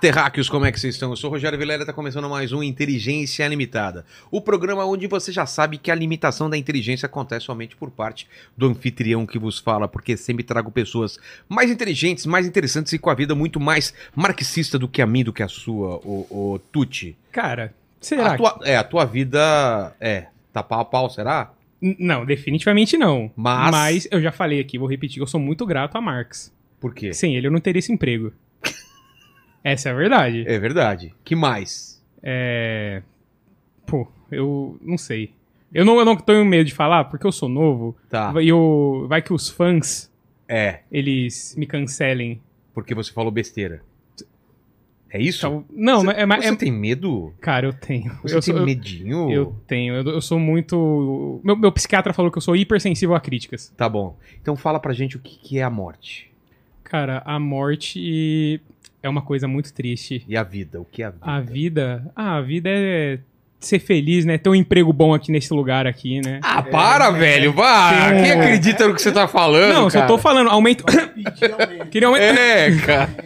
terráqueos, como é que vocês estão? Eu sou o Rogério Vilela e está começando mais um Inteligência Limitada. O programa onde você já sabe que a limitação da inteligência acontece somente por parte do anfitrião que vos fala, porque sempre trago pessoas mais inteligentes, mais interessantes e com a vida muito mais marxista do que a mim, do que a sua, o, o Tuti. Cara, será? A tua, é, a tua vida é, tá pau a pau, será? Não, definitivamente não. Mas- Mas eu já falei aqui, vou repetir, eu sou muito grato a Marx. Por quê? Sem ele eu não teria esse emprego. Essa é a verdade. É verdade. Que mais? É. Pô, eu não sei. Eu não, eu não tenho medo de falar, porque eu sou novo. Tá. E eu, vai que os fãs, É, eles me cancelem. porque você falou besteira. É isso? Então, não, Você- é, mas Você é, tem medo? Cara, eu tenho. Você eu, tem sou- eu- medinho? eu tenho. Eu, eu sou muito. Meu, meu psiquiatra falou que eu sou hipersensível a críticas. Tá bom. Então fala pra gente o que, que é a morte. Cara, a morte é uma coisa muito triste. E a vida. O que é a vida? A vida. Ah, a vida é ser feliz, né? Ter um emprego bom aqui nesse lugar aqui, né? Ah, para, velho. Vá. Um- Quem acredita no que você tá falando? não, só cara? tô falando, aumento. Queria aumentar. É, cara.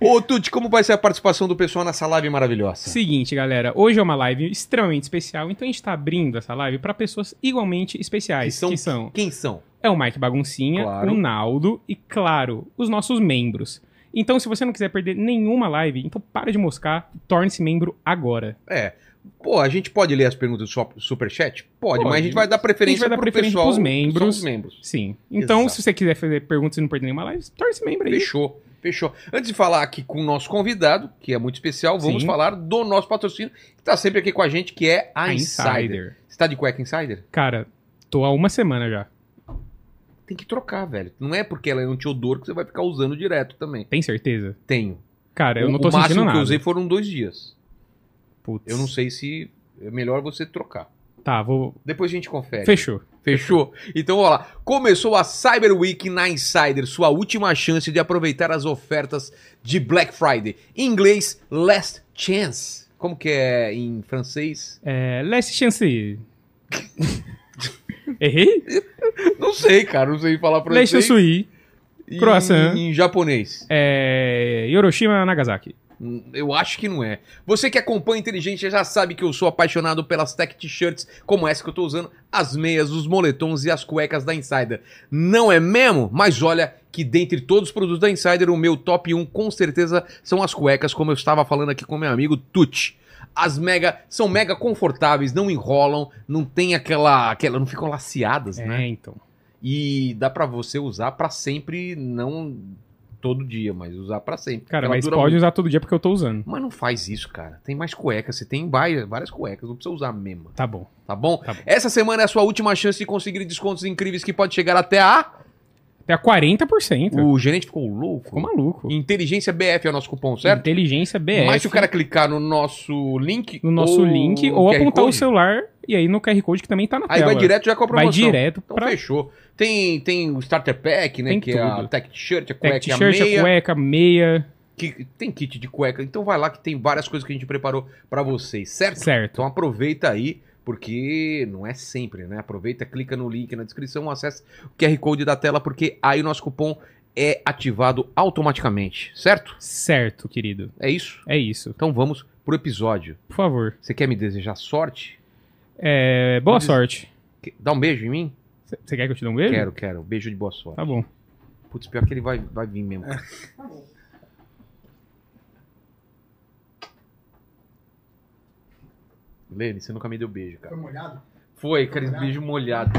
Ô, Tuti, como vai ser a participação do pessoal nessa live maravilhosa? Seguinte, galera, hoje é uma live extremamente especial, então a gente tá abrindo essa live pra pessoas igualmente especiais, Que são- que são Quem são? é o Mike Baguncinha, Claro. o Naldo e, claro, os nossos membros. Então, se você não quiser perder nenhuma live, então para de moscar, torne-se membro agora. É. Pô, a gente pode ler as perguntas do su- Superchat? Pode, Pode. mas a gente vai dar preferência A gente vai dar pro pessoal pros membros. são os membros. Sim. Então, Exato. se você quiser fazer perguntas e não perder nenhuma live, torne-se membro aí. Fechou, fechou. Antes de falar aqui com o nosso convidado, que é muito especial, vamos Sim. falar do nosso patrocínio, que tá sempre aqui com a gente, que é a, A Insider. Insider. Você tá de cueca Insider? Cara, tô há uma semana já. Tem que trocar, velho. Não é porque ela é anti-odor que você vai ficar usando direto também. Tem certeza? Tenho. Cara, eu o, não tô o máximo sentindo nada. que eu usei foram dois dias. Putz. Eu não sei se é melhor você trocar. Tá, vou. Depois a gente confere. Fechou. Fechou? Então, ó lá. Começou a Cyber Week na Insider, sua última chance de aproveitar as ofertas de Black Friday. Em inglês, Last Chance. Como que é em francês? É, last chance. Errei? Não sei, cara. Não sei falar francês. chance. Em- croissant. Em japonês. É, Hiroshima Nagasaki. Hum, Eu acho que não é. Você que acompanha Inteligência já sabe que eu sou apaixonado pelas tech t-shirts como essa que eu tô usando, as meias, os moletons e as cuecas da Insider. Não é mesmo? Mas olha que dentre todos os produtos da Insider, o meu top 1 com certeza são as cuecas, como eu estava falando aqui com meu amigo Tuti. As mega são mega confortáveis, não enrolam, não tem aquela, aquela não ficam laceadas, né? É, então. E dá pra você usar pra sempre, não todo dia, mas usar pra sempre. Cara, mas pode muito. usar todo dia porque eu tô usando. Mas não faz isso, cara. Tem mais cuecas. Você tem várias cuecas. Não precisa usar a mesma. Tá bom. Tá bom? Tá bom. Essa semana é a sua última chance de conseguir descontos incríveis que pode chegar até a. Até a 40%. O gerente ficou louco. Ficou maluco. Inteligência BF é o nosso cupom, certo? Inteligência BF. Mas se o cara clicar no nosso link. no nosso ou link ou QR apontar o Code, celular e aí no QR Code que também tá na Aí tela. vai direto já com a Vai promoção. direto Então pra fechou. Tem, tem o Starter Pack, né? Tem que é a tudo. Tech T-shirt, a Tech cueca, a t-shirt, a meia. cueca, meia. que tem kit de cueca. Então vai lá que tem várias coisas que a gente preparou pra vocês, certo? Certo. Então aproveita aí, porque não é sempre, né? Aproveita, clica no link na descrição, acessa o QR Code da tela, porque aí o nosso cupom é ativado automaticamente, certo? Certo, querido. É isso? É isso. Então vamos pro episódio. Por favor. Você quer me desejar sorte? É, boa Pode- sorte. Que- Dá um beijo em mim? Você quer que eu te dê um beijo? Quero, quero. Beijo de boa sorte. Tá bom. Putz, pior que ele vai, vai vir mesmo. Lene, você nunca me deu beijo, cara. Foi molhado? Foi, cara, beijo molhado.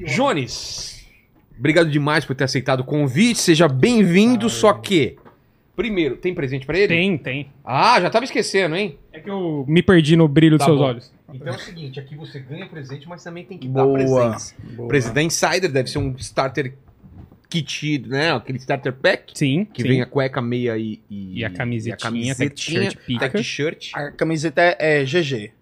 É. Jones, obrigado demais por ter aceitado o convite. Seja bem-vindo, só que. Primeiro, tem presente pra ele? Tem, tem. Ah, já tava esquecendo, hein? É que eu me perdi no brilho dos Tá seus bom. olhos. Então é o seguinte, aqui você ganha presente, mas também tem que Boa. dar presentes. Boa. Presente da Insider deve ser um starter kit, né? Aquele starter pack. Sim. Que sim. vem a cueca, meia e, e, E a camisetinha, e a camisetinha, t-shirt. A camiseta é, é GG.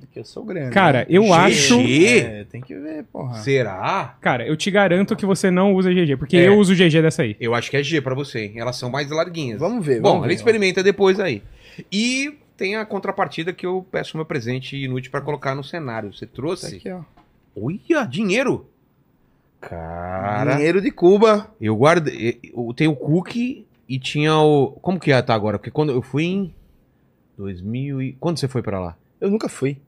Porque eu sou grande. Cara, né? eu GG? acho. É, tem que ver, porra. será? Cara, eu te garanto que você não usa GG, porque É. eu uso GG dessa aí. Eu acho que é G pra você, hein? Elas são mais larguinhas. Vamos ver, Bom, vamos ele ver. experimenta depois aí. E tem a contrapartida que eu peço meu presente inútil pra colocar no cenário. Você Tá trouxe? aqui, ó. Olha, dinheiro! Cara, Dinheiro de Cuba. eu guardei. Eu tenho o cookie e tinha o. Como que é tá agora? Porque quando eu fui em 2000 e. Quando você foi pra lá? Eu nunca fui.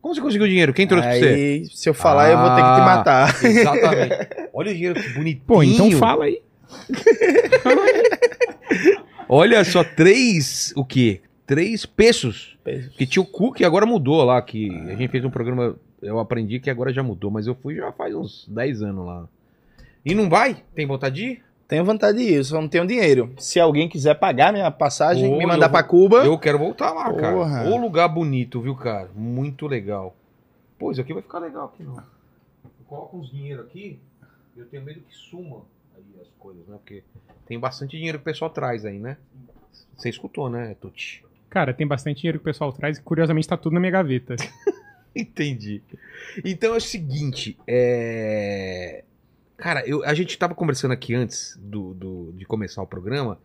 Como você conseguiu dinheiro? Quem trouxe pra você? Aí, se eu falar, eu vou ter que te Ah, matar. Exatamente. Olha o dinheiro que bonitinho. Pô, então fala aí. Olha só, três. O quê? Três pesos. Que tinha o cu que agora mudou lá. Que a gente fez um programa. Eu aprendi que agora já mudou, mas eu fui já faz uns 10 anos lá. E não vai? Tem vontade de ir? Tenho vontade de ir, só não tenho dinheiro. Se alguém quiser pagar minha passagem, Ô, me mandar vou- Cuba. Eu quero voltar lá, cara. Porra. Ô lugar bonito, viu, cara? Muito legal. Pô, isso aqui vai ficar legal aqui, não. Eu coloco uns dinheiro aqui, eu tenho medo que suma aí as coisas, né? Porque tem bastante dinheiro que o pessoal traz aí, né? Você escutou, né, Tuti? Cara, tem bastante dinheiro que o pessoal traz e curiosamente tá tudo na minha gaveta. Entendi. Então é o seguinte, é... Cara, eu, a gente tava conversando aqui antes do, do- de começar o programa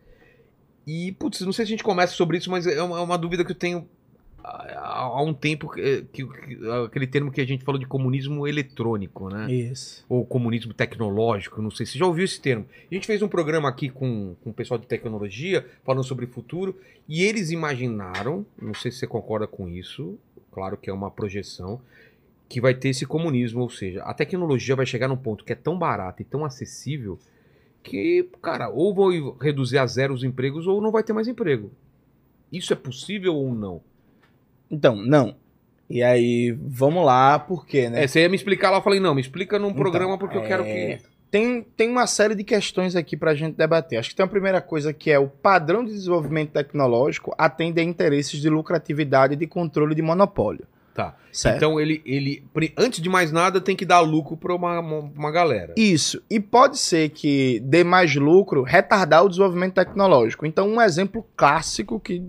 e, putz, não sei se a gente começa sobre isso, mas é uma, é uma dúvida que eu tenho há, um tempo, que, que- que- aquele termo que a gente falou de comunismo eletrônico, né? Isso. Ou comunismo tecnológico, não sei se você já ouviu esse termo. A gente fez um programa aqui com, com o pessoal de tecnologia, falando sobre o futuro, e eles imaginaram, não sei se você concorda com isso, claro que é uma projeção, que vai ter esse comunismo, ou seja, a tecnologia vai chegar num ponto que é tão barata e tão acessível que, cara, ou vão reduzir a zero os empregos ou não vai ter mais emprego. Isso é possível ou não? Então, não. E aí, vamos lá, por quê, né? É, você ia me explicar lá, eu falei, não, me explica num Então, programa porque eu é, quero que... Tem, tem uma série de questões aqui pra gente debater. Acho que tem a primeira coisa que é o padrão de desenvolvimento tecnológico atende a interesses de lucratividade e de controle de monopólio. Tá. Certo? Então ele, ele, antes de mais nada, tem que dar lucro pra uma, uma, uma galera. Isso. E pode ser que dê mais lucro retardar o desenvolvimento tecnológico. Então, um exemplo clássico que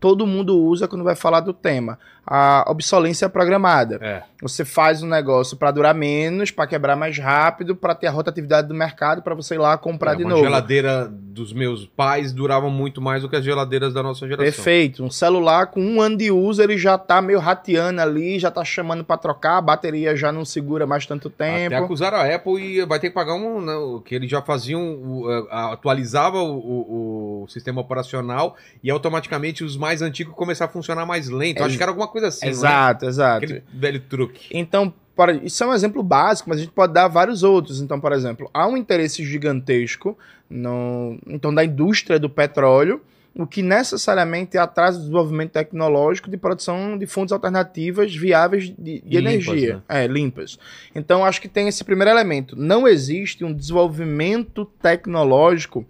todo mundo usa quando vai falar do tema: a obsolência programada. É. Você faz um negócio para durar menos, para quebrar mais rápido, para ter a rotatividade do mercado, para você ir lá comprar É, de novo. geladeira dos meus pais durava muito mais do que as geladeiras da nossa geração. Perfeito. Um celular com um ano de uso, ele já tá meio rateando ali, já tá chamando para trocar, a bateria já não segura mais tanto tempo. Até acusaram a Apple e vai ter que pagar um. né, que eles já faziam, a- atualizava o, o- o sistema operacional e automaticamente os mais antigos começaram a funcionar mais lento. Ex- Acho que era alguma coisa assim, não é? exato, exato. Aquele velho truque. Então, para- isso é um exemplo básico, mas a gente pode dar vários outros. Então, por exemplo, há um interesse gigantesco no, então, da indústria do petróleo, o que necessariamente atrasa o desenvolvimento tecnológico de produção de fontes alternativas viáveis de, de E limpas, energia. né? É, limpas. Então, acho que tem esse primeiro elemento. Não existe um desenvolvimento tecnológico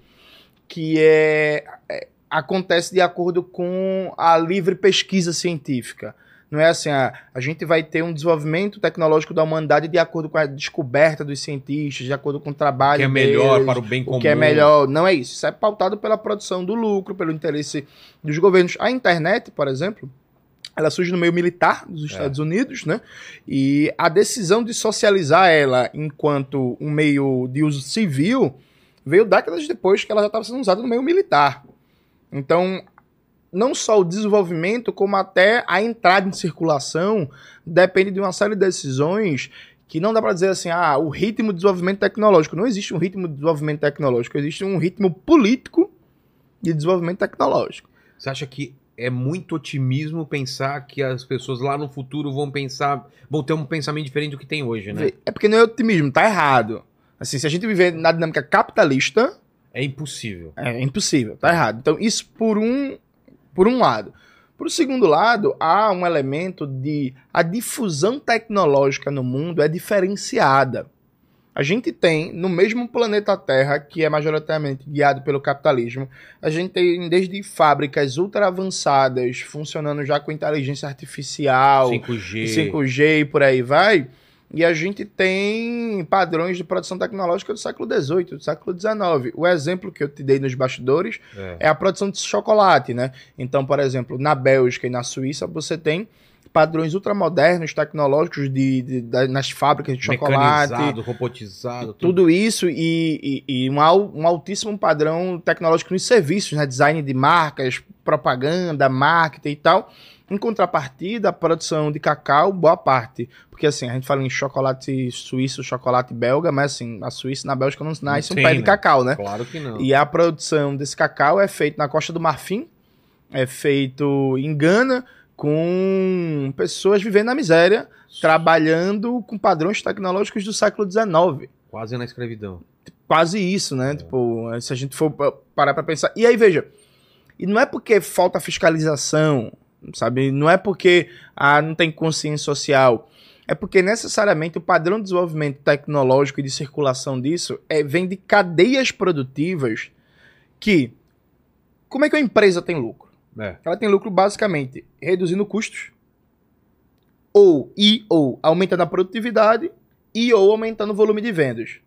que é, é- acontece de acordo com a livre pesquisa científica. Não é assim, ah, a gente vai ter um desenvolvimento tecnológico da humanidade de acordo com a descoberta dos cientistas, de acordo com o trabalho Que é melhor deles, para o bem comum. o que é melhor. Não é isso. Isso é pautado pela produção do lucro, pelo interesse dos governos. A internet, por exemplo, ela surge no meio militar dos Estados Unidos, né? E a decisão de socializar ela enquanto um meio de uso civil veio décadas depois que ela já estava sendo usada no meio militar. Então, não só o desenvolvimento, como até a entrada em circulação depende de uma série de decisões que não dá para dizer assim, ah, o ritmo de desenvolvimento tecnológico. Não existe um ritmo de desenvolvimento tecnológico, existe um ritmo político de desenvolvimento tecnológico. Você acha que é muito otimismo pensar que as pessoas lá no futuro vão pensar, vão ter um pensamento diferente do que tem hoje, né? É porque não é otimismo, tá errado. Assim, se a gente viver na dinâmica capitalista, É impossível. é impossível, tá errado. Então, isso por um, por um lado. Por segundo lado, há um elemento de a difusão tecnológica no mundo é diferenciada. A gente tem, no mesmo planeta Terra, que é majoritariamente guiado pelo capitalismo, a gente tem desde fábricas ultra avançadas, funcionando já com inteligência artificial, 5G. 5G e por aí vai. E a gente tem padrões de produção tecnológica do século XVIII, do século XIX. O exemplo que eu te dei nos bastidores É. é a produção de chocolate, né? Então, por exemplo, na Bélgica e na Suíça você tem padrões ultramodernos, tecnológicos de, de- da- nas fábricas de chocolate. Mecanizado, robotizado, tudo. Tudo isso e, e- e um, um altíssimo padrão tecnológico nos serviços, né? Design de marcas, propaganda, marketing e tal. Em contrapartida, a produção de cacau, boa parte. Porque assim, a gente fala em chocolate suíço, chocolate belga, mas assim, a Suíça na Bélgica não nasce um pé de né? cacau, né? Claro que não. E a produção desse cacau é feita na Costa do Marfim, é feito em Gana, com pessoas vivendo na miséria, trabalhando com padrões tecnológicos do século XIX. Quase na escravidão. Quase isso, né? Tipo, se a gente for pa- parar pra pensar. E aí, veja, e não é porque falta fiscalização, sabe? Não é porque ah, não tem consciência social. É porque necessariamente o padrão de desenvolvimento tecnológico e de circulação disso é, vem de cadeias produtivas que. Como é que uma empresa tem lucro? É. Ela tem lucro basicamente reduzindo custos, ou e ou aumentando a produtividade, e ou aumentando o volume de vendas.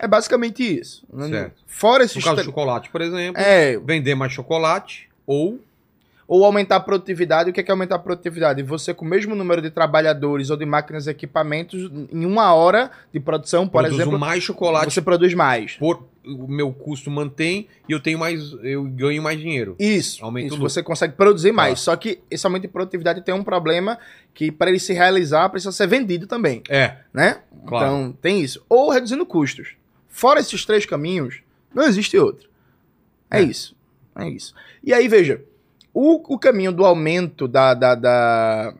É basicamente isso. Certo. Fora No esses caso do chocolate, por exemplo, é, vender mais chocolate ou ou aumentar a produtividade. O que é, que é aumentar a produtividade? Você, com o mesmo número de trabalhadores ou de máquinas e equipamentos, em uma hora de produção, por produzo exemplo, mais chocolate você produz mais. por o meu custo mantém e eu tenho mais eu ganho mais dinheiro. Isso, Aumenta o isso você consegue produzir mais. Tá. Só que esse aumento de produtividade tem um problema que, para ele se realizar, precisa ser vendido também. É, né? Claro. Então, tem isso. Ou reduzindo custos. Fora esses três caminhos, não existe outro. É, É. isso. É isso. E aí, veja, o, o caminho do aumento da, da, da-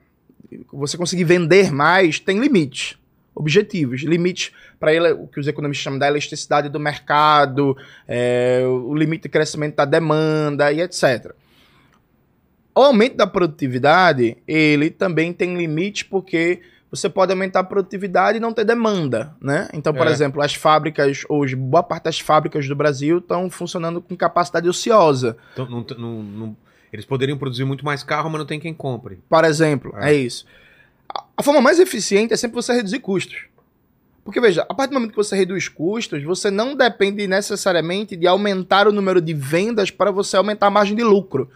Você conseguir vender mais tem limites. Objetivos. Limites para ele, o que os economistas chamam da elasticidade do mercado, é, o limite de crescimento da demanda e etc. O aumento da produtividade, ele também tem limites porque você pode aumentar a produtividade e não ter demanda, né? Então, por É. exemplo, as fábricas, hoje, boa parte das fábricas do Brasil estão funcionando com capacidade ociosa. então não, não- não- eles poderiam produzir muito mais carro, mas não tem quem compre. Por exemplo, É. é, isso. A, a forma mais eficiente é sempre você reduzir custos. Porque, veja, a partir do momento que você reduz custos, você não depende necessariamente de aumentar o número de vendas para você aumentar a margem de lucro.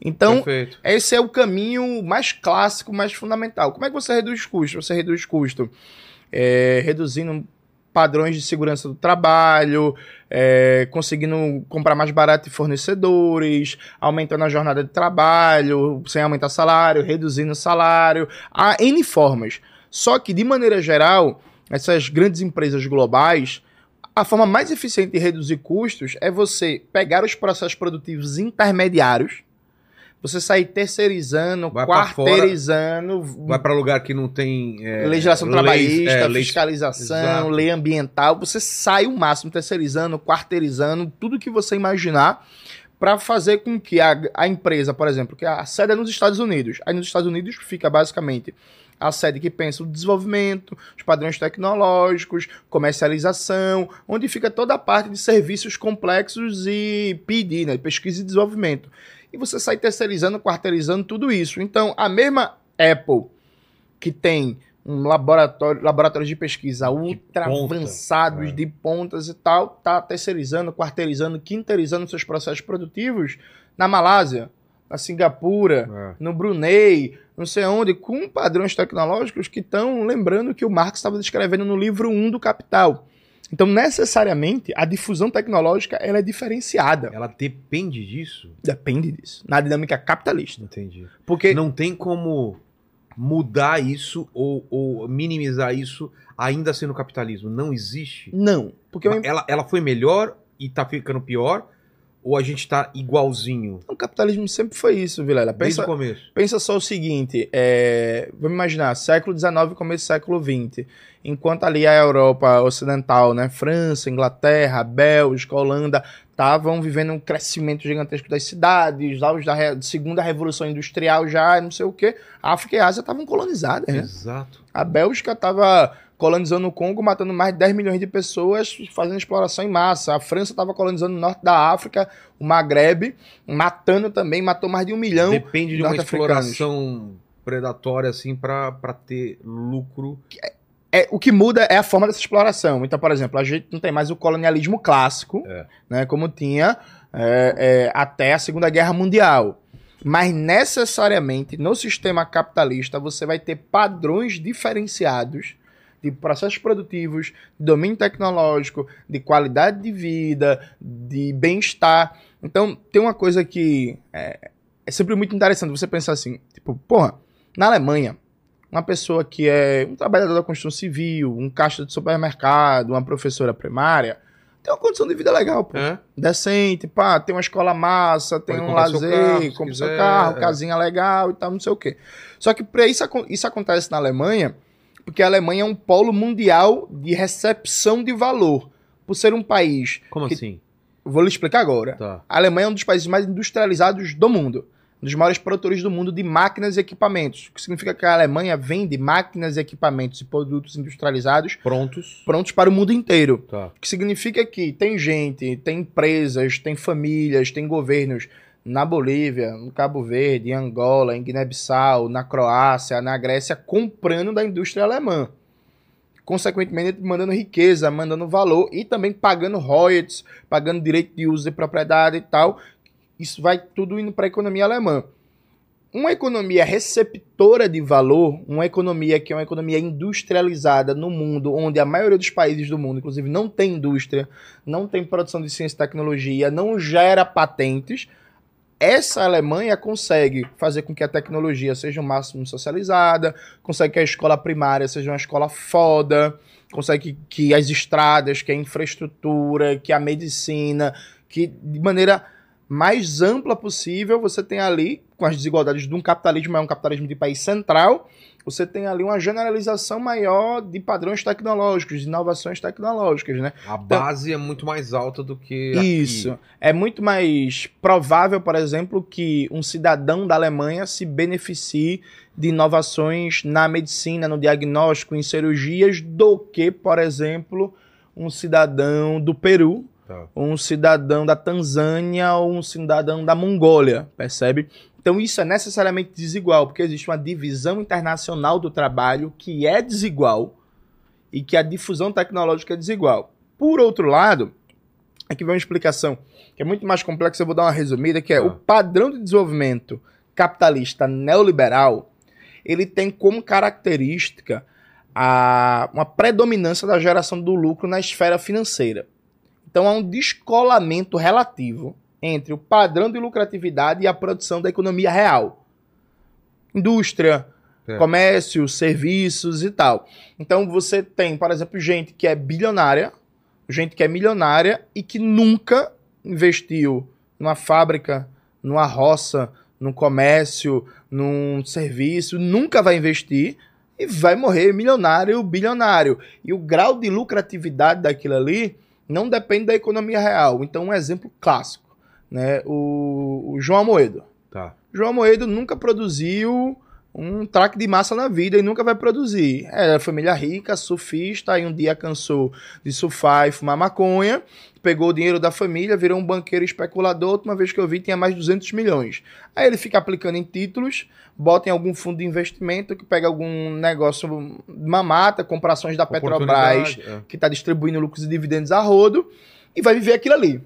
Então, Perfeito. Esse é o caminho mais clássico, mais fundamental. Como é que você reduz custo? Você reduz custo é, reduzindo padrões de segurança do trabalho, é, conseguindo comprar mais barato de fornecedores, aumentando a jornada de trabalho, sem aumentar salário, reduzindo o salário. Há N formas. Só que, de maneira geral, essas grandes empresas globais, a forma mais eficiente de reduzir custos é você pegar os processos produtivos intermediários, você sair terceirizando, Vai pra fora, quarteirizando, Vai para lugar que não tem é, legislação leis- trabalhista, é, leis- fiscalização, Exato. lei ambiental, você sai o máximo terceirizando, quarteirizando, tudo que você imaginar para fazer com que a, a empresa, por exemplo, que a sede é nos Estados Unidos. Aí nos Estados Unidos fica basicamente a sede que pensa o desenvolvimento, os padrões tecnológicos, comercialização, onde fica toda a parte de serviços complexos e PD, né, pesquisa e desenvolvimento. E você sai terceirizando, quarteirizando tudo isso. Então, a mesma Apple que tem um laboratório, laboratórios de pesquisa ultra ponta, avançados, é. de pontas e tal, tá terceirizando, quarteirizando, quinterizando seus processos produtivos na Malásia, na Singapura, É. no Brunei, não sei onde, com padrões tecnológicos que estão lembrando que o Marx estava descrevendo no livro 1 do Capital. Então, necessariamente, a difusão tecnológica ela é diferenciada. Ela depende disso. Depende disso. Na dinâmica capitalista. Entendi. Porque Não tem como mudar isso ou, ou minimizar isso ainda sendo capitalismo. Não existe. não. Porque o, Ela, ela foi melhor e tá ficando pior? Ou a gente tá igualzinho o capitalismo sempre foi isso, Vilela. desde Pensa, o começo? pensa só o seguinte: é, vamos imaginar, século XIX, começo do século XX. Enquanto ali a Europa Ocidental, né, França, Inglaterra, Bélgica, Holanda, estavam vivendo um crescimento gigantesco das cidades, lá os da re- segunda revolução industrial já, não sei o quê. A África e a Ásia estavam colonizadas, né? Exato. A Bélgica estava colonizando o Congo, matando mais de 10 milhões de pessoas, fazendo exploração em massa. A França estava colonizando o norte da África, o Maghreb, matando também, matou mais de um milhão. Depende de uma exploração predatória assim pra ter lucro. É, o que muda é a forma dessa exploração. Então, por exemplo, a gente não tem mais o colonialismo clássico, É. né, como tinha é, é, até a Segunda Guerra Mundial. Mas necessariamente no sistema capitalista você vai ter padrões diferenciados de processos produtivos, de domínio tecnológico, de qualidade de vida, de bem-estar. Então, tem uma coisa que é, é sempre muito interessante você pensar assim, tipo, porra, na Alemanha, uma pessoa que é um trabalhador da construção civil, um caixa de supermercado, uma professora primária, tem uma condição de vida legal, pô. É? Decente, pá, tem uma escola massa, tem Pode um lazer, carro, compra seu carro, é. casinha legal e tal, não sei o quê. Só que pra isso, isso acontece na Alemanha, porque a Alemanha é um polo mundial de recepção de valor. Por ser um país. Como que- assim? Vou lhe explicar agora. Tá. A Alemanha é um dos países mais industrializados do mundo. Um dos maiores produtores do mundo de máquinas e equipamentos. O que significa que a Alemanha vende máquinas, equipamentos e produtos industrializados Prontos. prontos para o mundo inteiro. Tá. O que significa que tem gente, tem empresas, tem famílias, tem governos na Bolívia, no Cabo Verde, em Angola, em Guiné-Bissau, na Croácia, na Grécia, comprando da indústria alemã. Consequentemente, mandando riqueza, mandando valor e também pagando royalties, pagando direito de uso de propriedade e tal. Isso vai tudo indo para a economia alemã. Uma economia receptora de valor, uma economia que é uma economia industrializada no mundo, onde a maioria dos países do mundo, inclusive, não tem indústria, não tem produção de ciência e tecnologia, não gera patentes, essa Alemanha consegue fazer com que a tecnologia seja o máximo socializada, consegue que a escola primária seja uma escola foda, consegue que, que as estradas, que a infraestrutura, que a medicina, que de maneira mais ampla possível você tem ali, com as desigualdades de um capitalismo, é um capitalismo de país central, você tem ali uma generalização maior de padrões tecnológicos, de inovações tecnológicas, né? A base é muito mais alta do que. aqui. Isso. É muito mais provável, por exemplo, que um cidadão da Alemanha se beneficie de inovações na medicina, no diagnóstico, em cirurgias, do que, por exemplo, um cidadão do Peru, Tá. um cidadão da Tanzânia ou um cidadão da Mongólia, percebe? Então isso é necessariamente desigual, porque existe uma divisão internacional do trabalho que é desigual e que a difusão tecnológica é desigual. Por outro lado, aqui vem uma explicação que é muito mais complexa, eu vou dar uma resumida, que é Tá. o padrão de desenvolvimento capitalista neoliberal, ele tem como característica a, uma predominância da geração do lucro na esfera financeira. Então há um descolamento relativo entre o padrão de lucratividade e a produção da economia real. Indústria, É. comércio, serviços e tal. Então você tem, por exemplo, gente que é bilionária, gente que é milionária e que nunca investiu numa fábrica, numa roça, num comércio, num serviço, nunca vai investir e vai morrer milionário, bilionário. E o grau de lucratividade daquilo ali não depende da economia real. Então, um exemplo clássico, né? O, o João Amoedo. Tá. João Amoedo nunca produziu um traque de massa na vida e nunca vai produzir. É família rica, surfista, aí um dia cansou de surfar e fumar maconha, pegou o dinheiro da família, virou um banqueiro especulador, a última vez que eu vi tinha mais de 200 milhões. Aí ele fica aplicando em títulos, bota em algum fundo de investimento que pega algum negócio, uma mata, compra ações da Petrobras, é. que está distribuindo lucros e dividendos a rodo e vai viver aquilo ali.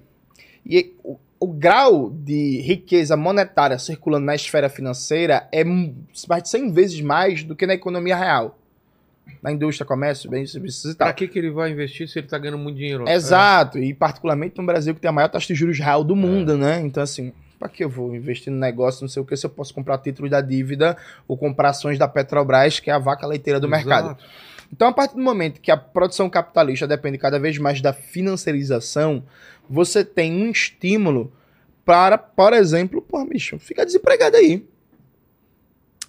E o, o grau de riqueza monetária circulando na esfera financeira é mais de 100 vezes mais do que na economia real. Na indústria, comércio, bens, serviços e tal. Pra que, que ele vai investir se ele tá ganhando muito dinheiro? Exato, e particularmente no Brasil que tem a maior taxa de juros real do mundo, né? Então, assim, pra que eu vou investir no negócio, não sei o que, se eu posso comprar títulos da dívida ou comprar ações da Petrobras, que é a vaca leiteira do Exato. mercado. Então, a partir do momento que a produção capitalista depende cada vez mais da financiarização, você tem um estímulo para, por exemplo, pô, bicho, fica desempregado aí.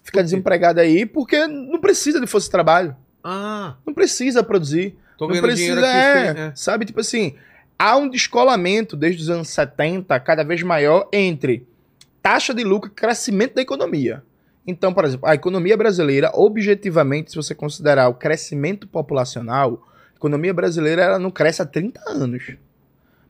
Fica desempregado aí porque não precisa de força de trabalho. Ah, Não precisa produzir. tô não precisa, aqui. é, é. Sabe, tipo assim, há um descolamento desde os anos 70, cada vez maior, entre taxa de lucro e crescimento da economia. Então, por exemplo, a economia brasileira, objetivamente, se você considerar o crescimento populacional, a economia brasileira ela não cresce há 30 anos.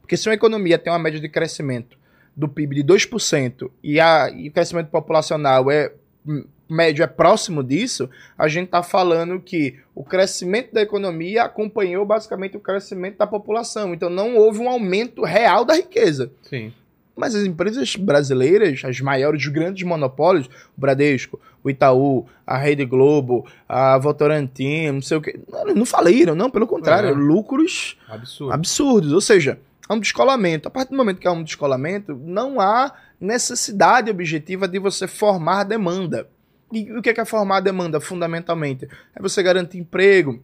Porque se uma economia tem uma média de crescimento do PIB de 2% e, a, e o crescimento populacional é hum, médio é próximo disso, a gente está falando que o crescimento da economia acompanhou basicamente o crescimento da população. Então não houve um aumento real da riqueza. Sim. Mas as empresas brasileiras, as maiores, os grandes monopólios, o Bradesco, o Itaú, a Rede Globo, a Votorantim, não sei o quê, não, não faliram, não, pelo contrário, É. lucros Absurdo. absurdos. Ou seja, há um descolamento. A partir do momento que há um descolamento, não há necessidade objetiva de você formar demanda. E o que é, que é formar demanda, fundamentalmente? É você garantir emprego,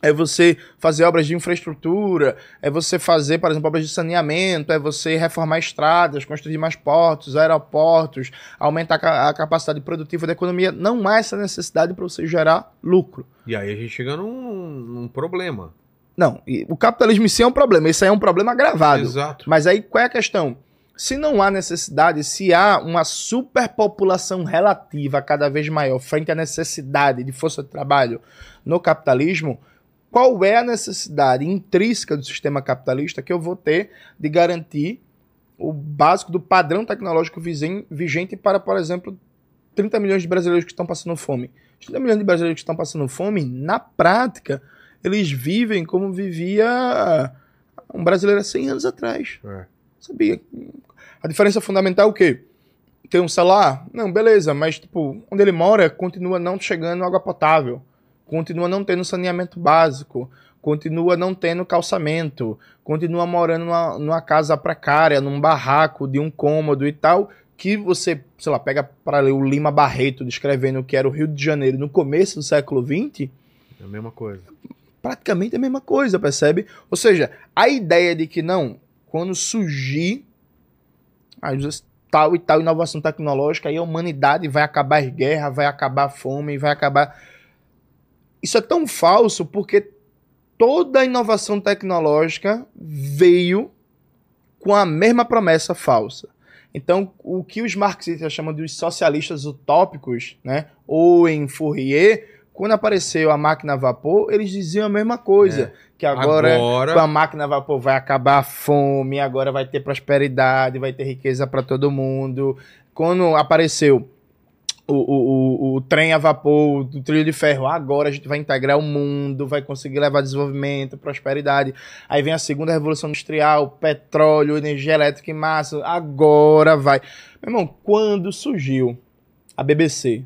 é você fazer obras de infraestrutura, é você fazer, por exemplo, obras de saneamento, é você reformar estradas, construir mais portos, aeroportos, aumentar a ca- a capacidade produtiva da economia. Não há essa necessidade para você gerar lucro. E aí a gente chega num, num problema. Não, o capitalismo em si é um problema. Esse aí é um problema agravado. Exato. Mas aí qual é a questão? Se não há necessidade, se há uma superpopulação relativa cada vez maior frente à necessidade de força de trabalho no capitalismo, qual é a necessidade intrínseca do sistema capitalista que eu vou ter de garantir o básico do padrão tecnológico vigente para, por exemplo, 30 milhões de brasileiros que estão passando fome? Os 30 milhões de brasileiros que estão passando fome, na prática, eles vivem como vivia um brasileiro há 100 anos atrás. É. Sabia? A diferença fundamental é o quê? Tem um celular? Não, beleza, mas tipo, onde ele mora continua não chegando água potável, continua não tendo saneamento básico, continua não tendo calçamento, continua morando numa, numa casa precária, num barraco de um cômodo e tal, que você, sei lá, pega para ler o Lima Barreto descrevendo o que era o Rio de Janeiro no começo do século XX, É a mesma coisa. praticamente a mesma coisa, percebe? Ou seja, a ideia de que não, quando surgir vezes, tal e tal inovação tecnológica, aí a humanidade vai acabar as guerras, vai acabar a fome, vai acabar. Isso é tão falso porque toda a inovação tecnológica veio com a mesma promessa falsa. Então, o que os marxistas chamam de socialistas utópicos, né? Ou em Fourier, quando apareceu a máquina a vapor, eles diziam a mesma coisa. Que agora, Agora- com a máquina a vapor vai acabar a fome, agora vai ter prosperidade, vai ter riqueza para todo mundo. Quando apareceu o, o, o, o trem a vapor do trilho de ferro, agora a gente vai integrar o mundo, vai conseguir levar desenvolvimento, prosperidade. Aí vem a segunda revolução industrial, petróleo, energia elétrica em massa, agora vai. Meu irmão, quando surgiu a BBC,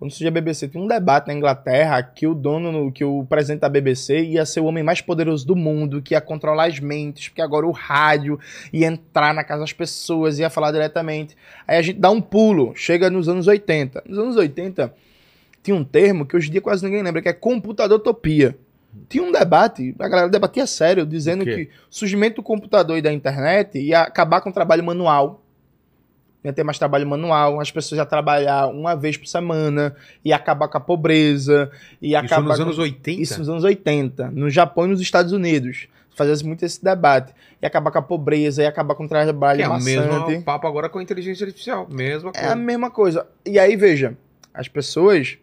quando surgiu a BBC, tinha um debate na Inglaterra que o dono, que o presidente da BBC ia ser o homem mais poderoso do mundo, que ia controlar as mentes, porque agora o rádio ia entrar na casa das pessoas, ia falar diretamente. Aí a gente dá um pulo, chega nos anos 80. Nos anos 80 tinha um termo que hoje em dia quase ninguém lembra, que é computadotopia. Tinha um debate, a galera debatia sério, dizendo que o surgimento do computador e da internet ia acabar com o trabalho manual. Ia ter mais trabalho manual, as pessoas iam trabalhar uma vez por semana, ia acabar com a pobreza, ia Isso acabar nos anos 80? isso nos anos 80, no Japão e nos Estados Unidos. Fazia muito esse debate. Ia acabar com a pobreza, ia acabar com o trabalho Que é o maçante. mesmo papo agora com a inteligência artificial. Mesma É coisa. a mesma coisa. E aí, veja, as pessoas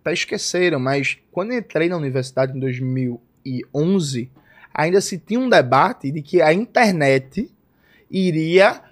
até esqueceram, mas quando entrei na universidade em 2011, ainda se tinha um debate de que a internet iria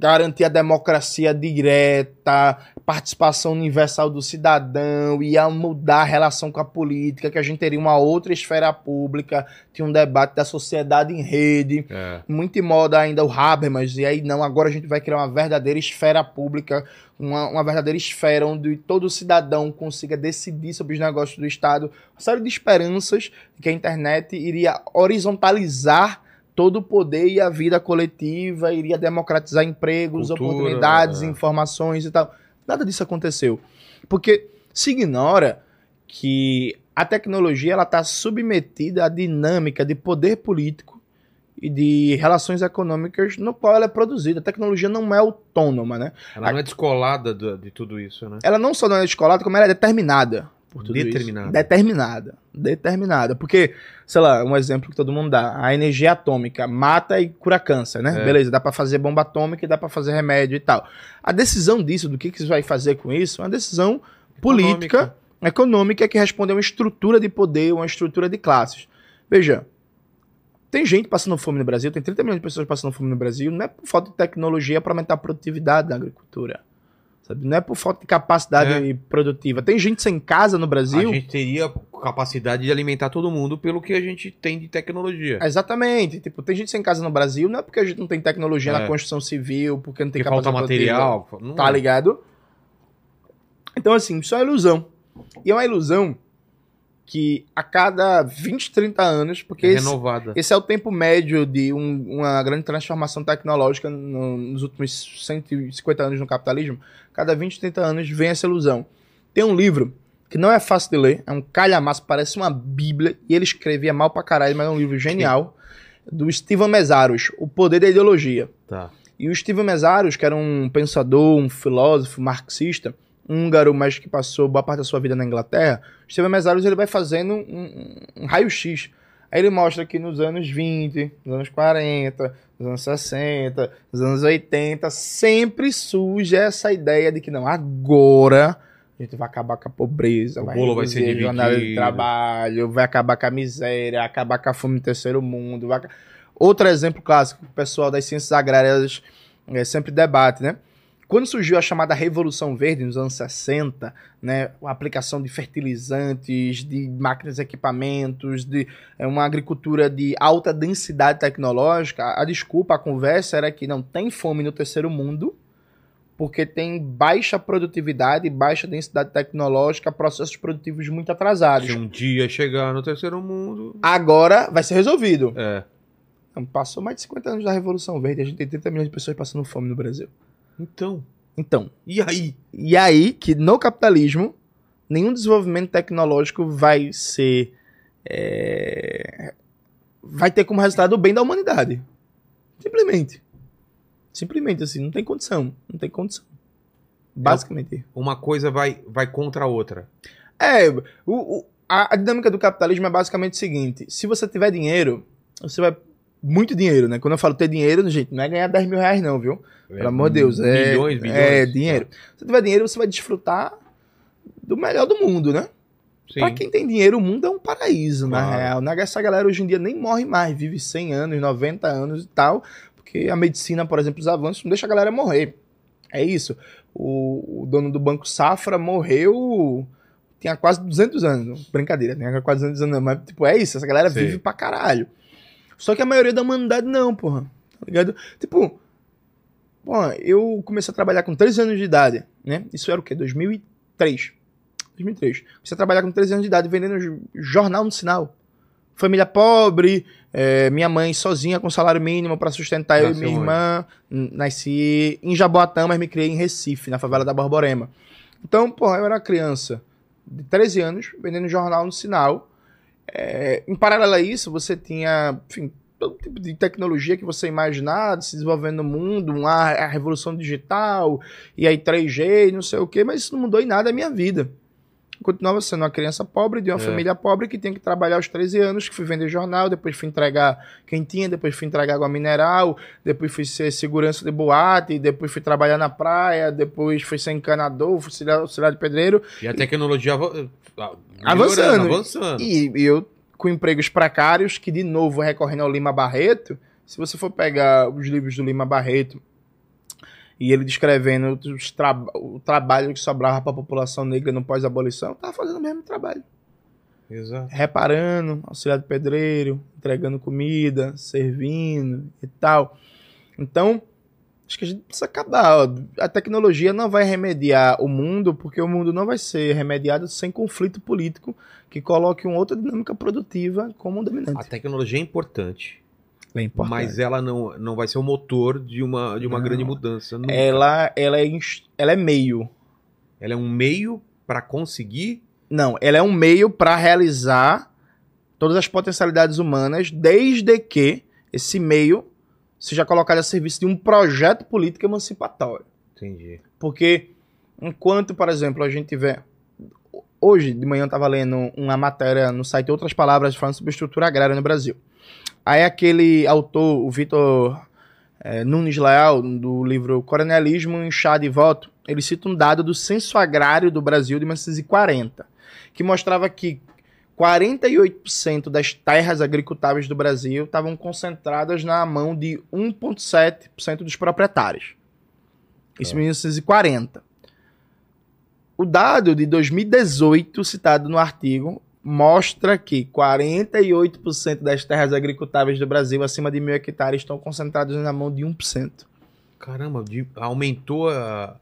garantir a democracia direta, participação universal do cidadão, ia mudar a relação com a política, que a gente teria uma outra esfera pública, tinha um debate da sociedade em rede, É. muito em moda ainda o Habermas, e aí não, agora a gente vai criar uma verdadeira esfera pública, uma, uma verdadeira esfera onde todo cidadão consiga decidir sobre os negócios do Estado, uma série de esperanças que a internet iria horizontalizar todo o poder e a vida coletiva, iria democratizar empregos, Cultura, oportunidades, é. informações e tal. Nada disso aconteceu. Porque se ignora que a tecnologia ela está submetida à dinâmica de poder político e de relações econômicas no qual ela é produzida. A tecnologia não é autônoma, né? Ela não é descolada do- de tudo isso, né? Ela não só não é escolada, como ela é determinada por tudo Determinada. isso. Determinada. Determinada. Porque, sei lá, um exemplo que todo mundo dá, a energia atômica mata e cura câncer, né? É. Beleza, dá pra fazer bomba atômica e dá pra fazer remédio e tal. A decisão disso, do que, que você vai fazer com isso, é uma decisão política, Econômica. econômica, que responde a uma estrutura de poder, uma estrutura de classes. Veja, tem gente passando fome no Brasil, tem 30 milhões de pessoas passando fome no Brasil, não é por falta de tecnologia para aumentar a produtividade da agricultura. Sabe? Não é por falta de capacidade É. produtiva. Tem gente sem casa no A Brasil. gente teria capacidade de alimentar todo mundo pelo que a gente tem de tecnologia. Exatamente. Tipo, tem gente sem casa no Brasil, não é porque a gente não tem tecnologia É. na construção civil, porque não tem Porque falta capacidade produtiva. material. Não Tá ligado? Então, assim, isso é uma ilusão. E é uma ilusão que a cada 20, 30 anos, porque É esse, esse é o tempo médio de um- uma grande transformação tecnológica no- nos últimos 150 anos no capitalismo, cada 20, 30 anos vem essa ilusão. Tem um livro que não é fácil de ler, é um calhamaço, parece uma bíblia, e ele escrevia mal pra caralho, mas é um livro genial, do Steven Mesaros, O Poder da Ideologia. Tá. E o Steven Mesaros, que era um pensador, um filósofo marxista, húngaro, mas que passou boa parte da sua vida na Inglaterra, o Steven Mesaros ele vai fazendo um, um- raio-x. Aí ele mostra que nos anos 20, nos anos 40, nos anos 60, nos anos 80, sempre surge essa ideia de que não, agora a gente vai acabar com a pobreza, O vai bolo vai ser jornada de trabalho, vai acabar com a miséria, acabar com a fome no terceiro mundo. vai Outro exemplo clássico que o pessoal das ciências agrárias eh, sempre debate, né? Quando surgiu a chamada Revolução Verde nos anos 60, né, a aplicação de fertilizantes, de máquinas e equipamentos, de é, uma agricultura de alta densidade tecnológica, a desculpa, a conversa era que não tem fome no terceiro mundo, porque tem baixa produtividade, baixa densidade tecnológica, processos produtivos muito atrasados. Se um dia chegar no terceiro mundo. Agora vai ser resolvido. É. Não, Passou mais de 50 anos da Revolução Verde, a gente tem 30 milhões de pessoas passando fome no Brasil. Então. Então, E aí? E aí que no capitalismo, nenhum desenvolvimento tecnológico vai ser. é, vai ter como resultado o bem da humanidade. Simplesmente. Simplesmente assim, não tem condição. Não tem condição. Basicamente. Uma coisa vai, vai contra a outra. É, o, o- a, a dinâmica do capitalismo é basicamente o seguinte: se você tiver dinheiro, você vai. Muito dinheiro, né? Quando eu falo ter dinheiro, gente, não é ganhar 10 mil reais, não, viu? Pelo amor de Deus. É, Milhões, bilhões. É, dinheiro. Se tiver dinheiro, você vai desfrutar do melhor do mundo, né? Sim. Pra quem tem dinheiro, o mundo é um paraíso, na Claro. real. Na- Essa galera hoje em dia nem morre mais, vive 100 anos, 90 anos e tal, porque a medicina, por exemplo, os avanços não deixa a galera morrer. É isso. O, o dono do Banco Safra morreu. Tinha quase 200 anos. Brincadeira, tinha quase 200 anos, mas tipo, é isso. Essa galera Sei. vive pra caralho. Só que a maioria da humanidade não, porra. Tá ligado? Tipo, porra, eu comecei a trabalhar com 13 anos de idade, né? Isso era o quê? 2003. 2003. Comecei a trabalhar com 13 anos de idade vendendo jo- jornal no sinal. Família pobre, é, minha mãe sozinha com salário mínimo pra sustentar eu e Nasceu minha irmã. N- Nasci em Jaboatão, mas me criei em Recife, na favela da Borborema. Então, porra, eu era criança de 13 anos vendendo jornal no sinal. É, em paralelo a isso, você tinha, enfim, todo tipo de tecnologia que você imaginar se desenvolvendo no mundo, uma, a revolução digital, e aí 3G e não sei o que, mas isso não mudou em nada a minha vida. Continuava sendo uma criança pobre, de uma É. família pobre, que tinha que trabalhar aos 13 anos, que fui vender jornal, depois fui entregar quentinha, depois fui entregar água mineral, depois fui ser segurança de boate, depois fui trabalhar na praia, depois fui ser encanador, fui auxiliar, auxiliar de pedreiro, E a tecnologia ah, Avançando. avançando. E e eu com empregos precários, que de novo, recorrendo ao Lima Barreto, se você for pegar os livros do Lima Barreto e ele descrevendo tra- o trabalho que sobrava para a população negra no pós-abolição, tava fazendo o mesmo trabalho. Exato. Reparando, auxiliar de pedreiro, entregando comida, servindo e tal. Então, acho que a gente precisa acabar. ó. A tecnologia não vai remediar o mundo, porque o mundo não vai ser remediado sem conflito político que coloque uma outra dinâmica produtiva como A dominante. tecnologia é importante, É mas ela não, não vai ser o motor de uma, de uma Não. grande mudança. nunca. ela, ela, é, ela é meio. Ela é um meio para conseguir. Não, ela é um meio para realizar todas as potencialidades humanas, desde que esse meio seja colocado a serviço de um projeto político emancipatório. Entendi. Porque enquanto, por exemplo, a gente vê. Hoje de manhã eu estava lendo uma matéria no site Outras Palavras falando sobre estrutura agrária no Brasil. Aí aquele autor, o Vitor eh, Nunes Leal, do livro Coronelismo em Chá de Voto, ele cita um dado do censo agrário do Brasil de 1940, que mostrava que 48% das terras agricultáveis do Brasil estavam concentradas na mão de 1,7% dos proprietários. Isso em 1940. O dado de 2018, citado no artigo, mostra que 48% das terras agricultáveis do Brasil acima de mil hectares estão concentradas na mão de 1%. Caramba, de- aumentou a,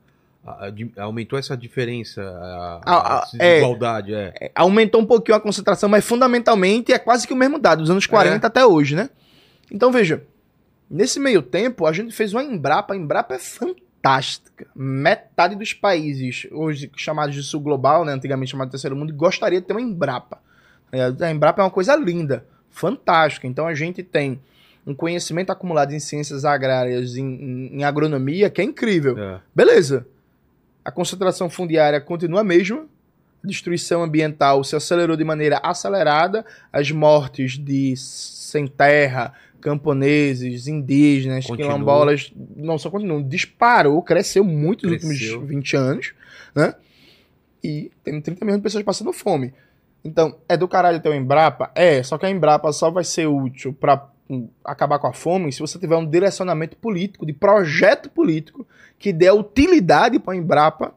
a- a- de- aumentou essa diferença, a, a ah, desigualdade, é. É, aumentou um pouquinho a concentração, mas fundamentalmente é quase que o mesmo dado, dos anos 40 até hoje, né? Então veja, nesse meio tempo a gente fez uma Embrapa, a Embrapa é fantástica. Metade dos países, hoje chamados de sul global, né, antigamente chamado de terceiro mundo, gostaria de ter uma Embrapa. É, A Embrapa é uma coisa linda, fantástica. Então a gente tem um conhecimento acumulado em ciências agrárias, em, em- em agronomia, que é incrível. é. Beleza. A concentração fundiária continua a mesma. A destruição ambiental se acelerou de maneira acelerada. As mortes de sem terra, camponeses, indígenas, Continua. quilombolas, não só continuam, disparou, cresceu muito nos últimos 20 anos, né? E tem 30 milhões de pessoas passando fome. Então, é do caralho ter o Embrapa? É, só que a Embrapa só vai ser útil para acabar com a fome se você tiver um direcionamento político, de projeto político, que dê utilidade para a Embrapa,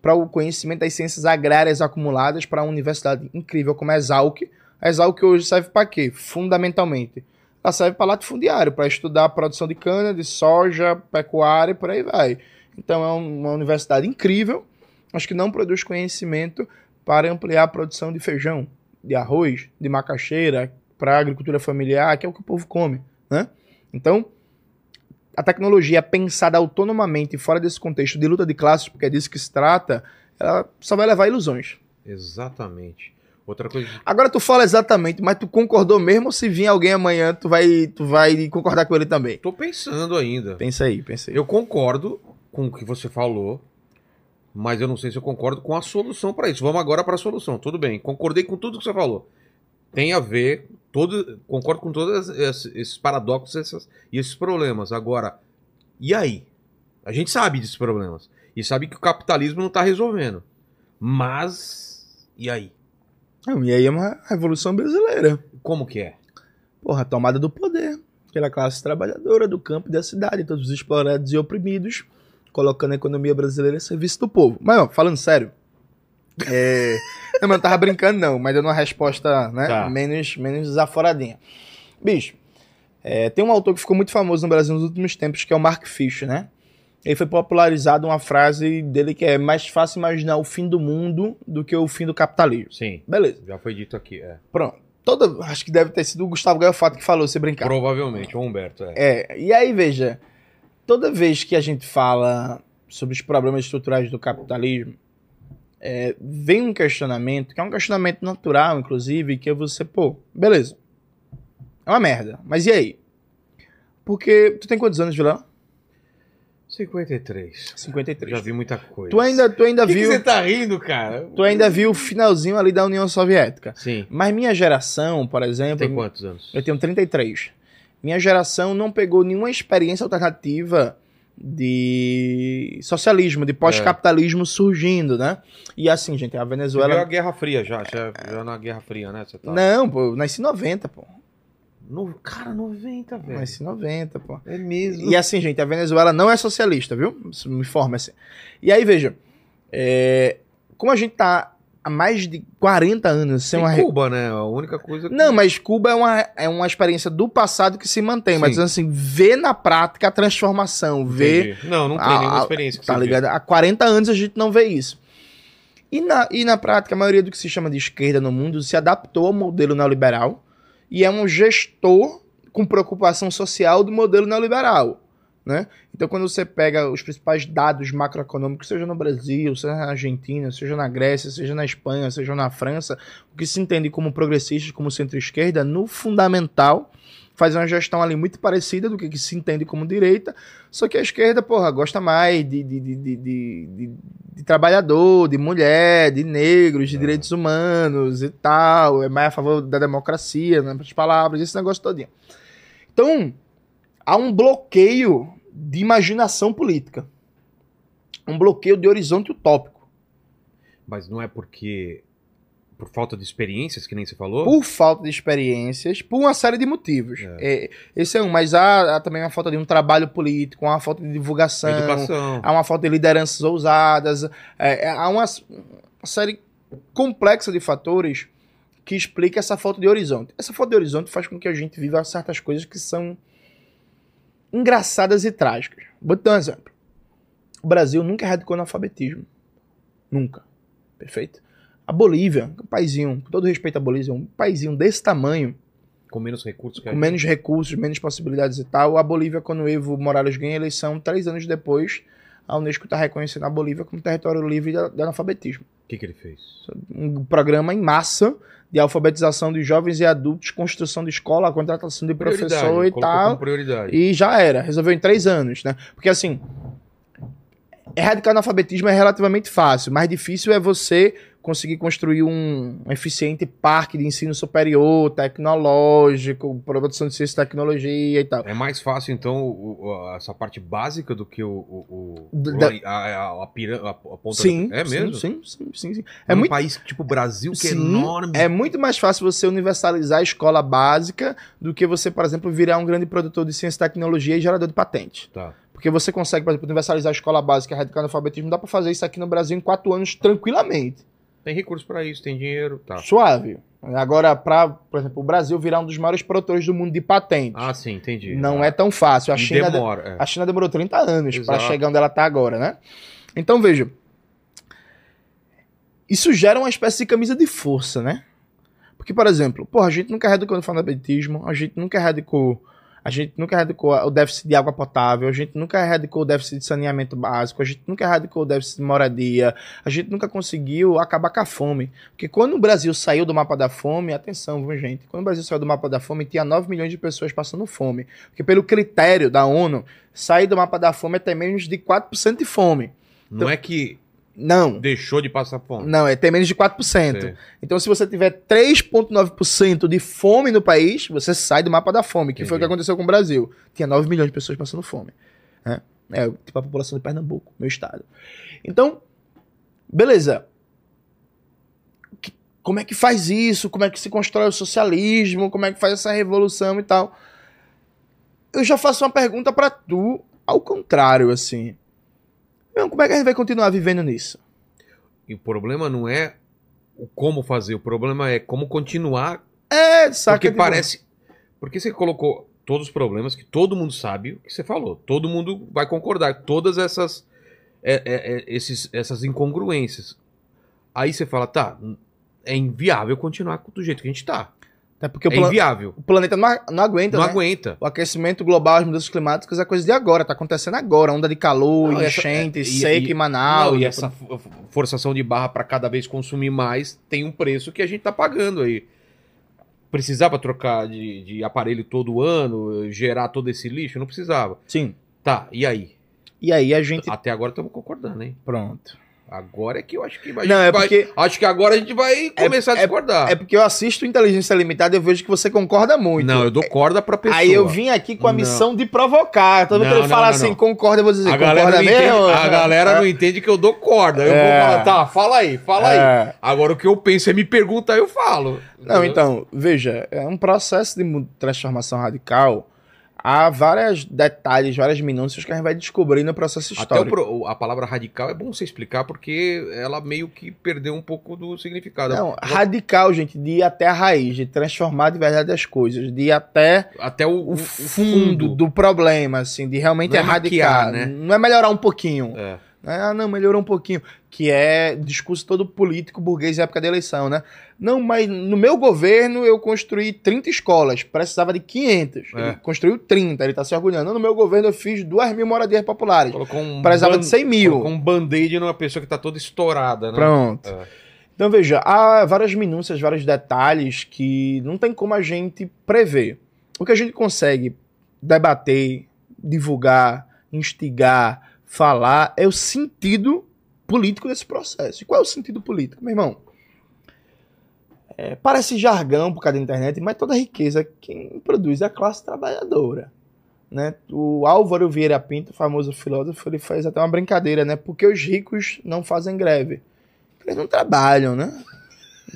para o conhecimento das ciências agrárias acumuladas para uma universidade incrível como a Exalc. A Exalc hoje serve para quê? Fundamentalmente, ela serve para latifundiário, para estudar a produção de cana, de soja, pecuária e por aí vai. Então é um- uma universidade incrível, mas que não produz conhecimento para ampliar a produção de feijão, de arroz, de macaxeira, para a agricultura familiar, que é o que o povo come, né? Então, a tecnologia pensada autonomamente fora desse contexto de luta de classes, porque é disso que se trata, ela só vai levar ilusões. Exatamente. Outra coisa. Agora tu fala exatamente, mas tu concordou mesmo se vir alguém amanhã, tu vai, tu vai concordar com ele também? Tô pensando ainda. Pensa aí, pensa aí. Eu concordo com o que você falou, mas eu não sei se eu concordo com a solução para isso. Vamos agora para a solução. Tudo bem, concordei com tudo que você falou. Tem a ver, todo, concordo com todos esses, esses paradoxos essas- e esses problemas. Agora, e aí? A gente sabe desses problemas. E sabe que o capitalismo não está resolvendo. Mas, e aí? Não, e aí é uma revolução brasileira. Como que é? Porra, a tomada do poder. Aquela classe trabalhadora do campo e da cidade, todos os explorados e oprimidos, colocando a economia brasileira a serviço do povo. Mas, ó, falando sério, é... não, mas eu tava brincando não, mas dando uma resposta, né, Tá. menos, menos desaforadinha. Bicho, é, tem um autor que ficou muito famoso no Brasil nos últimos tempos, que é o Mark Fisher, né? Ele foi popularizado uma frase dele que é mais fácil imaginar o fim do mundo do que o fim do capitalismo. Sim, Beleza, já foi dito aqui. É. pronto. Toda, acho que deve ter sido o Gustavo Gaiofato que falou, se brincar. Provavelmente, o Humberto. É. É, e aí, veja, toda vez que a gente fala sobre os problemas estruturais do capitalismo, é, vem um questionamento, que é um questionamento natural, inclusive, que é você, pô, beleza. É uma merda, mas e aí? Porque tu tem quantos anos, Vilão? 53. 53. Já vi muita coisa. Tu ainda, tu ainda que que viu, você tá rindo, cara? tu ainda viu o finalzinho ali da União Soviética. Sim. Mas minha geração, por exemplo, Tem quantos anos? Eu tenho 33. Minha geração não pegou nenhuma experiência alternativa de socialismo, de pós-capitalismo surgindo, né? E assim, gente, a Você viu a Venezuela. Guerra Fria já, já, já na Guerra Fria, né? Você tá... Não, pô, eu nasci em 90, pô. No... Cara, 90, Eu velho. Em 90, pô. É mesmo. E assim, gente, a Venezuela não é socialista, viu? Me informa assim. E aí, veja, é, como a gente tá há mais de 40 anos sem Tem uma. Cuba, né? A única coisa que... Não, mas Cuba é uma, é uma experiência do passado que se mantém, mas Sim. assim, vê na prática a transformação, vê Entendi. Não, não tem Ah, nenhuma experiência que Tá você vê. ligado? Há 40 anos a gente não vê isso. E na, e na prática, a maioria do que se chama de esquerda no mundo se adaptou ao modelo neoliberal e é um gestor com preocupação social do modelo neoliberal. Né? Então, quando você pega os principais dados macroeconômicos, seja no Brasil, seja na Argentina, seja na Grécia, seja na Espanha, seja na França, o que se entende como progressistas, como centro-esquerda, no fundamental, faz uma gestão ali muito parecida do que, que se entende como direita, só que a esquerda, porra, gosta mais de, de, de, de, de- trabalhador, de mulher, de negros, de É. direitos humanos e tal, é mais a favor da democracia, né, as palavras, esse negócio todinho. Então, há um bloqueio de imaginação política. Um bloqueio de horizonte utópico. Mas não é porque... Por falta de experiências, que nem você falou? Por falta de experiências, por uma série de motivos. É, esse é um, mas há, há também uma falta de um trabalho político, uma falta de divulgação, Educação. há uma falta de lideranças ousadas, é, é, há uma, uma série complexa de fatores que explica essa falta de horizonte. Essa falta de horizonte faz com que a gente viva certas coisas que são engraçadas e trágicas. Vou te dar um exemplo. O Brasil nunca erradicou analfabetismo. Nunca. Perfeito? A Bolívia, um paizinho, com todo respeito à Bolívia, um paizinho desse tamanho, Com menos recursos com menos recursos, menos possibilidades e tal. A Bolívia, quando o Evo Morales ganha a eleição, três anos depois, a Unesco está reconhecendo a Bolívia como território livre de de analfabetismo. O que, que ele fez? Um programa em massa de alfabetização de jovens e adultos, construção de escola, contratação de professor Prioridade, e colocou tal. E já era, resolveu em três anos, né? Porque assim, erradicar analfabetismo é relativamente fácil, mais difícil é você conseguir construir um, eficiente parque de ensino superior, tecnológico, produção de ciência e tecnologia e tal. É mais fácil, então, o- o- essa parte básica do que o. o, Da- a, a, a, a- ponta Sim, É mesmo? Sim, sim, sim, sim. É É um muito, país tipo Brasil, que é sim, enorme. é muito mais fácil você universalizar a escola básica do que você, por exemplo, virar um grande produtor de ciência e tecnologia e gerador de patente. Tá. Porque você consegue, por exemplo, universalizar a escola básica e erradicar o analfabetismo, dá pra fazer isso aqui no Brasil em quatro anos tranquilamente. Tem recurso pra isso, tem dinheiro, tá. Suave. Agora, para, por exemplo, o Brasil virar um dos maiores produtores do mundo de patentes, Ah, sim, entendi. não Ah, é tão fácil. A China, demora. é. a China demorou 30 anos para chegar onde ela tá agora, né? Então, veja. Isso gera uma espécie de camisa de força, né? Porque, por exemplo, porra, a gente nunca erradicou o analfabetismo, a gente nunca erradicou, a gente nunca erradicou o déficit de água potável, a gente nunca erradicou o déficit de saneamento básico, a gente nunca erradicou o déficit de moradia, a gente nunca conseguiu acabar com a fome. Porque quando o Brasil saiu do mapa da fome, atenção, viu, gente? Quando o Brasil saiu do mapa da fome, tinha 9 milhões de pessoas passando fome. Porque pelo critério da ONU, sair do mapa da fome é ter menos de 4% de fome. Não é que Não. deixou de passar fome. Não, é ter menos de 4%. Sei. Então, se você tiver 3,9% de fome no país, você sai do mapa da fome, que foi o Entendi. que aconteceu com o Brasil. Tinha 9 milhões de pessoas passando fome. né? É, tipo a população de Pernambuco, meu estado. Então, beleza. Que- Como é que faz isso? Como é que se constrói o socialismo? Como é que faz essa revolução e tal? Eu já faço uma pergunta pra tu, ao contrário, assim. Meu, como é que a gente vai continuar vivendo nisso? E o problema não é o como fazer, o problema é como continuar. É, saca? porque parece. Porque você colocou todos os problemas que todo mundo sabe o que você falou. Todo mundo vai concordar. Todas essas. é, é, é, esses, essas incongruências. Aí você fala, tá, é inviável continuar do jeito que a gente tá. É porque o, É pla- inviável. o planeta não, não aguenta, Não né? aguenta. O aquecimento global, as mudanças climáticas é coisa de agora, tá acontecendo agora. Onda de calor, Não, essa- enchente, é- seca e- em Manaus. Não, e essa fo- forçação de barra para cada vez consumir mais tem um preço que a gente tá pagando aí. Precisava trocar de, de aparelho todo ano, gerar todo esse lixo? Não precisava. Sim. Tá, e aí? E aí a gente. Até agora estamos concordando, hein? Pronto. Agora é que eu acho que a Não, é vai- porque- Acho que agora a gente vai começar a discordar. É porque eu assisto Inteligência Limitada e eu vejo que você concorda muito. Não, eu dou corda pra pessoa. Aí eu vim aqui com a Não. missão de provocar. Toda vez que ele fala assim, concorda, eu vou dizer, a galera, concorda não entende, mesmo? a galera não entende que eu dou corda. Eu É. vou falar, tá, fala aí, fala aí. É. Agora o que eu penso é me perguntar, eu falo. Não, então, veja, é um processo de transformação radical. Há vários detalhes, várias minúcias que a gente vai descobrir no processo histórico. pro- a palavra radical é bom você explicar porque ela meio que perdeu um pouco do significado. Não, radical, gente, de ir até a raiz, de transformar de verdade as coisas, de ir até Até o, o fundo do problema, assim, de realmente Não é erradicar. maquiar, né? Não é melhorar um pouquinho. É. Ah, não, melhorou um pouquinho. Que é discurso todo político burguês na época da eleição, né? Não, mas no meu governo eu construí 30 escolas, precisava de 500. É. Ele construiu 30, ele tá se orgulhando. Não, no meu governo eu fiz 2 mil moradias populares. Colocou um Precisava ban- de 100 mil. Colocou um band-aid numa pessoa que tá toda estourada, né? Pronto. É. Então veja, há várias minúcias, vários detalhes que não tem como a gente prever. O que a gente consegue debater, divulgar, instigar, falar é o sentido político desse processo. E qual é o sentido político, meu irmão? É, parece jargão por causa da internet, mas toda riqueza quem produz é a classe trabalhadora. Né? O Álvaro Vieira Pinto, famoso filósofo, ele fez até uma brincadeira, né? Porque os ricos não fazem greve. Eles não trabalham, né?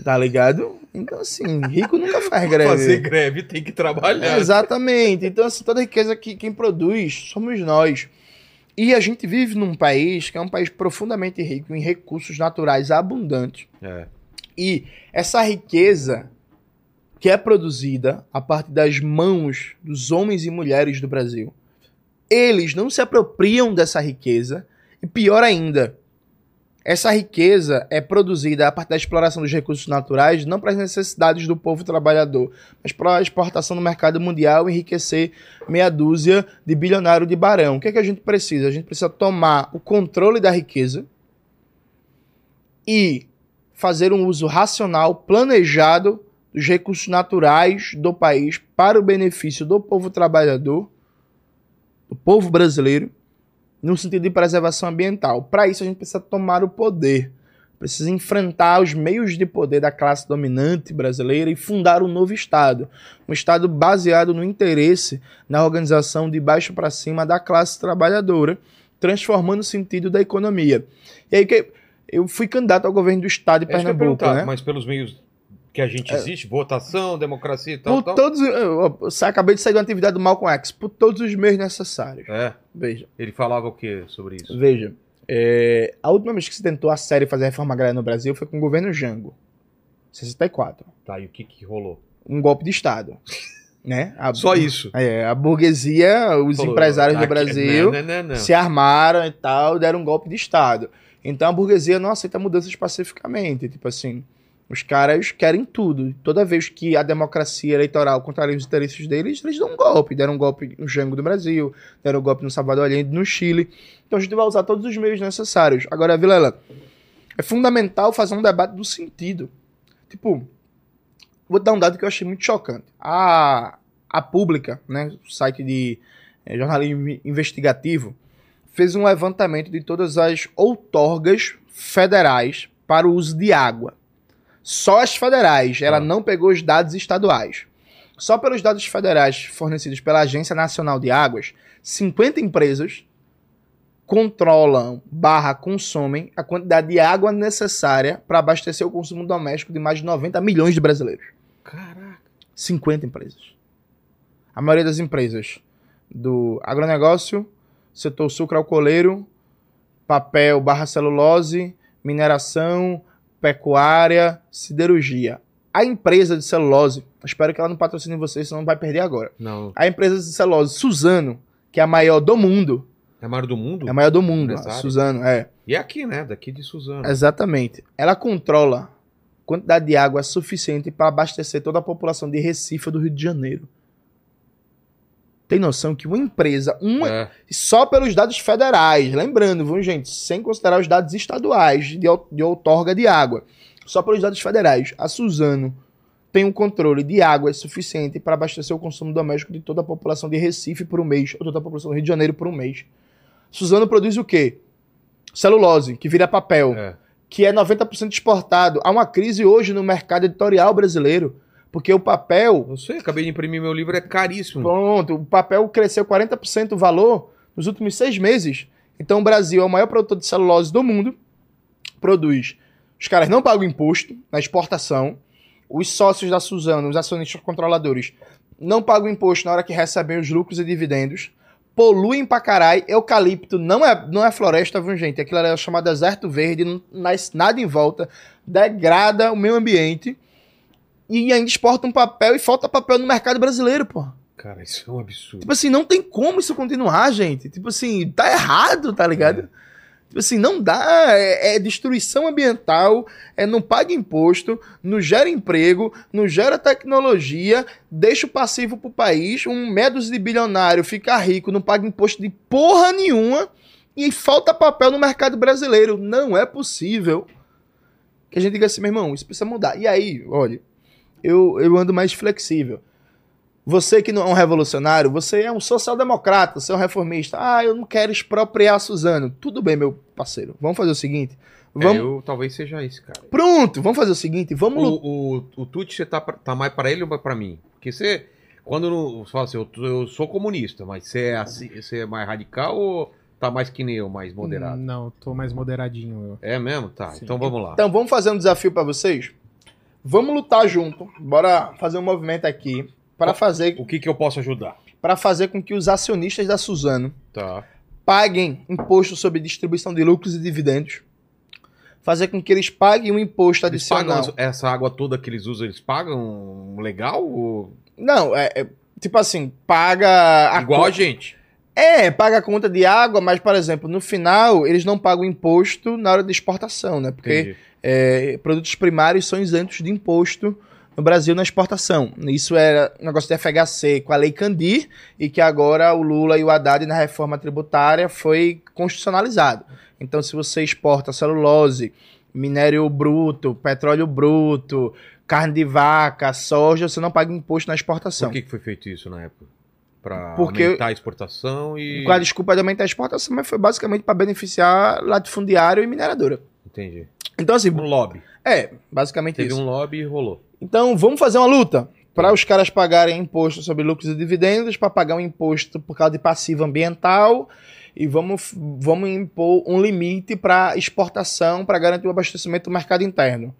Tá ligado? Então, assim, rico nunca faz greve. Fazer greve tem que trabalhar. Exatamente. Então, assim, toda riqueza que quem produz somos nós. E a gente vive num país que é um país profundamente rico em recursos naturais abundantes. É. E essa riqueza que é produzida a partir das mãos dos homens e mulheres do Brasil. Eles não se apropriam dessa riqueza e pior ainda, essa riqueza é produzida a partir da exploração dos recursos naturais, não para as necessidades do povo trabalhador, mas para a exportação no mercado mundial enriquecer meia dúzia de bilionário de barão. O que, é que a gente precisa? A gente precisa tomar o controle da riqueza e fazer um uso racional, planejado dos recursos naturais do país para o benefício do povo trabalhador, do povo brasileiro no sentido de preservação ambiental. Para isso, a gente precisa tomar o poder, precisa enfrentar os meios de poder da classe dominante brasileira e fundar um novo Estado. Um Estado baseado no interesse, na organização de baixo para cima da classe trabalhadora, transformando o sentido da economia. E aí que eu fui candidato ao governo do Estado de É Pernambuco, né? Mas pelos meios que a gente existe, votação, democracia e tal, Por tal. todos, eu, acabei de sair de uma atividade do Malcolm X, por todos os meios necessários. É, Veja. ele falava o que sobre isso? Veja, é, a última vez que se tentou a série fazer a reforma agrária no Brasil foi com o governo Jango, 64. Tá, e o que que rolou? Um golpe de Estado. né? A, Só isso. É, a burguesia, os Falou, empresários do aqui- Brasil Não, não, não, não. se armaram e tal, deram um golpe de Estado. Então a burguesia não aceita mudanças pacificamente. Tipo assim, os caras querem tudo. Toda vez que a democracia eleitoral contraria os interesses deles, eles dão um golpe. Deram um golpe no Jango do Brasil, deram um golpe no Salvador Allende, no Chile. Então a gente vai usar todos os meios necessários. Agora, Vilela, é fundamental fazer um debate do sentido. Tipo, vou dar um dado que eu achei muito chocante. A, a Pública, né, o site de eh, jornalismo investigativo, fez um levantamento de todas as outorgas federais para o uso de água. Só as federais, ela Ah. não pegou os dados estaduais. Só pelos dados federais fornecidos pela Agência Nacional de Águas, 50 empresas controlam barra consomem a quantidade de água necessária para abastecer o consumo doméstico de mais de 90 milhões de brasileiros. Caraca. 50 empresas. A maioria das empresas do agronegócio, setor sucroalcooleiro, papel barra celulose, mineração, pecuária, siderurgia. A empresa de celulose, espero que ela não patrocine vocês, senão vai perder agora. Não. A empresa de celulose, Suzano, que é a maior do mundo, É a maior do mundo? é a maior do mundo, a. Suzano, é. E é aqui, né? Daqui de Suzano. Exatamente. Ela controla a quantidade de água suficiente para abastecer toda a população de Recife do Rio de Janeiro. Tem noção que uma empresa, uma, É. só pelos dados federais, lembrando, viu, gente, sem considerar os dados estaduais de, de outorga de água, só pelos dados federais, a Suzano tem um controle de água suficiente para abastecer o consumo doméstico de toda a população de Recife por um mês, ou toda a população do Rio de Janeiro por um mês. Suzano produz o quê? Celulose, que vira papel É. que é 90% exportado. Há uma crise hoje no mercado editorial brasileiro, porque o papel, Não sei, acabei de imprimir meu livro, é caríssimo. pronto, o papel cresceu 40% o valor nos últimos seis meses. Então o Brasil é o maior produtor de celulose do mundo, produz. Os caras não pagam imposto na exportação. Os sócios da Suzano, os acionistas controladores, não pagam imposto na hora que recebem os lucros e dividendos. Poluem pra caralho. Eucalipto não é, não é floresta, viu, gente? Aquilo é chamado deserto verde, não nasce nada em volta, degrada o meio ambiente. E ainda exportam papel e falta papel no mercado brasileiro, pô. Cara, isso é um absurdo. Tipo assim, não tem como isso continuar, gente. Tipo assim, tá errado, tá ligado? Tipo assim, não dá. É, é destruição ambiental, é não paga imposto, não gera emprego, não gera tecnologia, deixa o passivo pro país, um medos de bilionário fica rico, não paga imposto de porra nenhuma e falta papel no mercado brasileiro. Não é possível que a gente diga assim, meu irmão, isso precisa mudar. E aí, olha, eu, eu ando mais flexível. Você que não é um revolucionário, você é um social-democrata, você é um reformista. Ah, eu não quero expropriar Suzano. Tudo bem, meu parceiro. Vamos fazer o seguinte. É, Vamos... eu talvez seja esse, cara. Pronto, vamos fazer o seguinte. Vamos. O, o, o Tuti, você tá, tá mais pra ele ou mais pra mim? Porque você, quando não, você fala assim, eu, eu sou comunista, mas você é, assim, você é mais radical ou tá mais que nem eu, mais moderado? Não, tô mais moderadinho. Eu. É mesmo? Tá, Sim. então vamos lá. Então vamos fazer um desafio pra vocês? Vamos lutar junto. Bora fazer um movimento aqui para fazer, O que que eu posso ajudar? para fazer com que os acionistas da Suzano Tá. paguem imposto sobre distribuição de lucros e dividendos, fazer com que eles paguem um imposto Eles adicional. pagam essa água toda que eles usam, eles pagam legal? Ou... Não, é, é, tipo assim, paga a Igual a gente. É, paga a conta de água, mas, por exemplo, no final, eles não pagam imposto na hora de exportação, né? Porque Entendi. É, produtos primários são isentos de imposto no Brasil na exportação. Isso era um negócio de FHC com a Lei Candir e que agora o Lula e o Haddad na reforma tributária foi constitucionalizado. Então, se você exporta celulose, minério bruto, petróleo bruto, carne de vaca, soja, você não paga imposto na exportação. Por que, que foi feito isso na época? Porque- aumentar a exportação e. Com a desculpa de aumentar a exportação, mas foi basicamente para beneficiar latifundiário e mineradora. Entendi. Então, assim, Um lobby. é, basicamente Teve isso. um lobby e rolou. Então, vamos fazer uma luta para os caras pagarem imposto sobre lucros e dividendos, para pagar um imposto por causa de passivo ambiental e vamos, vamos impor um limite para exportação para garantir o abastecimento do mercado interno.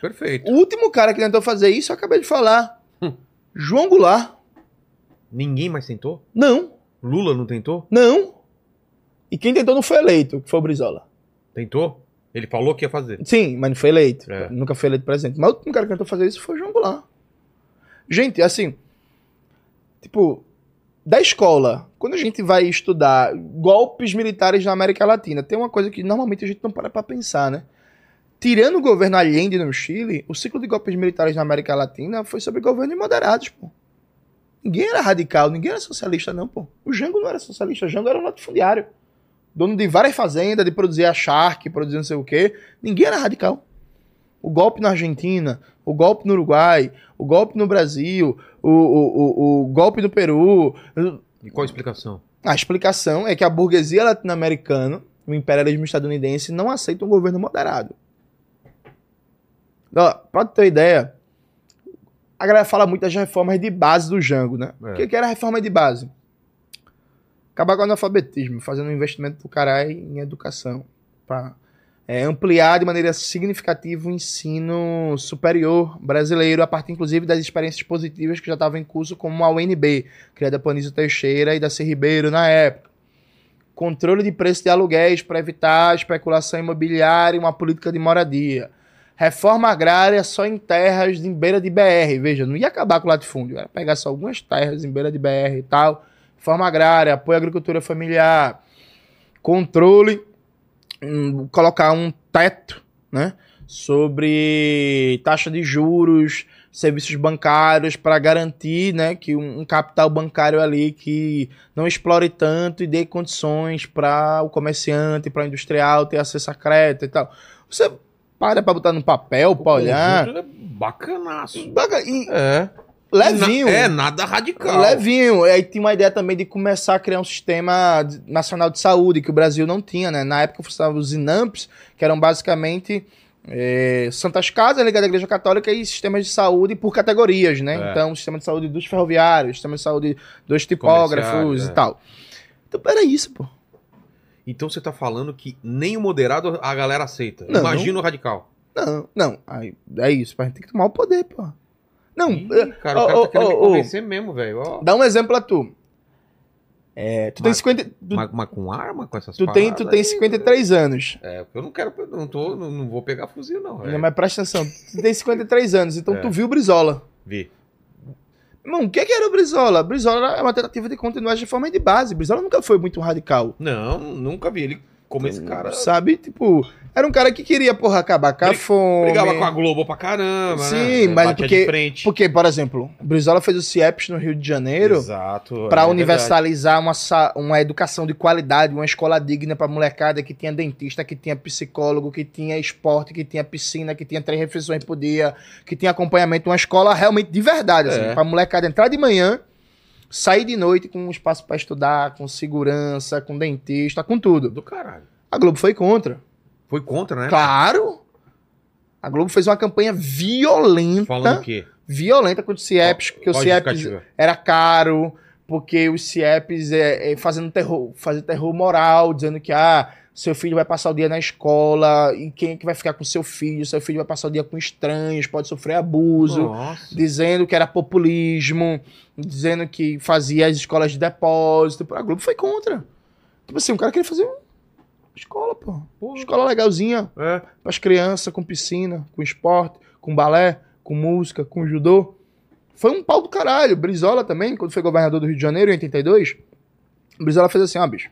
Perfeito. O último cara que tentou fazer isso, eu acabei de falar. Hum. João Goulart. Ninguém mais tentou? Não, Lula não tentou? não. E quem tentou não foi eleito, que foi o Brizola. Tentou? Ele falou que ia fazer. Sim, mas não foi eleito. É. Nunca foi eleito presidente. Mas o último cara que tentou fazer isso foi o João Goulart. Gente, assim, tipo, da escola, quando a gente vai estudar golpes militares na América Latina, tem uma coisa que normalmente a gente não para pra pensar, né? Tirando o governo Allende no Chile, o ciclo de golpes militares na América Latina foi sobre governos moderados, pô. Ninguém era radical, ninguém era socialista, não, pô. O Jango não era socialista, o Jango era um latifundiário. Dono de várias fazendas, de produzir a Shark, produzir não sei o quê. Ninguém era radical. O golpe na Argentina, o golpe no Uruguai, o golpe no Brasil, o, o, o, o golpe no Peru. E qual a explicação? A explicação é que a burguesia latino-americana, o imperialismo estadunidense, não aceita um governo moderado. Pra ter ideia, a galera fala muito das reformas de base do Jango, né? É. O que, que era a reforma de base? Acabar com o analfabetismo, fazendo um investimento do caralho em educação. Pra é, ampliar de maneira significativa o ensino superior brasileiro, a partir inclusive das experiências positivas que já estavam em curso, como a UNB, criada por Anísio Teixeira e da C. Ribeiro na época. Controle de preço de aluguéis para evitar especulação imobiliária e uma política de moradia. Reforma agrária só em terras em beira de BR. Veja, não ia acabar com o latifúndio, era pegar só algumas terras em beira de BR e tal. Reforma agrária, apoio à agricultura familiar, controle, hum, colocar um teto, né, sobre taxa de juros, serviços bancários para garantir, né, que um, um capital bancário ali que não explore tanto e dê condições para o comerciante, para o industrial ter acesso a crédito e tal. Você para para botar no papel, para olhar, é bacanaço. Baga- e É. levinho. Na- é, nada radical. Levinho. Aí tinha uma ideia também de começar a criar um sistema nacional de saúde, que o Brasil não tinha, né? Na época funcionavam os INAMPs, que eram basicamente é, santas casas ligadas à Igreja Católica e sistemas de saúde por categorias, né? É. Então, sistema de saúde dos ferroviários, sistema de saúde dos tipógrafos é. e tal. Então, era isso, pô. Então você tá falando que nem o moderado a galera aceita. Não. Imagina o radical. Não, não. Aí, é isso, a gente tem que tomar o poder, pô. Não, Ih, é, cara, o cara ô, tá querendo me ô, ô. convencer mesmo, velho. Dá um exemplo a tu. É, tu tem Mas- 50. Tu, Mas, mas com arma, com essas tu tem, tu tem aí, 53 anos. É, porque eu não quero, não tô, não, não vou pegar fuzil não. Não, velho. mas presta atenção, tu tem 53 anos, então É. tu viu o Brizola. Vi. Irmão, o que, que era o Brizola? Brizola é uma tentativa de continuar as reformas de base. Brizola nunca foi muito radical. Não, nunca vi ele como esse cara. Sabe? Tipo, era um cara que queria, porra, acabar com a fome. Brigava com a Globo pra caramba, Sim, né? mas porque- de frente. Porque, por exemplo, o Brizola fez o CIEPS no Rio de Janeiro Exato. pra é universalizar uma, uma educação de qualidade, uma escola digna pra molecada que tinha dentista, que tinha psicólogo, que tinha esporte, que tinha piscina, que tinha três refeições por dia, que tinha acompanhamento, uma escola realmente de verdade, assim, É. pra molecada entrar de manhã, sair de noite com um espaço pra estudar, com segurança, com dentista, com tudo. Do caralho. A Globo foi contra. Foi contra, né? Claro! A Globo fez uma campanha violenta Falando o quê? violenta contra o CIEPS, porque o CIEPS era caro, porque os CIEPs é, é, fazendo terror, fazendo terror moral, dizendo que ah, seu filho vai passar o dia na escola, e quem é que vai ficar com seu filho? Seu filho vai passar o dia com estranhos, pode sofrer abuso. Nossa. Dizendo que era populismo, dizendo que fazia as escolas de depósito. A Globo foi contra. Tipo assim, o cara queria fazer um Escola, pô. Porra. Escola legalzinha, É. pras crianças, com piscina, com esporte, com balé, com música, com judô. Foi um pau do caralho. Brizola também, quando foi governador do Rio de Janeiro em 82, Brizola fez assim, ó, bicho.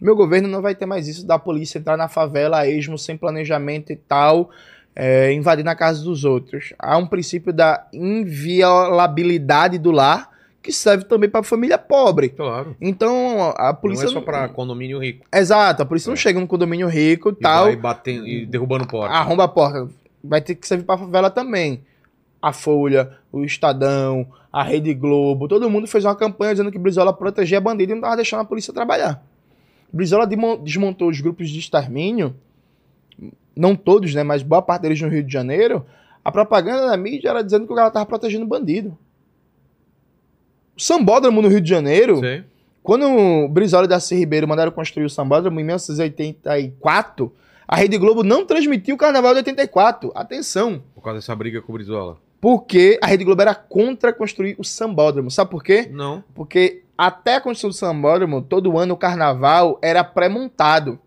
Meu governo não vai ter mais isso da polícia entrar na favela a esmo, sem planejamento e tal, é, invadir na casa dos outros. Há um princípio da inviolabilidade do lar que serve também pra família pobre. Claro. Então, a polícia. não é só pra condomínio rico. Exato, a polícia não É. chega num condomínio rico e tal. vai batendo e derrubando porta. Arromba a porta. Vai ter que servir pra favela também. A Folha, o Estadão, a Rede Globo, todo mundo fez uma campanha dizendo que Brizola protegia bandido e não tava deixando a polícia trabalhar. Brizola desmontou os grupos de extermínio, não todos, né, mas boa parte deles no Rio de Janeiro. A propaganda da mídia era dizendo que o cara tava protegendo bandido. O Sambódromo no Rio de Janeiro, Sei. quando o Brizola e Darcy Ribeiro mandaram construir o Sambódromo em 1984, a Rede Globo não transmitiu o Carnaval de 84. Atenção! Por causa dessa briga com o Brizola. Porque a Rede Globo era contra construir o Sambódromo. Sabe por quê? Não. Porque até a construção do Sambódromo, todo ano o Carnaval era pré-montado.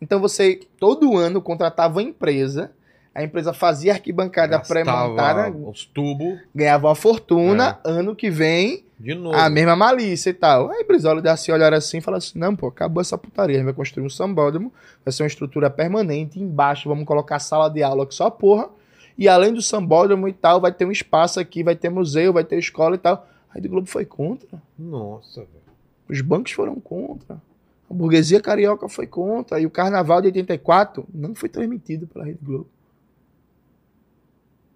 Então você, todo ano, contratava uma empresa, a empresa fazia arquibancada pré-montada, os tubos ganhava uma fortuna, ano que vem de novo. a mesma malícia e tal. Aí Brizola dá assim, olhar assim e fala assim: não, pô, acabou essa putaria. A gente vai construir um sambódromo, vai ser uma estrutura permanente. Embaixo vamos colocar sala de aula que só porra. E além do sambódromo e tal, vai ter um espaço aqui, vai ter museu, vai ter escola e tal. A Rede Globo foi contra. Nossa, velho. Os bancos foram contra. A burguesia carioca foi contra. E o carnaval de 84 não foi transmitido pela Rede Globo.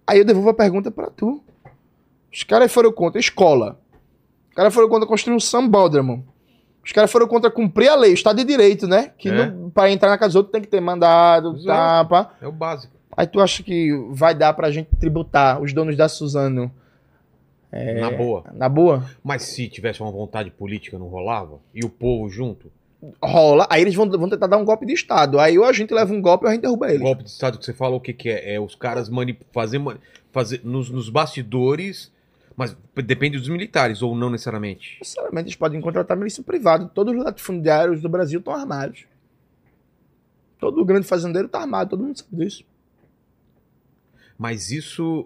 Aí eu devolvo a pergunta pra tu. Os caras foram contra escola. Os caras foram contra construir um sambódromo. Os caras foram contra cumprir a lei, o Estado de Direito, né? Que É. pra entrar na casa dos outros tem que ter mandado, Exato. tá, pá. É o básico. Aí tu acha que vai dar pra gente tributar os donos da Suzano Na boa. na boa? Mas se tivesse uma vontade política, não rolava? E o povo junto? Rola. Aí eles vão, vão tentar dar um golpe de Estado. Aí ou a gente leva um golpe ou a gente derruba O eles. golpe de Estado que você falou, o que, que é? É os caras mani fazer, fazer nos, nos bastidores, mas depende dos militares, ou não necessariamente. Sinceramente, eles podem contratar milícia privada. Todos os latifundiários do Brasil estão armados. Todo grande fazendeiro está armado, todo mundo sabe disso. Mas isso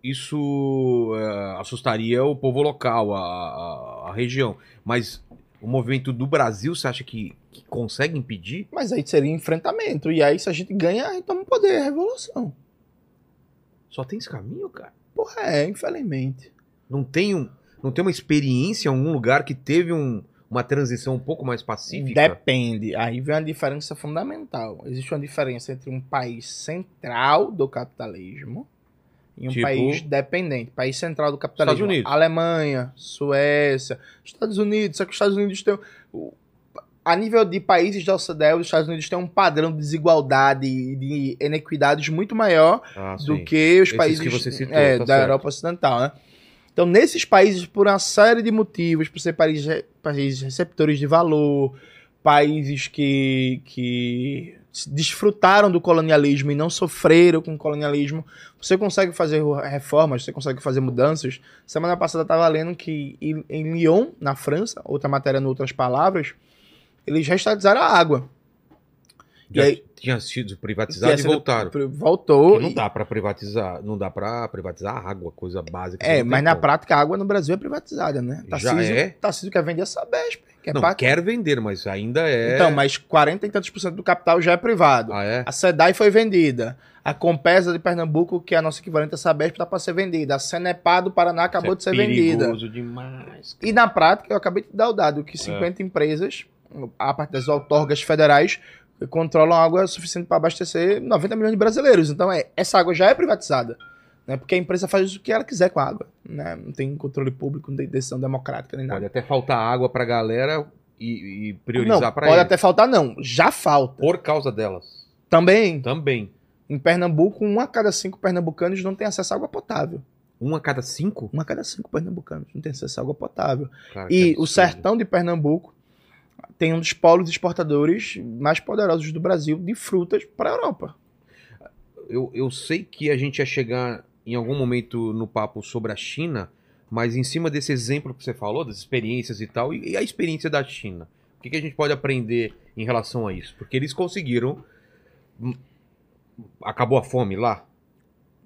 isso é, assustaria o povo local, a, a, a região. Mas o movimento do Brasil, você acha que, que consegue impedir? Mas aí seria enfrentamento. E aí, se a gente ganha, a gente toma o poder, é a revolução. Só tem esse caminho, cara? Porra, é, infelizmente. Não tem, um, não tem uma experiência em algum lugar que teve um- uma transição um pouco mais pacífica? Depende. Aí vem uma diferença fundamental. Existe uma diferença entre um país central do capitalismo e um Tipo? país dependente. País central do capitalismo. Estados Unidos. Alemanha, Suécia, Estados Unidos. Só que os Estados Unidos têm. A nível de países da OCDE, os Estados Unidos têm um padrão de desigualdade e de inequidades muito maior Ah, do sim. que os Esses países que citou, é, tá da certo. Europa Ocidental, né? Então, nesses países, por uma série de motivos, por ser países, países receptores de valor, países que, que desfrutaram do colonialismo e não sofreram com o colonialismo, você consegue fazer reformas, você consegue fazer mudanças. Semana passada eu estava lendo que em em Lyon, na França, outra matéria em outras palavras, eles restatizaram a água. Já E aí- tinha sido privatizado e voltaram. Voltou. Que não e- dá pra privatizar, não dá para privatizar a água, coisa básica. É, mas na como. prática a água no Brasil é privatizada, né? Já é? Tarcísio quer vender a Sabesp. Quer Não, pa- quer vender, mas ainda é. Então, mas 40 e tantos por cento do capital já é privado. Ah, é? A SEDAI foi vendida. A Compesa de Pernambuco, que é a nossa equivalente à Sabesp, tá para ser vendida. A Cenepá do Paraná acabou Isso de é ser vendida. perigoso demais. E na prática, eu acabei de dar o dado que 50 empresas, a parte das outorgas federais, controlam água suficiente para abastecer 90 milhões de brasileiros. Então, é, essa água já é privatizada. Né? Porque a empresa faz o que ela quiser com a água. Né? Não tem controle público, não tem decisão democrática nem nada. Pode até faltar água pra galera e, e priorizar pra pode eles. até faltar, não. Já falta. Por causa delas. Também, Também. em Pernambuco, um a cada cinco pernambucanos não tem acesso à água potável. Um a cada cinco? Um a cada cinco pernambucanos não tem acesso à água potável. Cara, E o sertão de Pernambuco tem um dos polos exportadores mais poderosos do Brasil de frutas para a Europa. Eu, eu sei que a gente ia chegar em algum momento no papo sobre a China, mas em cima desse exemplo que você falou, das experiências e tal, e, e a experiência da China? que, que a gente pode aprender em relação a isso? Porque eles conseguiram. hum, Acabou a fome lá?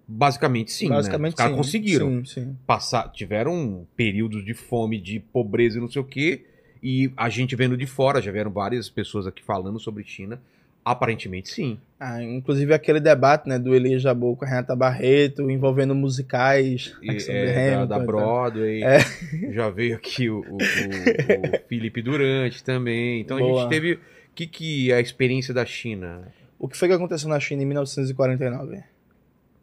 Basicamente sim. né? Basicamente, Os caras sim. conseguiram Sim, sim. passar. Tiveram períodos de fome, de pobreza e não sei o quê. E a gente vendo de fora, já vieram várias pessoas aqui falando sobre China. Aparentemente sim. Ah, inclusive aquele debate né, do Elias Jabou com a Renata Barreto, envolvendo musicais E, né, é, da, Hamilton da tal. Broadway. É. Já veio aqui o, o, o- Felipe Durante também. Então a Boa. gente teve. O que, que é a experiência da China? O que foi que aconteceu na China em 1949?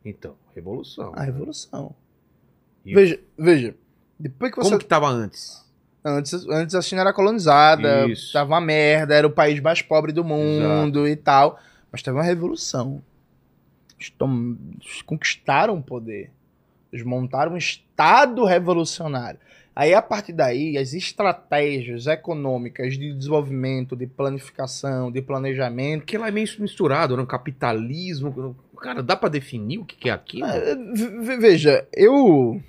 Então, revolução. A Revolução. E- Veja, veja. Depois que você. Como que tava antes? Antes, antes a China era colonizada, Isso. tava uma merda, era o país mais pobre do mundo e tal. Mas teve uma revolução. Eles, tom- eles conquistaram o poder. Eles montaram um Estado revolucionário. Aí, a partir daí, as estratégias econômicas de desenvolvimento, de planificação, de planejamento. Porque lá é meio misturado, né? Capitalismo. Cara, dá pra definir o que, é aquilo? É, ve- ve- Veja, eu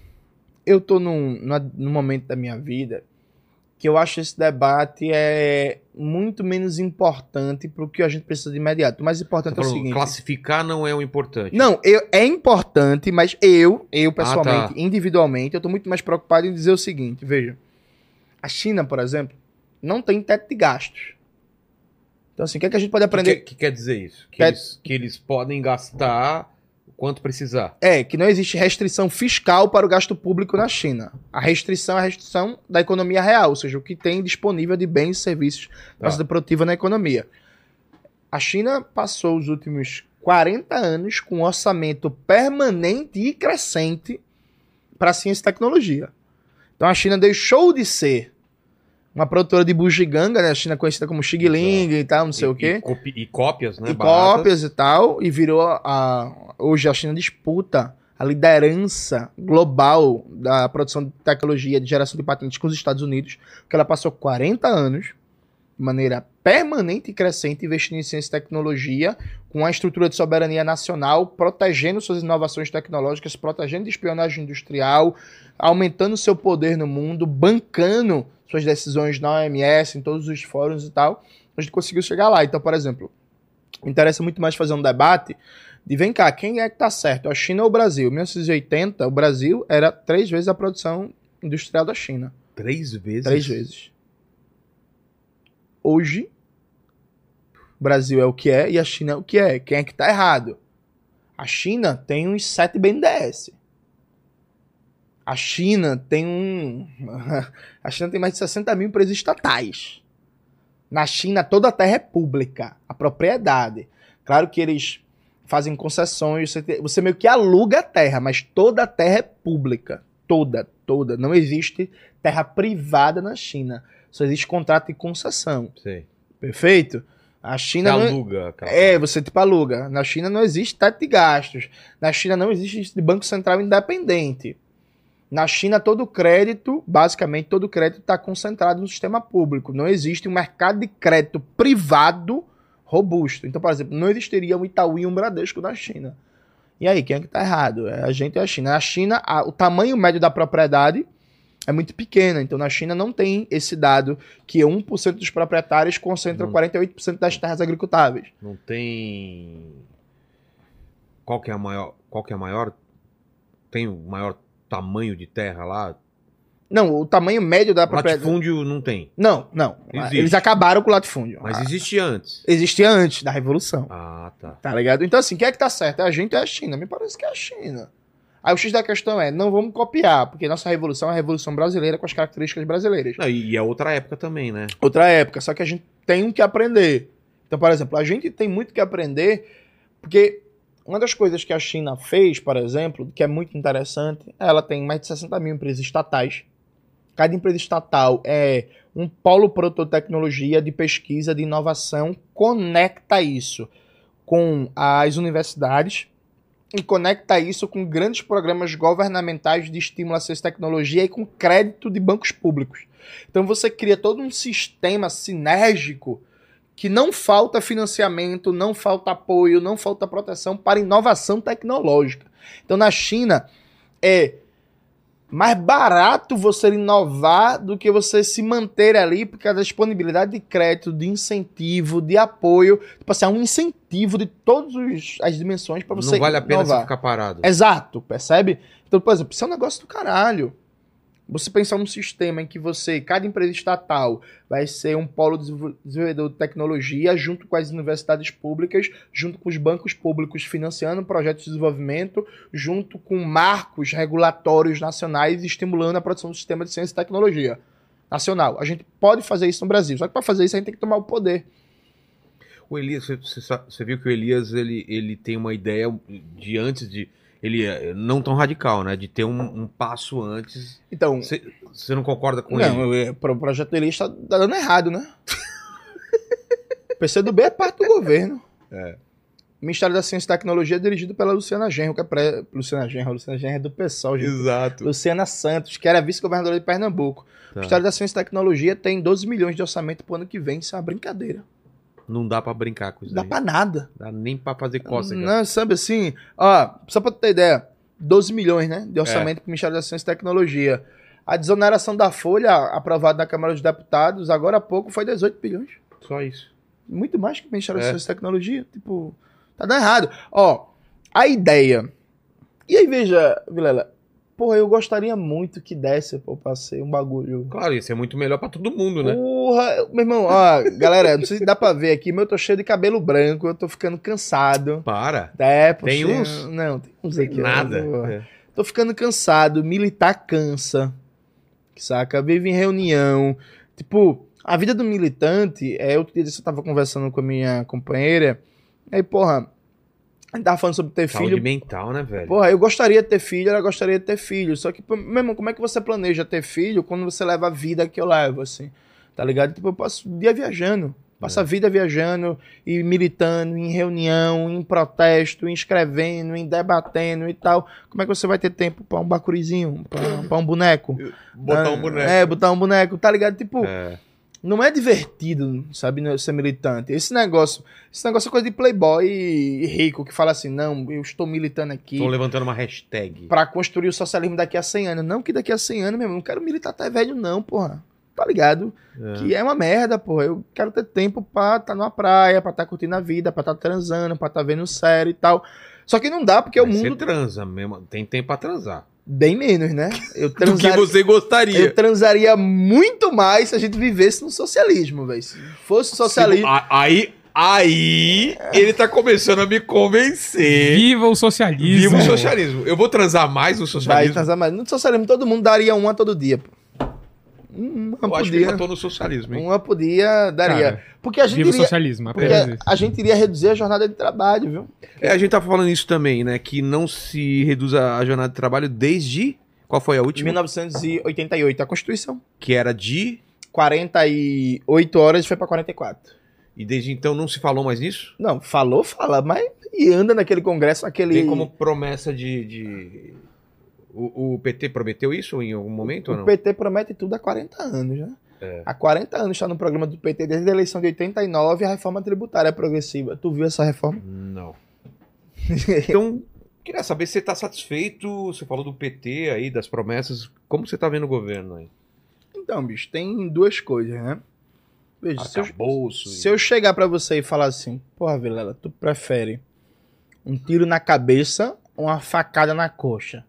eu tô num, num momento da minha vida que eu acho esse debate é muito menos importante pro que a gente precisa de imediato. O mais Tá importante é o seguinte. classificar não é o importante. Não, eu, é importante, mas eu, eu pessoalmente, tá. individualmente, eu tô muito mais preocupado em dizer o seguinte, veja. A China, por exemplo, não tem teto de gastos. Então, assim, o que, é que a gente pode O que, aprender? que- que quer dizer isso? Que, Quer- eles, que eles podem gastar o quanto precisar. É, que não existe restrição fiscal para o gasto público na China. A restrição é a restrição da economia real, ou seja, o que tem disponível de bens e serviços para Tá. ser produtiva na economia. A China passou os últimos 40 anos com um orçamento permanente e crescente para ciência e tecnologia. Então a China deixou de ser uma produtora de bugiganga, né? A China conhecida como Xigling e tal, não sei E- o quê E, e cópias, né? e baratas. cópias e tal, e virou a. Hoje a China disputa a liderança global da produção de tecnologia de geração de patentes com os Estados Unidos, porque ela passou 40 anos de maneira permanente e crescente investindo em ciência e tecnologia, com a estrutura de soberania nacional, protegendo suas inovações tecnológicas, protegendo de espionagem industrial, aumentando seu poder no mundo, bancando suas decisões na OMS, em todos os fóruns e tal. A gente conseguiu chegar lá. Então, por exemplo, me interessa muito mais fazer um debate de vem cá, quem é que tá certo, a China ou o Brasil? Em 1980, o Brasil era três vezes a produção industrial da China. Três vezes? Três vezes. Hoje, o Brasil é o que é e a China é o que é. Quem é que tá errado? A China tem uns 7 BNDES. A China tem um. A China tem mais de 60 mil empresas estatais. Na China, toda a terra é pública. A propriedade. Claro que eles fazem concessões, você, você meio que aluga a terra, mas toda a terra é pública. Toda, toda. Não existe terra privada na China. Só existe contrato de concessão. Sei. Perfeito? A Você China não, aluga aquela é, você tipo aluga. Na China não existe teto de gastos. Na China não existe Banco Central independente. Na China, todo o crédito, basicamente, todo o crédito está concentrado no sistema público. Não existe um mercado de crédito privado robusto. Então, por exemplo, não existiria um Itaú e um Bradesco na China. E aí, quem é que tá errado? É a gente e a China. Na China, a- o tamanho médio da propriedade é muito pequeno. Então, na China não tem esse dado que 1% dos proprietários concentram Não. 48% das terras agricultáveis. Não tem. Qual que é a maior? Qual que é a maior? Tem o maior tamanho de terra lá? Não, o tamanho médio da propriedade. Latifúndio não tem. Não, não. Existe. Eles acabaram com o latifúndio. Mas existia antes. Existia antes da Revolução. Ah, tá. Tá ligado? Então, assim, quem é que tá certo? É a gente ou é a China? Me parece que é a China. Aí o X da questão é, não vamos copiar, porque nossa revolução é a revolução brasileira com as características brasileiras. Não, e é outra época também, né? Outra época, só que a gente tem um que aprender. Então, por exemplo, a gente tem muito que aprender, porque uma das coisas que a China fez, por exemplo, que é muito interessante, ela tem mais de 60 mil empresas estatais. Cada empresa estatal é um polo produtor de tecnologia, de pesquisa, de inovação, conecta isso com as universidades e conecta isso com grandes programas governamentais de estímulo à ciência e tecnologia e com crédito de bancos públicos. Então você cria todo um sistema sinérgico que não falta financiamento, não falta apoio, não falta proteção para inovação tecnológica. Então na China é mais barato você inovar do que você se manter ali, porque a disponibilidade de crédito, de incentivo, de apoio, tipo assim, é um incentivo de todas as dimensões para você não vale a pena inovar. você ficar parado. Exato, percebe? Então, por exemplo, isso é um negócio do caralho. Você pensar num sistema em que você, cada empresa estatal, vai ser um polo desenvol- desenvolvedor de tecnologia, junto com as universidades públicas, junto com os bancos públicos financiando projetos de desenvolvimento, junto com marcos regulatórios nacionais estimulando a produção do sistema de ciência e tecnologia nacional. A gente pode fazer isso no Brasil, só que para fazer isso a gente tem que tomar o poder. O Elias, você, você viu que o Elias ele, ele tem uma ideia de antes de. Ele é não tão radical, né? De ter um, um passo antes. Então, Você, não concorda com ele? Não, pro projeto dele está tá dando errado, né? o PCdoB é parte do governo. É. O Ministério da Ciência e Tecnologia é dirigido pela Luciana Genro, que é pré... Luciana Genro, Luciana Genro é do PSOL, gente. Exato. Luciana Santos, que era vice-governadora de Pernambuco. O Tá. Ministério da Ciência e Tecnologia tem 12 milhões de orçamento pro ano que vem. Isso é uma brincadeira. Não dá pra brincar com isso dá daí. pra nada. Dá nem pra fazer cócega. Não, sabe assim, ó, só pra tu ter ideia, 12 milhões, né, de É. orçamento pro Ministério da Ciência e Tecnologia. A desoneração da folha, aprovada na Câmara dos Deputados, agora há pouco foi 18 bilhões. Só isso. Muito mais que o Ministério da É. Ciência e Tecnologia. Tipo, tá dando errado. Ó, a ideia. E aí, veja, Vilela, porra, eu gostaria muito que desse, pô, pra ser um bagulho. Claro, isso é muito melhor pra todo mundo, né? Porra, meu irmão, ó, galera, não sei se dá pra ver aqui, mas eu tô cheio de cabelo branco, eu tô ficando cansado. Para. É, Tem uns? Não, tem uns aqui. Nada. É. Tô ficando cansado, militar cansa. Saca? Vive em reunião. Tipo, a vida do militante, é, outro dia eu tava conversando com a minha companheira, aí, porra, gente tava falando sobre ter Saúde filho. mental, né, velho? Porra, eu gostaria de ter filho, ela gostaria de ter filho. Só que, irmão, como é que você planeja ter filho quando você leva a vida que eu levo, assim? Tá ligado? Tipo, eu passo o dia viajando. Passo a vida viajando e militando em reunião, em protesto, em escrevendo, em debatendo e tal. Como é que você vai ter tempo pra um bacurizinho, pra, pra um boneco? Botar um boneco. É, botar um boneco, tá ligado? Tipo, É. não é divertido, sabe, né, ser militante. Esse negócio, esse negócio é coisa de playboy rico que fala assim, não, eu estou militando aqui Tô levantando uma hashtag. pra construir o socialismo daqui a 100 anos. Não que daqui a 100 anos, mesmo, não quero militar até velho não, porra. Tá ligado? É. Que é uma merda, porra. Eu quero ter tempo pra estar numa praia, pra estar curtindo a vida, pra estar transando, pra estar vendo série e tal. Só que não dá, porque o Mas mundo Você transa mesmo. Tem tempo pra transar. Bem menos, né? Eu Do que transaria, você gostaria. eu transaria muito mais se a gente vivesse no socialismo, velho. Se fosse socialismo. Se- a- Aí, aí, ele tá começando a me convencer. Viva o socialismo. Viva o socialismo. Eu vou transar mais no Vai socialismo. transar mais. No socialismo, todo mundo daria uma todo dia, pô. Uma Eu por acho que no socialismo, hein? Uma por dia daria. Cara, porque a gente Viva o iria, socialismo, a gente iria reduzir a jornada de trabalho, viu? É, a gente tá falando isso também, né? Que não se reduz a a jornada de trabalho desde. Qual foi a última? 1988, a Constituição. Que era de. 48 horas e foi pra 44. E desde então não se falou mais nisso? Não, falou, fala, mas e anda naquele congresso, aquele. Tem como promessa de. de- O, o PT prometeu isso em algum momento ou O não? PT promete tudo há 40 anos, né? Há 40 anos está no programa do PT, desde a eleição de 89, a reforma tributária progressiva. Tu viu essa reforma? Não. Então, queria saber se você tá satisfeito. Você falou do PT aí, das promessas. Como você tá vendo o governo aí? Então, bicho, tem duas coisas, né? Veja, se eu, se eu chegar pra você e falar assim, porra, Vilela, tu prefere um tiro na cabeça ou uma facada na coxa?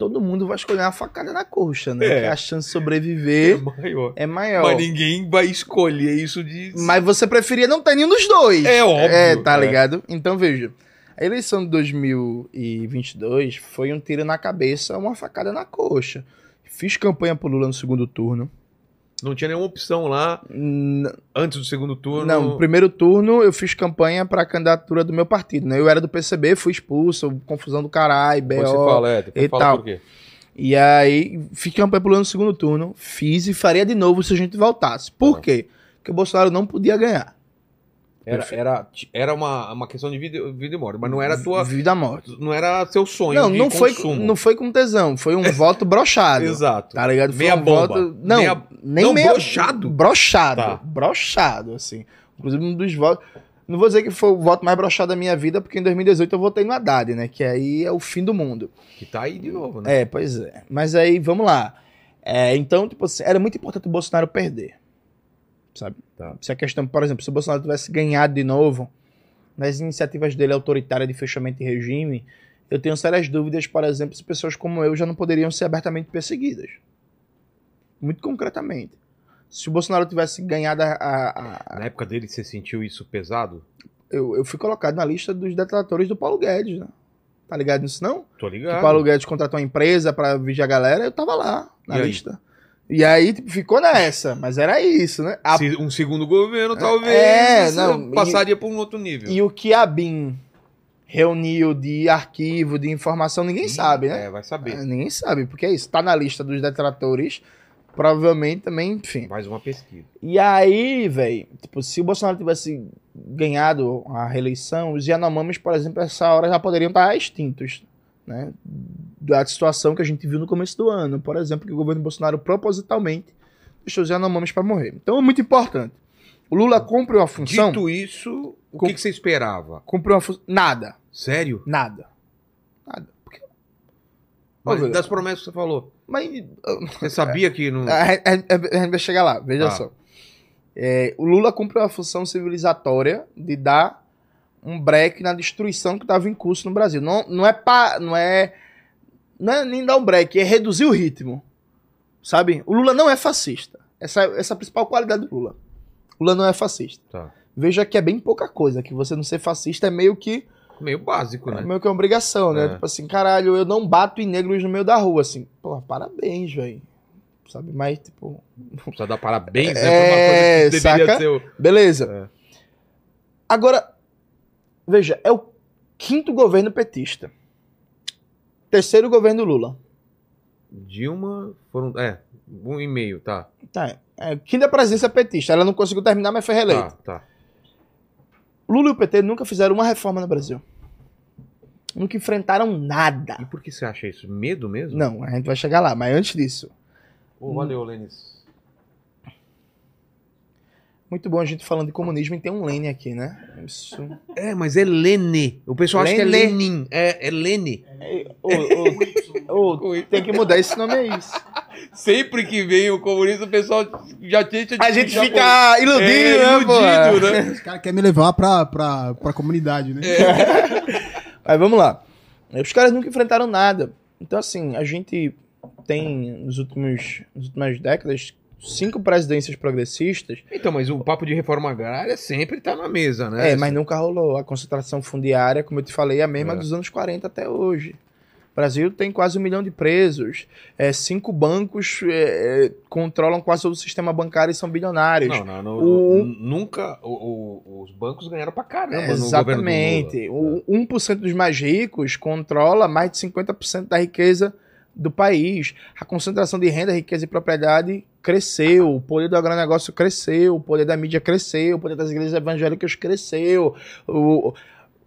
Todo mundo vai escolher uma facada na coxa, né? É. Porque a chance de é sobreviver maior. é maior. Mas ninguém vai escolher isso de. Mas você preferia não ter nenhum dos dois. É óbvio. É, tá é. ligado? Então veja. A eleição de 2022 foi um tiro na cabeça, uma facada na coxa. Fiz campanha pro Lula no segundo turno. Não tinha nenhuma opção lá N- antes do segundo turno. Não, no primeiro turno eu fiz campanha pra candidatura do meu partido, né? Eu era do PCB, fui expulso, confusão do caralho, Depois você BO. fala, é, e fala tal. E aí, fiz campanha pro no segundo turno, fiz e faria de novo se a gente voltasse. Por Ah. quê? Porque o Bolsonaro não podia ganhar. Era, era, era uma, uma questão de vida, vida e morte, mas não era a tua. Vida morte. Não era seu sonho. Não, não foi, não foi com tesão, foi um voto brochado. Exato. Tá ligado? Foi Meia um bomba. voto. Não, Meia- nem não, meia. brochado? Brochado. Tá. Brochado, assim. Inclusive, um dos votos. Não vou dizer que foi o voto mais broxado da minha vida, porque em 2018 eu votei no Haddad, né? Que aí é o fim do mundo. Que tá aí de novo, né? É, pois é. Mas aí, vamos lá. É, então, tipo assim, era muito importante o Bolsonaro perder. Sabe? Tá. Se a questão, por exemplo, se o Bolsonaro tivesse ganhado de novo nas iniciativas dele autoritárias de fechamento de regime, eu tenho sérias dúvidas, por exemplo, se pessoas como eu já não poderiam ser abertamente perseguidas. Muito concretamente. Se o Bolsonaro tivesse ganhado a. a- a- Na época dele, você sentiu isso pesado? eu, eu fui colocado na lista dos detratores do Paulo Guedes, né? Tá ligado nisso não? Tô Que ligado. o Paulo Guedes contratou uma empresa pra vigiar a galera, eu tava lá, na E aí? E aí, tipo, ficou nessa, mas era isso, né? A- Se um segundo governo, talvez, É, não, passaria pra um outro nível. E o que a BIM reuniu de arquivo, de informação, ninguém sabe, né? É, vai saber. É, ninguém sabe, porque é isso. Tá na lista dos detratores, provavelmente também, enfim. Mais uma pesquisa. E aí, velho, tipo, se o Bolsonaro tivesse ganhado a reeleição, os Yanomamis, por exemplo, essa hora já poderiam estar extintos, né? Da situação que a gente viu no começo do ano, por exemplo, que o governo Bolsonaro propositalmente deixou os Yanomamis para morrer. Então é muito importante. O Lula cumpre uma função. Dito isso, o que, que você esperava? Cumpre uma função. Nada. Sério? Nada. Nada. Porque... Mas velho, das promessas que você falou. Mas. Você sabia que não. A, a- a- a gente vai chegar lá, veja Tá. só. É, o Lula cumpre uma função civilizatória de dar um break na destruição que estava em curso no Brasil. Não, não é pa, não é não é nem dar um break, é reduzir o ritmo. Sabe? O Lula não é fascista. Essa, essa é a principal qualidade do Lula. O Lula não é fascista. Tá. Veja que é bem pouca coisa, que você não ser fascista é meio que Meio básico, é né? meio que uma obrigação, né? É. Tipo assim, caralho, eu não bato em negros no meio da rua, assim. Pô, parabéns, velho. Sabe? Mas, tipo, Precisa dar parabéns, né? É, Pra uma coisa que deveria saca? ser. o- Beleza. É. Agora, veja, é o quinto governo petista. Terceiro governo Lula. Dilma foram. É, um e meio, tá. Tá, é, quinta presidência petista. Ela não conseguiu terminar, mas foi reeleita. Tá, tá. Lula e o PT nunca fizeram uma reforma no Brasil. Nunca enfrentaram nada. E por que você acha isso? Medo mesmo? Não, a gente vai chegar lá, mas antes disso. Ô, valeu, Lênis. Muito bom a gente falando de comunismo e tem um Lênin aqui, né? Isso. É, mas é Lene. O pessoal acha que é Lene. Lenin. É, é Lene. Ô, ô, ô, Oi. tem que mudar esse nome aí. Sempre que vem o comunista, o pessoal já tenta A gente fica iludido, é, né, iludido, né? Os caras querem me levar pra, pra, pra comunidade, né? Mas vamos lá. Os caras nunca enfrentaram nada. Então, assim, a gente tem, nos últimos, nas últimas décadas, cinco presidências progressistas. Então, mas o papo de reforma agrária sempre tá na mesa, né? É, mas nunca rolou. A concentração fundiária, como eu te falei, é a mesma É. dos anos 40 até hoje. O Brasil tem quase um milhão de presos. É, cinco bancos é, é, controlam quase todo o sistema bancário e são bilionários. Não, não, não, O- nu- nunca. o- o- os bancos ganharam pra caramba no governo do Exatamente. Lula. O 1% dos mais ricos controla mais de 50% da riqueza do país. A concentração de renda, riqueza e propriedade cresceu. O poder do agronegócio cresceu. O poder da mídia cresceu. O poder das igrejas evangélicas cresceu. O-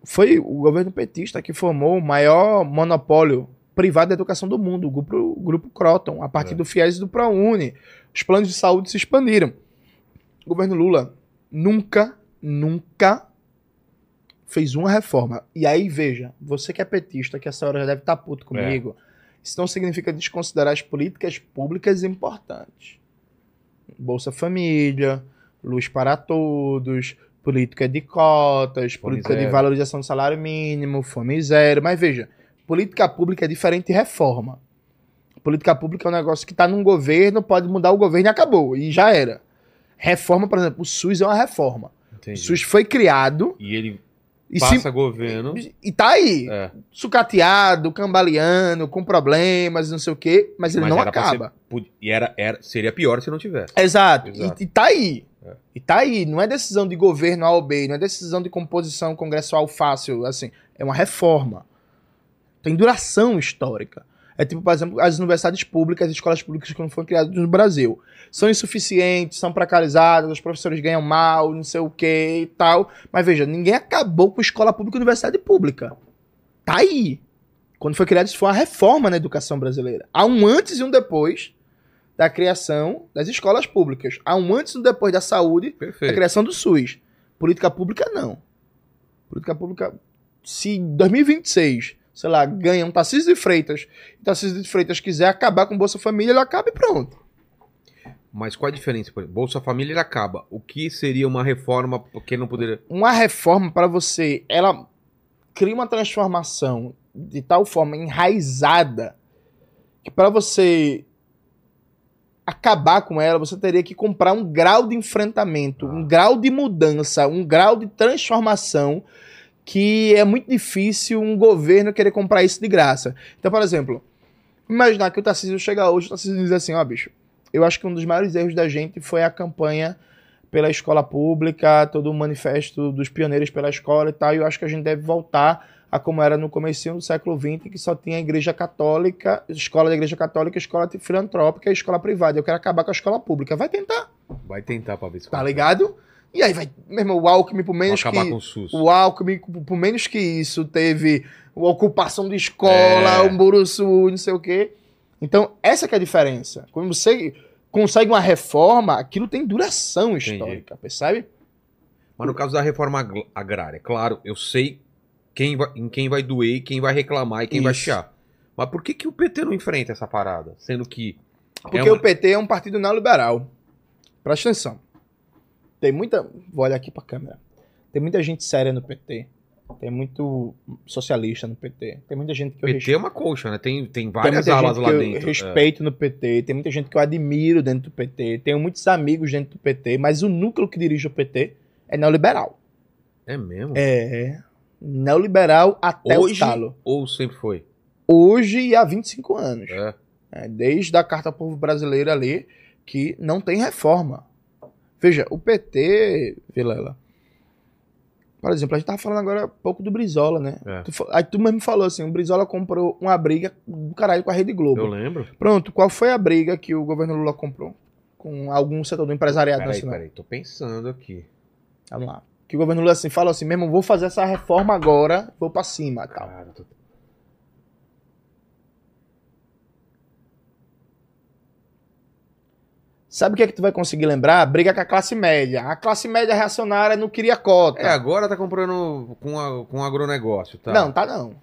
foi o governo petista que formou o maior monopólio privado da educação do mundo, o grupo, o grupo Croton, a partir É. do FIES e do ProUni. Os planos de saúde se expandiram. O governo Lula nunca, nunca fez uma reforma. E aí, veja, você que é petista, que essa hora já deve estar puto comigo, isso não significa desconsiderar as políticas públicas importantes. Bolsa Família, luz para todos, política de cotas, Fome política de zero. valorização do salário mínimo, fome zero. Mas veja, política pública é diferente de reforma. Política pública é um negócio que está num governo, pode mudar o governo e acabou, e já era. Reforma, por exemplo, o SUS é uma reforma. O Entendi. SUS foi criado E ele e, passa se, governo. e tá aí, É, sucateado, cambaleando, com problemas, não sei o quê, mas ele mas não acaba. ser- e era, era, seria pior se não tivesse. Exato. Exato. E, e tá aí. É. E tá aí. Não é decisão de governo A ou B, não é decisão de composição congressual fácil, assim. É uma reforma. Tem duração histórica. É tipo, por exemplo, as universidades públicas, as escolas públicas que não foram criadas no Brasil. São insuficientes, são precarizadas, os professores ganham mal, não sei o que e tal. Mas veja, ninguém acabou com escola pública e universidade pública. Tá aí. Quando foi criado, isso foi uma reforma na educação brasileira. Há um antes e um depois da criação das escolas públicas. Há um antes e um depois da saúde, da Perfeito. criação do SUS. Política pública, não. Política pública, se em 2026, sei lá, ganha um Tarcísio de Freitas, e Tarcísio de Freitas quiser acabar com Bolsa Família, ele acaba e pronto. Mas qual a diferença? Bolsa Família ele acaba. O que seria uma reforma porque não poderia. Uma reforma para você, ela cria uma transformação de tal forma enraizada que para você acabar com ela, você teria que comprar um grau de enfrentamento, um grau de mudança, um grau de transformação que é muito difícil um governo querer comprar isso de graça. Então, por exemplo, imaginar que o Tarcísio chega hoje, o Tarcísio diz assim, ó, bicho, eu acho que um dos maiores erros da gente foi a campanha pela escola pública, todo o manifesto dos pioneiros pela escola e tal, e eu acho que a gente deve voltar a como era no começo do século XX, que só tinha a igreja católica, escola da igreja católica, escola filantrópica e escola privada. Eu quero acabar com a escola pública. Vai tentar, Vai tentar pra ver se tá ligado? E aí vai, meu irmão, o Alckmin, por Vai menos acabar que... com o SUS. O Alckmin, por menos que isso, teve ocupação de escola, É. um buruçu, não sei o quê. Então, essa que é a diferença. Quando você consegue uma reforma, aquilo tem duração Entendi. histórica, percebe? Mas no caso da reforma agr- agrária, claro, eu sei quem vai- em quem vai doer, quem vai reclamar e quem vai Isso. chiar. Mas por que, que o PT não enfrenta essa parada? Sendo que. Porque é uma- o PT é um partido neoliberal. Presta atenção. Tem muita. Vou olhar aqui pra câmera. Tem muita gente séria no PT. Tem muito socialista no PT. Tem muita gente que eu PT é uma colcha, né? Tem, tem Tem várias muita alas gente lá que eu dentro. é. respeito no PT, tem muita gente que eu admiro dentro do PT, tenho muitos amigos dentro do PT, mas o núcleo que dirige o PT é neoliberal. É, é mesmo? É. Neoliberal até Hoje o talo. ou sempre foi? Hoje e há 25 anos. É. É, desde a Carta ao Povo Brasileiro ali, que não tem reforma. Veja, o PT, Vilela. Por exemplo, a gente tava falando agora há pouco do Brizola, né? É. Tu aí tu mesmo falou assim: o Brizola comprou uma briga do caralho com a Rede Globo. Eu lembro. Pronto, qual foi a briga que o governo Lula comprou? Com algum setor do empresariado Peraí, nacional. peraí, tô pensando aqui. Vamos lá. Que o governo Lula assim, falou assim, mesmo, vou fazer essa reforma agora, vou pra cima tal. Cara, tô- Sabe o que é que tu vai conseguir lembrar? Briga com a classe média. A classe média reacionária não queria cota. É, agora tá comprando com, a, com agronegócio, tá? Não, tá não.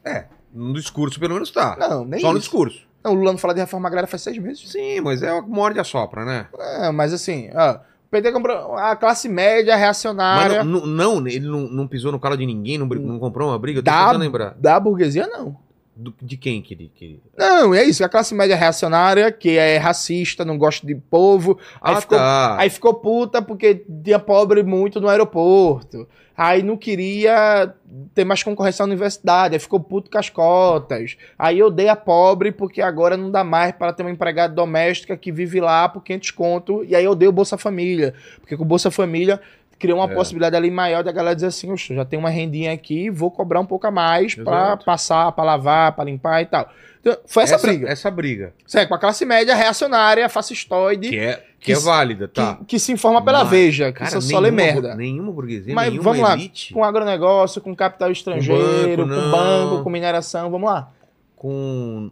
No discurso, pelo menos tá. Não, nem Só no isso. discurso. Não, o Lula não fala de reforma agrária faz seis meses. Sim, mas é o morde a sopra, né? É, mas assim, ó, o PT comprou a classe média Mas reacionária não, não, não, ele não, não pisou no calo de ninguém, não, não comprou uma briga? Eu tô Dá- tentando lembrar. da burguesia, não. Do- de quem que. Que... Não, é isso. A classe média reacionária, que é racista, não gosta de povo. Aí, Ah, ficou, tá. aí ficou puta porque tinha pobre muito no aeroporto. Aí não queria ter mais concorrência na universidade. Aí ficou puto com as cotas. Aí odeia pobre porque agora não dá mais para ter uma empregada doméstica que vive lá por 500 conto. E aí odeia o Bolsa Família. Porque com o Bolsa Família criou uma É. possibilidade ali maior da galera dizer assim, "Oxe, já tem uma rendinha aqui, vou cobrar um pouco a mais para passar, para lavar, para limpar e tal. Então, foi essa, briga. Essa briga. Certo, com a classe média reacionária, fascistoide, Que que, é, que Que é válida, tá? que se informa pela Mas, Veja, que Cara, isso só lê merda. Nenhuma burguesia, Mas nenhuma vamos lá, elite Com agronegócio, com capital estrangeiro, banco, com banco, com mineração, vamos lá. com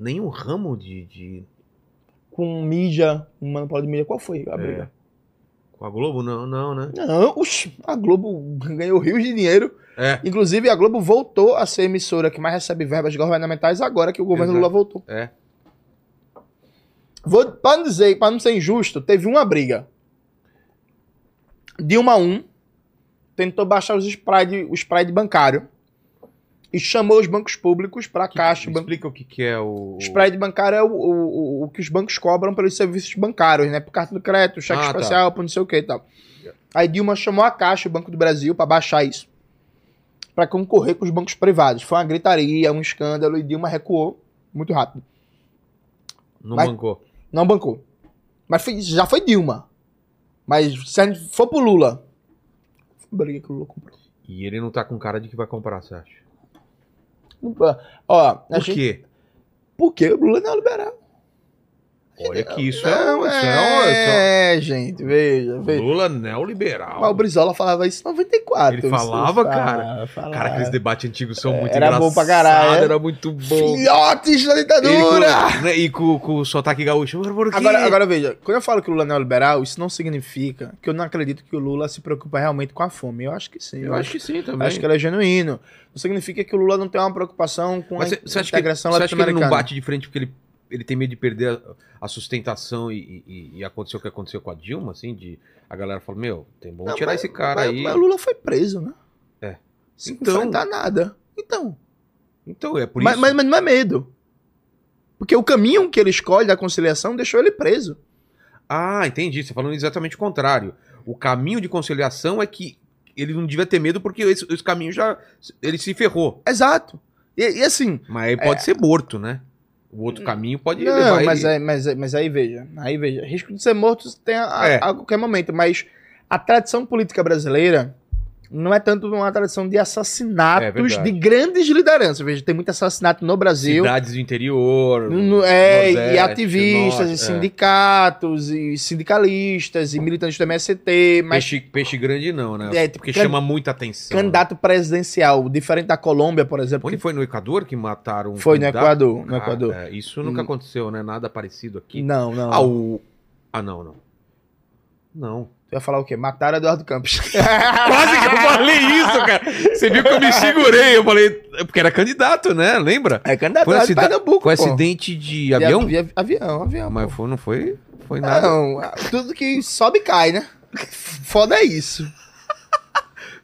nenhum ramo de, de... Com mídia, um monopólio de mídia, qual foi a É. Com a Globo, não, não, né? Não, a Globo ganhou rios de dinheiro. É, Inclusive, a Globo voltou a ser a emissora que mais recebe verbas governamentais agora que o governo Exato. Lula voltou. é. Vou, pra não dizer, pra não ser injusto, teve uma briga. Dilma 1 tentou baixar os spread, o spread bancário e chamou os bancos públicos para caixa. Me. Explica o que, que é o... O spread bancário é o, o, o- o que os bancos cobram pelos serviços bancários, né? Por cartão de crédito, cheque Ah, tá. especial, por não sei o que e tal. Aí Dilma chamou a Caixa, o Banco do Brasil, para baixar isso. Para concorrer com os bancos privados. Foi uma gritaria, um escândalo e Dilma recuou muito rápido. Não Mas- bancou. Não bancou. Mas foi- já foi Dilma. Mas se a gente for pro Lula. Briga que o Lula comprou. E ele não tá com cara de que vai comprar, você acha? Ó, a Por gente, quê? porque o Lula não é liberal. Olha que isso é, Não, um- isso é, é, gente, veja, veja. Lula neoliberal. Mas o Brizola falava isso em 94. Ele falava, cara? falava. Cara, aqueles debates antigos são muito Era engraçados. bom pra caralho, é? Era muito bom. Filhotes da ditadura! com, né, e com, com o sotaque gaúcho. Agora, agora veja, quando eu falo que o Lula é liberal, isso não significa que eu não acredito que o Lula se preocupa realmente com a fome. Eu acho que sim. Eu acho que sim também. acho que ele é genuíno. Não significa que o Lula não tem uma preocupação com Mas a acha, que, integração você acha que ele não latino-americana. bate de frente porque ele, ele tem medo de perder a, a sustentação e, e, e aconteceu o que aconteceu com a Dilma, assim, de a galera fala, meu, tem bom Não, tirar mas- esse cara mas, aí. Mas o Lula foi preso, né? É. Sem Então- enfrentar nada. Então. Então, é por Mas, isso. mas, mas não é medo. Porque o caminho que ele escolhe da conciliação deixou ele preso. Ah, entendi. Você tá falando exatamente o contrário. O caminho de conciliação é que ele não devia ter medo porque esse, esse caminho já. Ele se ferrou. Exato. E, e assim. Mas aí pode ser morto, né? O outro caminho pode Não, levar mas, ele. é, mas, é- mas aí veja. Aí veja. Risco de ser morto tem a- É. a qualquer momento. Mas a tradição política brasileira não é tanto uma tradição de É assassinatos verdade. de grandes lideranças. Veja, tem muito assassinato no Brasil. Cidades do interior. No- é, Nordeste, e ativistas, Norte, e é. sindicatos, e sindicalistas, e militantes do MST, mas Peixe, peixe grande não, né? É, tipo, Porque can- chama muita atenção. candidato presidencial, diferente da Colômbia, por exemplo. Onde que foi no Equador que mataram um Foi no? Equador, no Cara, Equador. é, isso nunca Hum. aconteceu, né? Nada parecido aqui. Não, não. Ah, o... ah, não, não. Não. Tu ia falar o quê? Mataram Eduardo Campos. Quase que eu falei isso, cara. Você viu que eu me segurei. Eu falei, porque era candidato, né? Lembra? É candidato Foi de acida- Pernambuco, Foi pô. acidente de De avião? avi- avião, avião. Mas pô. foi, não foi, foi nada. Não, tudo que sobe cai, né? Foda é isso.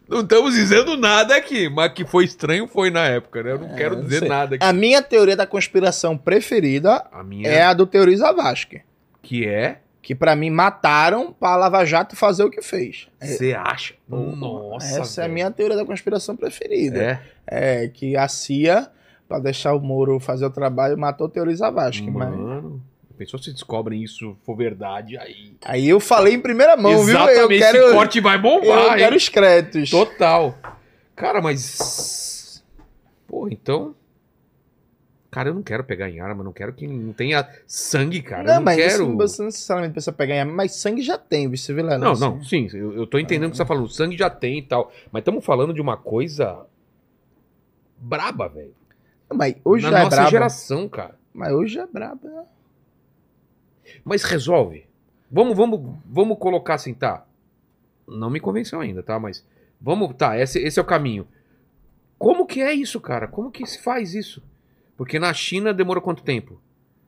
Não estamos dizendo nada aqui, mas que foi estranho foi na época, né? Eu não quero não dizer sei. nada aqui. A minha teoria da conspiração preferida A minha, é a do Teori Zavascki. que é, Que pra mim mataram pra Lava Jato fazer o que fez. você acha? Nossa, Essa é a minha teoria da conspiração preferida. É, É, que a CIA, pra deixar o Moro fazer o trabalho, matou o Teori Zavascki. Mas... mano. Pensou se descobrem isso for verdade, aí... Aí eu falei em primeira mão, viu? Eu Exatamente, quero, esse corte vai bombar, eu hein? quero os créditos. Total. Cara, mas. Pô, então. Cara, eu não quero pegar em arma, não quero que não tenha sangue, cara. eu não, não mas quero. isso você não necessariamente precisa pegar em arma, mas sangue já tem, você vê lá. Não, assim. não, sim, eu, eu tô entendendo o que você tá falando. Sangue já tem e tal. Mas estamos falando de uma coisa. braba, velho. Mas hoje Na já é nossa braba. geração, cara. Mas hoje é braba. né? Mas resolve. Vamos, vamos, vamos colocar assim, tá? Não me convenceu ainda, tá? Mas vamos, tá, esse, esse é o caminho. Como que é isso, cara? Como que se faz isso? Porque na China demorou quanto tempo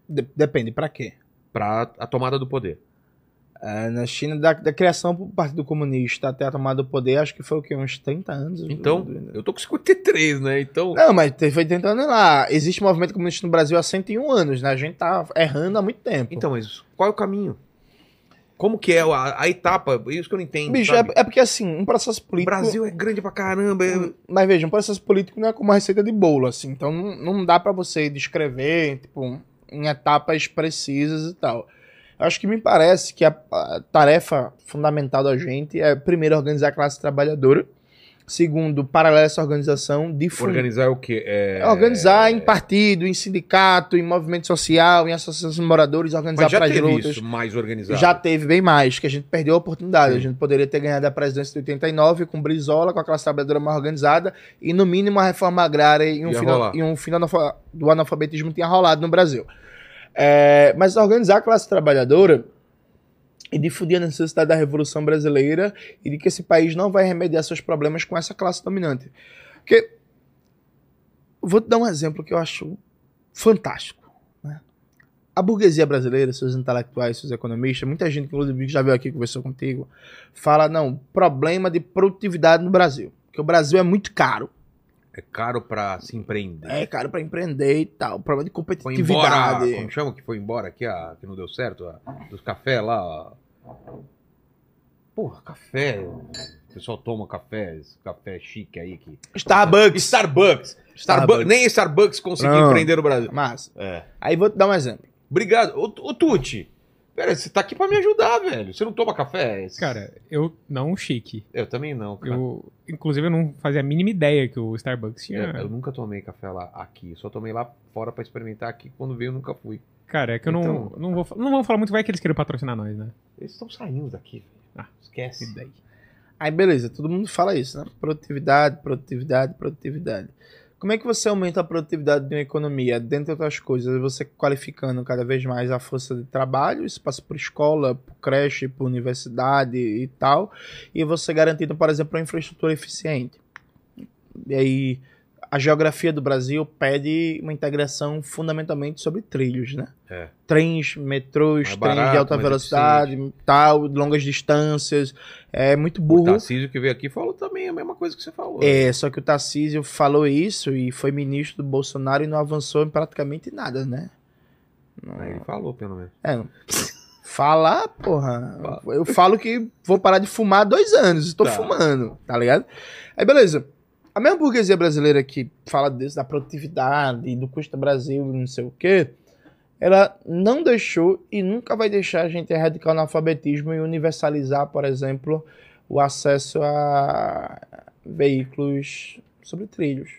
De- depende, pra quê? Pra a tomada do poder? É, na China, da, da criação do Partido Comunista até a tomada do poder, acho que foi o quê? Uns 30 anos? Então, eu tô com 53, né? Então, Não, mas foi tentando lá. Existe movimento comunista no Brasil há 101 anos, né? A gente tá errando há muito tempo. então, mas qual é o caminho? Como que é a, a etapa? Isso que eu não entendo. Bicho, é, é porque assim, um processo O político. Brasil é grande pra caramba. é- Mas veja, um processo político não é como uma receita de bolo, assim. Então não, não dá pra você descrever, tipo, em etapas precisas e tal. Eu acho que me parece que a, a tarefa fundamental da gente é, primeiro, organizar a classe trabalhadora. Segundo, paralelo a essa organização, difundir. Organizar o quê? É... Organizar em partido, em sindicato, em movimento social, em associação de moradores, organizar para as teve lutas. isso mais organizado. Já teve bem mais, que a gente perdeu a oportunidade. Sim. A gente poderia ter ganhado a presidência de 89 com Brizola, com a classe trabalhadora mais organizada, e no mínimo a reforma agrária e um rolar. e um analfa- do analfabetismo tinha rolado no Brasil. É, mas organizar a classe trabalhadora e difundir a necessidade da Revolução Brasileira e de que esse país não vai remediar seus problemas com essa classe dominante. Porque, vou te dar um exemplo que eu acho fantástico. né? A burguesia brasileira, seus intelectuais, seus economistas, muita gente, inclusive, que já veio aqui conversou contigo, fala, não, problema de produtividade no Brasil. Que o Brasil é muito caro. É caro pra se empreender. É caro para empreender e tal. Problema de Foi embora. competitividade. Como chama que foi embora aqui, a, que não deu certo? A, dos cafés lá. a- Porra, café. O pessoal toma café, esse café chique aí. Que... Starbucks. Starbucks. Starbucks. Nem Starbucks conseguiu empreender no Brasil. Mas, É. aí vou te dar um exemplo. Obrigado. Ô, ô Tuti, Pera, você tá aqui pra me ajudar, velho. Você não toma café? Cara, eu não chique. Eu também não, cara. Eu, inclusive, eu não fazia a mínima ideia que o Starbucks tinha. Eu, eu nunca tomei café lá aqui. Só tomei lá fora pra experimentar aqui. Quando veio, eu nunca fui. Cara, é que eu não, Então- não, vou, não vou falar muito, vai que eles queiram patrocinar nós, né? Eles estão saindo daqui, velho. Ah, Esquece. E daí? Aí beleza, todo mundo fala isso, né? Produtividade, produtividade, produtividade. Como é que você aumenta a produtividade de uma economia? Dentre outras coisas, você qualificando cada vez mais a força de trabalho, passa por escola, por creche, por universidade e tal, e você garantindo, por exemplo, uma infraestrutura eficiente. E aí, a geografia do Brasil pede uma integração fundamentalmente sobre trilhos, né? É. Trens, metrôs, Mais trens de alta velocidade, tal, longas distâncias. É muito O burro. Tarcísio que veio aqui falou também a mesma coisa que você falou. É, só que o Tarcísio falou isso e foi ministro do Bolsonaro e não avançou em praticamente nada, né? Aí Ele falou, pelo menos. É, não- falar, porra. Eu falo que vou parar de fumar há dois anos, estou Tá. fumando, tá ligado? Aí beleza. A mesma burguesia brasileira que fala disso, da produtividade, do custo do Brasil, não sei o quê, ela não deixou e nunca vai deixar a gente erradicar o analfabetismo e universalizar, por exemplo, o acesso a veículos sobre trilhos.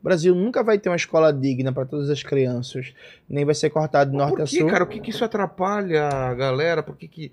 O Brasil nunca vai ter uma escola digna para todas as crianças, nem vai ser cortado de Mas norte por a que, sul. cara? O que, que isso atrapalha a galera? Por que que...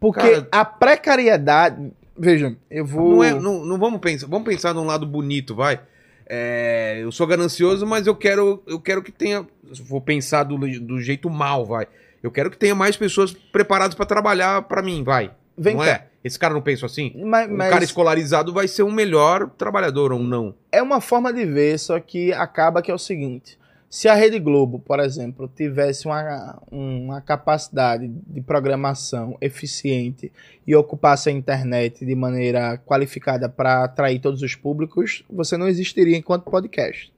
Porque Cara- a precariedade. Veja, eu vou. Não, é, não, não vamos pensar. Vamos pensar num lado bonito, vai. É, eu sou ganancioso, mas eu quero, eu quero que tenha. Vou pensar do, do jeito mal, vai. Eu quero que tenha mais pessoas preparadas pra trabalhar pra mim, vai. Vem não cá. é? Esse cara não pensa assim? Mas, Um mas cara escolarizado vai ser um melhor trabalhador ou não? é uma forma de ver, só que acaba que é o seguinte. Se a Rede Globo, por exemplo, tivesse uma, uma capacidade de programação eficiente e ocupasse a internet de maneira qualificada para atrair todos os públicos, você não existiria enquanto podcast.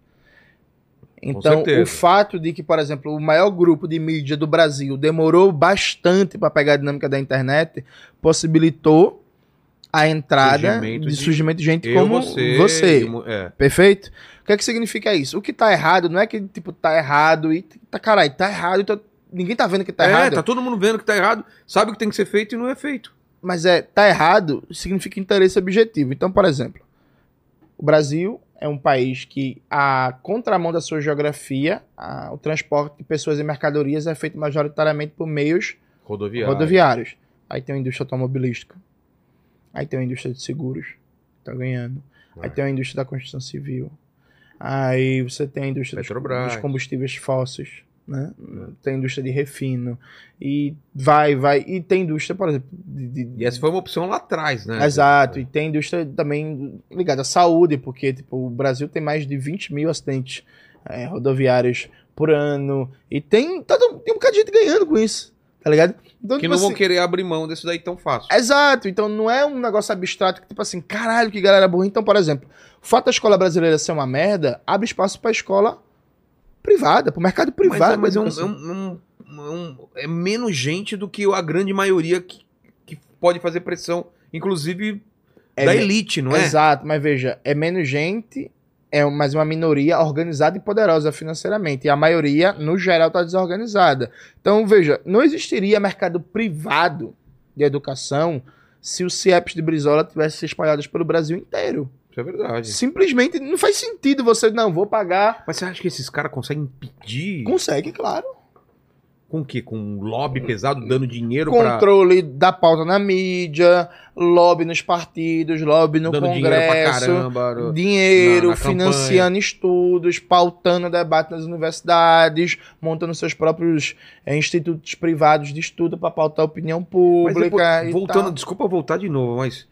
Então, o fato de que, por exemplo, o maior grupo de mídia do Brasil demorou bastante para pegar a dinâmica da internet, possibilitou a entrada Surgimento de de- surgimento de gente como você. você. É. Perfeito? O que é que significa isso? O que tá errado não é que, tipo, tá errado e tá, caralho, tá errado, então ninguém tá vendo que tá é, errado. tá todo mundo vendo que tá errado, sabe o que tem que ser feito e não é feito. Mas é, tá errado significa interesse objetivo. Então, por exemplo, o Brasil é um país que, a contramão da sua geografia, a- o transporte de pessoas e mercadorias é feito majoritariamente por meios Rodoviário. rodoviários. Aí tem a indústria automobilística. Aí tem a indústria de seguros. Tá ganhando. Aí É. tem a indústria da construção civil. Aí você tem a indústria dos, Petrobras. dos combustíveis fósseis. Né? Tem a indústria de refino. E vai, vai. E tem indústria, por exemplo. De, de- E essa foi uma opção lá atrás, né? Exato. E tem indústria também ligada à saúde, porque tipo, o Brasil tem mais de 20 mil acidentes é, rodoviários por ano. E tem, todo, tem um bocado de gente ganhando com isso. Tá ligado? Então, Que tipo não vão assim- querer abrir mão desse daí tão fácil. Exato, então não é um negócio abstrato que, tipo assim, caralho, que galera burra. Então, por exemplo, o fato da escola brasileira ser uma merda abre espaço pra escola privada, pro mercado Mas, privado. é, mas é, da um- educação. é um- um- um- é menos gente do que a grande maioria que, que pode fazer pressão, inclusive É da elite, não é? Exato, mas veja, é menos gente, é mais uma minoria organizada e poderosa financeiramente. E a maioria, no geral, tá desorganizada. Então, veja, não existiria mercado privado de educação se os CIEPs de Brizola tivessem espalhados pelo Brasil inteiro. Isso é verdade. Simplesmente não faz sentido você, não, vou pagar. Mas você acha que esses caras conseguem impedir Consegue, claro. Com o quê? Com um lobby pesado dando dinheiro pra... controle da pauta na mídia, lobby nos partidos, lobby no dando dinheiro pra Congresso, caramba. no- dinheiro, na- na financiando estudos, pautando debate nas universidades, montando seus próprios eh, institutos privados de estudo para pautar a opinião pública depois, voltando, tal. desculpa voltar de novo, mas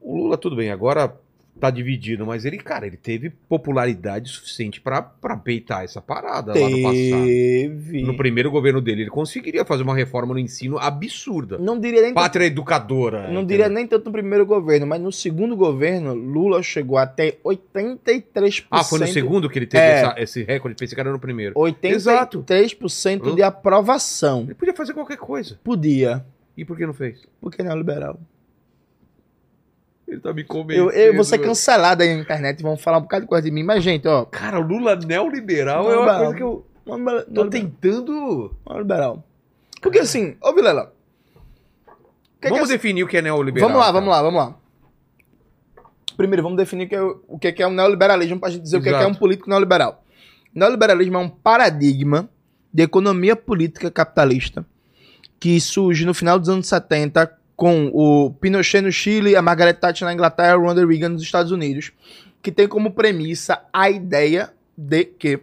o Lula, tudo bem, agora tá dividido, mas ele, cara, ele teve popularidade suficiente pra peitar essa parada lá no passado. Teve. No primeiro governo dele, ele conseguiria fazer uma reforma no ensino absurda. Não diria nem Pátria educadora. Não entendeu? diria nem tanto no primeiro governo, mas no segundo governo, Lula chegou até 83%. Ah, foi no segundo que ele teve É. essa- esse recorde? Pensei que era no primeiro. 83% Exato. de aprovação. Ele podia fazer qualquer coisa. Podia. E por que não fez? Porque não é liberal. Ele tá me convencendo. Eu, eu vou ser cancelado aí na internet e vão falar um bocado de coisa de mim, mas, gente, ó. Cara, o Lula neoliberal Não, é uma não. coisa que eu Não é tô liberal. tentando... Não é liberal. Porque assim, ô Vilela. o que que vamos é- definir o que é neoliberal. Vamos lá, cara. vamos lá, vamos lá. Primeiro, vamos definir o que é o, o que é que é um neoliberalismo pra gente dizer o que é, que é Exato. um político neoliberal. Neoliberalismo é um paradigma de economia política capitalista que surge no final dos anos 70 com o Pinochet no Chile, a Margaret Thatcher na Inglaterra, o Ronald Reagan nos Estados Unidos, que tem como premissa a ideia de que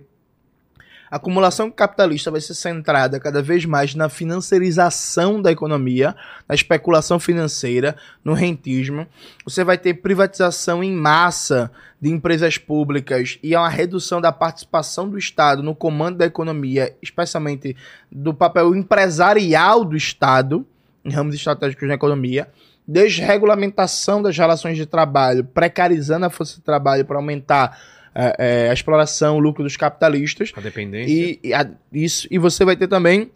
a acumulação capitalista vai ser centrada cada vez mais na financiarização da economia, na especulação financeira, no rentismo. Você vai ter privatização em massa de empresas públicas e uma redução da participação do Estado no comando da economia, especialmente do papel empresarial do Estado em ramos estratégicos da economia. Desregulamentação das relações de trabalho, precarizando a força de trabalho para aumentar eh, eh, a exploração, o lucro dos capitalistas. A dependência. E, e a- isso, e você vai ter também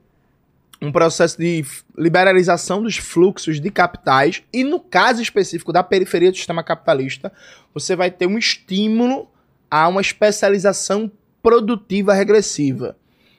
um processo de liberalização dos fluxos de capitais. E no caso específico da periferia do sistema capitalista, você vai ter um estímulo a uma especialização produtiva regressiva.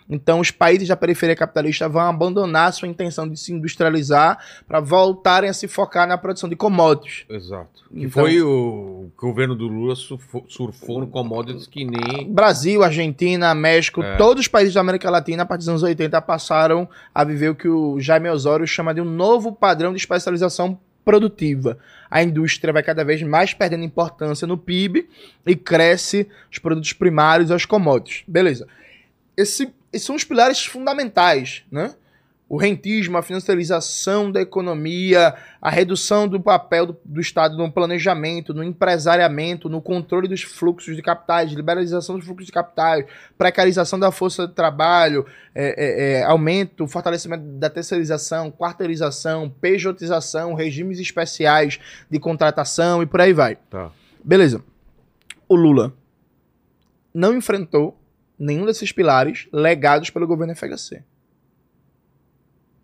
Então, os países da periferia capitalista vão abandonar sua intenção de se industrializar para voltarem a se focar na produção de commodities. Exato. Que Então- foi o governo do Lula surfou, surfou no commodities que nem. Brasil, Argentina, México, É. todos os países da América Latina, a partir dos anos 80, passaram a viver o que o Jaime Osório chama de um novo padrão de especialização produtiva. A indústria vai cada vez mais perdendo importância no PIB e cresce os produtos primários e as commodities. Beleza. Esse- esses são os pilares fundamentais, né? O rentismo, a financiarização da economia, a redução do papel do, do Estado no planejamento, no empresariamento, no controle dos fluxos de capitais, liberalização dos fluxos de capitais, precarização da força de trabalho, é, é, é, aumento, fortalecimento da terceirização, quarteirização, pejotização, regimes especiais de contratação e por aí vai. Tá. Beleza. O Lula não enfrentou nenhum desses pilares legados pelo governo FHC.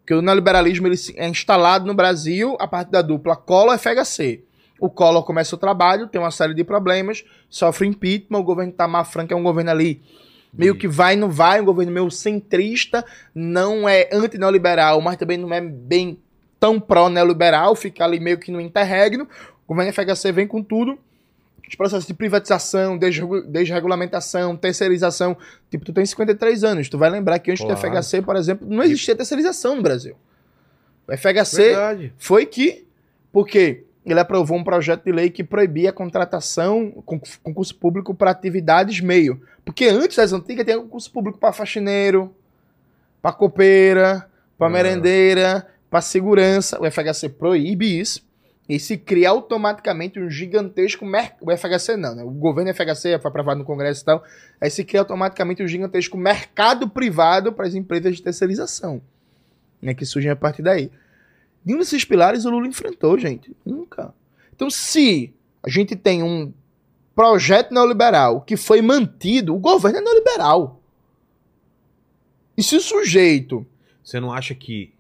Porque o neoliberalismo ele é instalado no Brasil a partir da dupla Collor-FHC. O Collor começa o trabalho, tem uma série de problemas, sofre impeachment, o governo Tamar Franco é um governo ali meio que vai não vai, um governo meio centrista, não é anti-neoliberal, mas também não é bem tão pró-neoliberal, fica ali meio que no interregno. O governo FHC vem com tudo. Os processos de privatização, desregu- desregulamentação, terceirização. Tipo, tu tem 53 anos. Tu vai lembrar que antes do Claro. FHC, por exemplo, não existia terceirização no Brasil. O FHC Verdade. foi que, porque ele aprovou um projeto de lei que proibia a contratação, con- concurso público para atividades meio. Porque antes das antigas tinha concurso público para faxineiro, para copeira, para merendeira, para segurança. O FHC proíbe isso. E se cria automaticamente um gigantesco mercado. O FHC não, né? O governo FHC foi aprovado no Congresso e tal. Aí se cria automaticamente um gigantesco mercado privado para as empresas de terceirização. Né? Que surgem a partir daí. Nenhum desses pilares o Lula enfrentou, gente. Nunca. Então, se a gente tem um projeto neoliberal que foi mantido, o governo é neoliberal. E se o sujeito. Você não acha que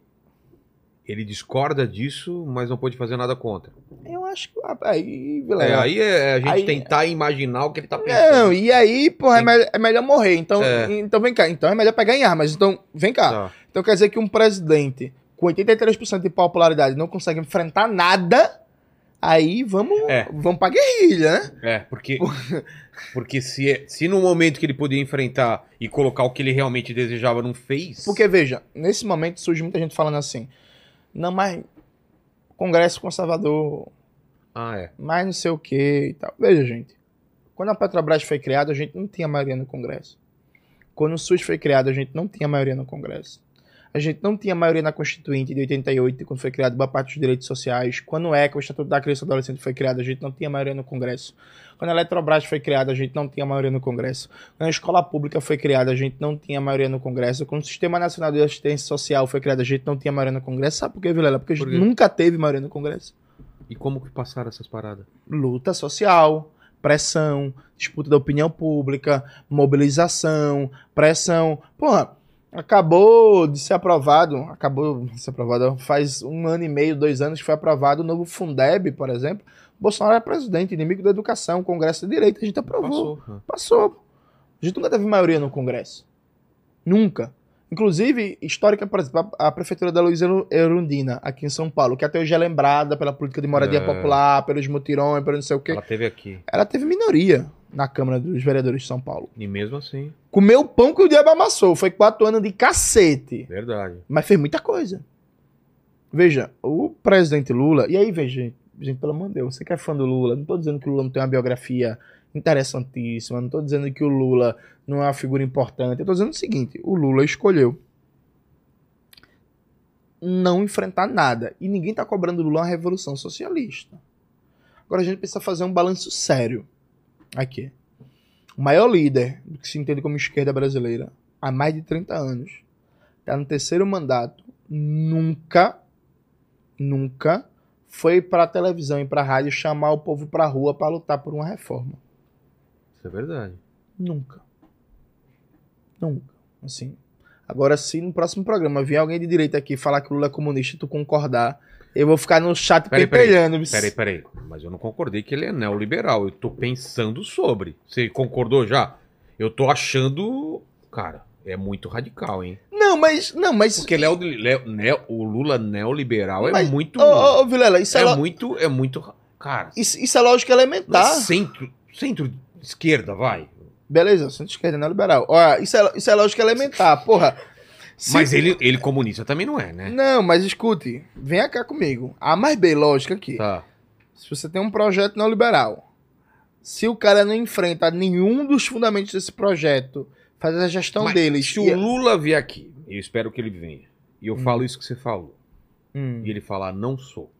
ele discorda disso, mas não pode fazer nada contra? Eu acho que. Aí, É, Vilela, aí é a gente Aí- tentar imaginar o que ele tá pensando. Não, e aí, porra, é, melhor, é melhor morrer. Então, É. então vem cá. Então é melhor pegar em armas. Então, vem cá. Tá. Então quer dizer que um presidente com 83% de popularidade não consegue enfrentar nada. Aí vamos, É. vamos pra guerrilha, né? É, porque, porque se, se no momento que ele podia enfrentar e colocar o que ele realmente desejava não fez. Porque, veja, nesse momento surge muita gente falando assim: não, mas Congresso conservador, Ah, é. mais não sei o que e tal. Veja, gente, quando a Petrobras foi criada, a gente não tinha maioria no Congresso. Quando o SUS foi criado, a gente não tinha maioria no Congresso. A gente não tinha maioria na Constituinte de 88, quando foi criado boa parte dos direitos sociais. Quando o ECA, o Estatuto da Criança e do Adolescente, foi criado, a gente não tinha maioria no Congresso. Quando a Eletrobras foi criada, a gente não tinha maioria no Congresso. Quando a escola pública foi criada, a gente não tinha maioria no Congresso. Quando o Sistema Nacional de Assistência Social foi criado, a gente não tinha maioria no Congresso. Sabe por quê, Vilela? Porque a Por gente quê? nunca teve maioria no Congresso E como que passaram essas paradas? luta social, pressão, disputa da opinião pública, mobilização, pressão. Porra, acabou de ser aprovado, acabou de ser aprovado faz um ano e meio, dois anos que foi aprovado o novo Fundeb, por exemplo. Bolsonaro é presidente, inimigo da educação, Congresso de Direito, a gente aprovou. Passou. Passou. A gente nunca teve maioria no Congresso. Nunca. Inclusive, histórica, por exemplo, a a prefeitura da Luiz Erundina, aqui em São Paulo, que até hoje é lembrada pela política de moradia É. popular, pelos mutirões, pelo não sei o quê. Ela teve aqui. Ela teve minoria na Câmara dos Vereadores de São Paulo. E mesmo assim, Comeu o pão que o diabo amassou. Foi quatro anos de cacete. verdade. Mas fez muita coisa. Veja, o presidente Lula. E aí, veja, gente, pelo amor de Deus, você que é fã do Lula, não tô dizendo que o Lula não tem uma biografia interessantíssima, não tô dizendo que o Lula não é uma figura importante. Eu tô dizendo o seguinte: o Lula escolheu não enfrentar nada. E ninguém tá cobrando do Lula uma revolução socialista. Agora a gente precisa fazer um balanço sério. Aqui. O maior líder do que se entende como esquerda brasileira há mais de 30 anos tá no terceiro mandato, nunca, nunca foi pra televisão e pra rádio chamar o povo pra rua pra lutar por uma reforma. Isso é verdade. Nunca. Nunca. Assim. Agora, se no próximo programa vier alguém de direita aqui falar que o Lula é comunista e tu concordar, eu vou ficar no chat Peraí, peraí. Peraí, peraí. Mas eu não concordei que ele é neoliberal. Eu tô pensando sobre. Você concordou já? Eu tô achando. Cara, é muito radical, hein? Não, mas. Não, mas. Porque Leo, Leo- Neo- o Lula neoliberal é Mas- muito. Ô, ô, ô, Vilela, isso é, é lo- muito. É muito. Cara, isso, isso é lógica elementar. centro, centro esquerda, vai. Beleza, centro-esquerda não é liberal. Ó, isso é, isso é lógica elementar, porra. Se- Mas ele, ele comunista também não é, né? Não, mas escute, venha cá comigo. A mais bem lógica aqui. Tá. Se você tem um projeto neoliberal, se o cara não enfrenta nenhum dos fundamentos desse projeto, faz a gestão Mas deles. Se o Lula vier aqui, eu espero que ele venha, e eu falo isso que você falou, Hum. e ele falar, não sou.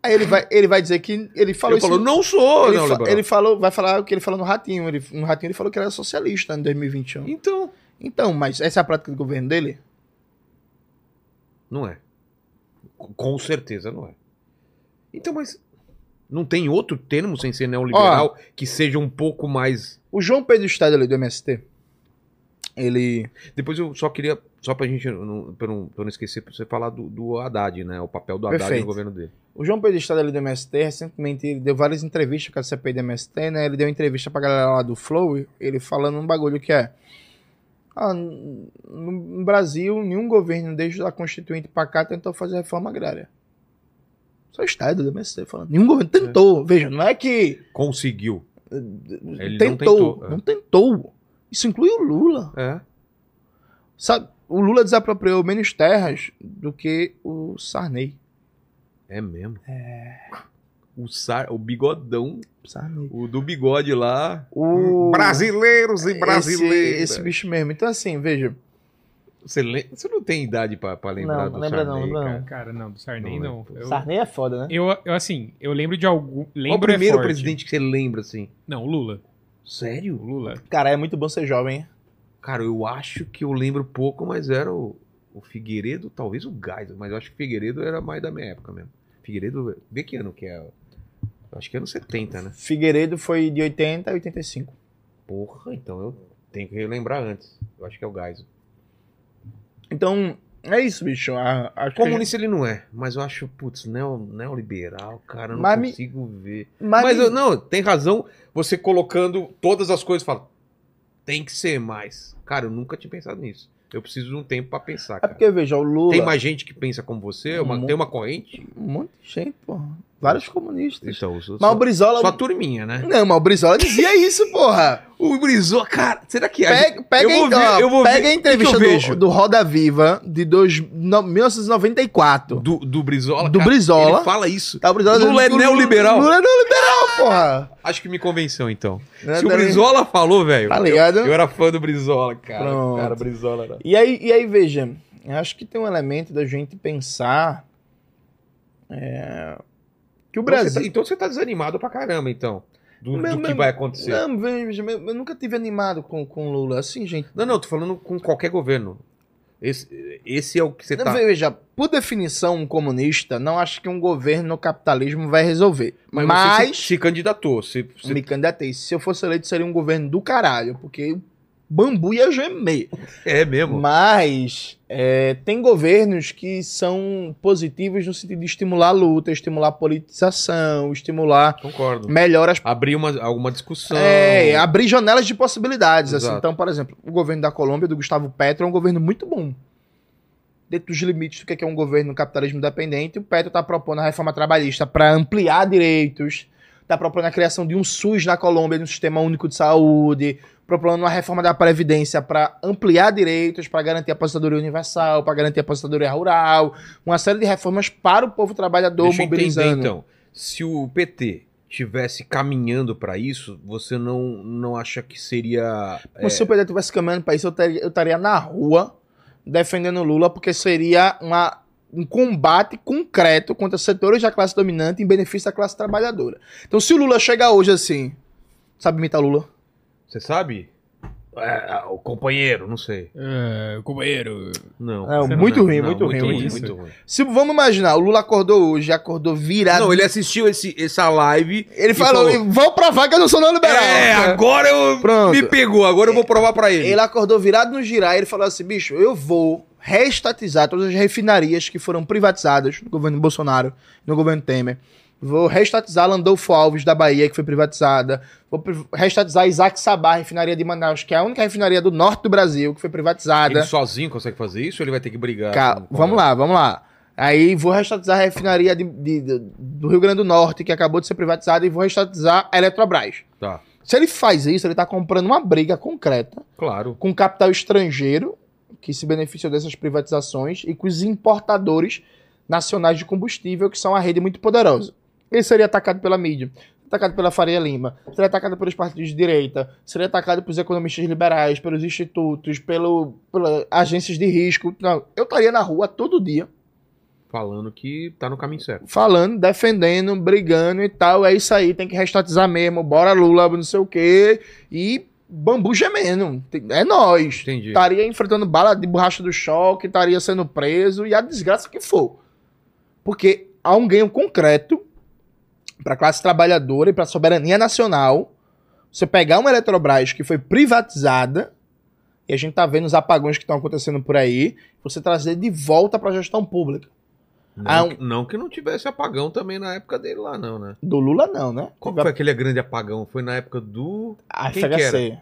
Aí ele vai, ele vai dizer que ele falou ele isso. falou, não sou ele, fa- neoliberal. ele falou, vai falar o que ele falou no Ratinho. Ele, no Ratinho ele falou que era socialista em 2021. Então, Então, mas essa é a prática do governo dele? Não é. Com- certeza não é. Então, mas não tem outro termo sem ser neoliberal que seja um pouco mais... O João Pedro Estado ali do MST, ele. Depois eu só queria, só pra gente, não, pra, não, pra não esquecer, pra você falar do, do Haddad, né? O papel do Haddad Perfeito. no governo dele. O João Pedro Estado ali do MST, recentemente, ele deu várias entrevistas com a CPI do MST, né? Ele deu entrevista pra galera lá do Flow, ele falando um bagulho que é. Ah, no Brasil, nenhum governo, desde a Constituinte pra cá, tentou fazer reforma agrária. Só o Estado do MST falando. Nenhum governo tentou. Veja, não é que. Conseguiu. Ele não tentou. tentou, é. Não tentou. Isso inclui o Lula. É. Sabe, o Lula desapropriou menos terras do que o Sarney. É mesmo? É. O, Sar, o bigodão, Sarney. o do bigode lá. O... Brasileiros e Esse, brasileiras. esse bicho mesmo. Então, assim, veja. Você, lem- você não tem idade pra, pra lembrar Não, do lembra não, Sarney, lembra cara. não. Cara, não, do Sarney Não, não. é. Eu, Sarney é foda, né? eu, eu, assim, eu lembro de algum. Qual Lembro o primeiro é presidente que você lembra, assim? Não, o Lula. O Sério? Lula. Cara, é muito bom ser jovem. hein? Cara, eu acho que eu lembro pouco, mas era o, o Figueiredo, talvez o Geisel, mas eu acho que o Figueiredo era mais da minha época mesmo. Figueiredo, vê que ano que é? Acho que é anos 70, né? Figueiredo foi de 80 a 85. Porra, então eu tenho que relembrar antes. Eu acho que é o Geisel. Então, é isso, bicho. A, acho que Comunista ele não é, mas eu acho, putz, neo, neoliberal, cara, não Mas me- consigo ver. a gente- Mas, Mas eu- não, tem razão você colocando todas as coisas, fala, tem que ser mais. Cara, eu nunca tinha pensado nisso. Eu preciso de um tempo pra pensar, É cara. porque, veja, o Lula. Tem mais gente que pensa como você? Uma- Um tem uma corrente? Um monte de gente, porra. Vários comunistas. Então, sou, Mas o Brizola. sua turminha, né? Não, mas o Brizola dizia isso, porra. O Brizola, cara, será que é? Pega, pega, eu vou então, ver, eu vou pega ver. a entrevista do, do Roda Viva de dois, no, 1994. Do, do Brizola? Do cara, Brizola. Ele fala isso. Tá, o Brizola Lula é neoliberal. Lula é neoliberal, porra. Acho que me convenceu, então. Né, Se o Brizola falou, velho. Tá ligado? Eu, eu era fã do Brizola, cara. Pronto. Cara, Brizola era. E aí, e aí, veja, acho que tem um elemento da gente pensar é, que o Então você, Brasil. tá, então você tá desanimado pra caramba, então. Do, do que vai acontecer. Não, Não, veja, eu nunca tive animado com com o Lula. Assim, gente. não, tô falando com qualquer governo. Esse, esse é o que você Não, tá. Veja, por definição, um comunista não acha que um governo no capitalismo vai resolver. Mas, Mas, você se, se candidatou. Você, você- me candidatei. Se eu fosse eleito, seria um governo do caralho, porque bambu ia gemer. É mesmo. Mas é, tem governos que são positivos no sentido de estimular a luta, estimular a politização, estimular Concordo. melhoras. Abrir uma, alguma discussão. É, abrir janelas de possibilidades. Assim. Então, por exemplo, o governo da Colômbia, do Gustavo Petro, é um governo muito bom. Dentro dos limites do que é um governo no capitalismo dependente, o Petro está propondo a reforma trabalhista para ampliar direitos, está propondo a criação de um SUS na Colômbia, de um sistema único de saúde, propondo uma reforma da Previdência para ampliar direitos, para garantir a aposentadoria universal, para garantir a aposentadoria rural, uma série de reformas para o povo trabalhador Deixa eu entender, mobilizando. então. Se o PT tivesse caminhando pra isso, você não, não acha que seria. é, Se o PT estivesse caminhando para isso, eu eu estaria na rua defendendo Lula, porque seria uma, um combate concreto contra setores da classe dominante em benefício da classe trabalhadora. Então, se o Lula chegar hoje assim, sabe imitar Lula? Você sabe? É, o companheiro, não sei. É, companheiro. Não. Não, Você muito não- ruim, Não, muito, ruim, muito, isso. ruim. muito ruim. Se vamos imaginar, o Lula acordou hoje, acordou virado. Não, ele assistiu esse, essa live. Ele e falou, vão provar que eu não sou neoliberal. É, agora eu Pronto. me pegou, agora eu vou provar pra ele. Ele acordou virado no girar e ele falou assim: bicho, eu vou reestatizar todas as refinarias que foram privatizadas no governo Bolsonaro, no governo Temer. Vou reestatizar Landolfo Alves da Bahia, que foi privatizada. Vou reestatizar Isaac Sabá, refinaria de Manaus, que é a única refinaria do norte do Brasil que foi privatizada. Ele sozinho consegue fazer isso ou ele vai ter que brigar? Ca- vamos lá, vamos lá. Aí vou reestatizar a refinaria de- de- de- do Rio Grande do Norte, que acabou de ser privatizada, e vou reestatizar a Eletrobras. Tá, Se ele faz isso, ele está comprando uma briga concreta claro. com capital estrangeiro que se beneficiou dessas privatizações e com os importadores nacionais de combustível, que são uma rede muito poderosa. Ele seria atacado pela mídia, atacado pela Faria Lima, seria atacado pelos partidos de direita, seria atacado pelos economistas liberais, pelos institutos, pelo, pelas agências de risco. Não, eu estaria na rua todo dia Falando que tá no caminho certo. falando, defendendo, brigando e tal. É isso aí, tem que restatizar mesmo. Bora Lula, não sei o quê. E bambu gemendo. É nós. Entendi. Estaria enfrentando bala de borracha do choque, estaria sendo preso e a desgraça que for. Porque há um ganho concreto para a classe trabalhadora e para a soberania nacional. Você pegar uma Eletrobras que foi privatizada, e a gente tá vendo os apagões que estão acontecendo por aí, você trazer de volta para a gestão pública. Não, Ah, um- que- não que não tivesse apagão também na época dele lá, não, né? Do Lula, não, né? Qual Teve foi aquele grande apagão? Foi na época do. A Quem que FHC.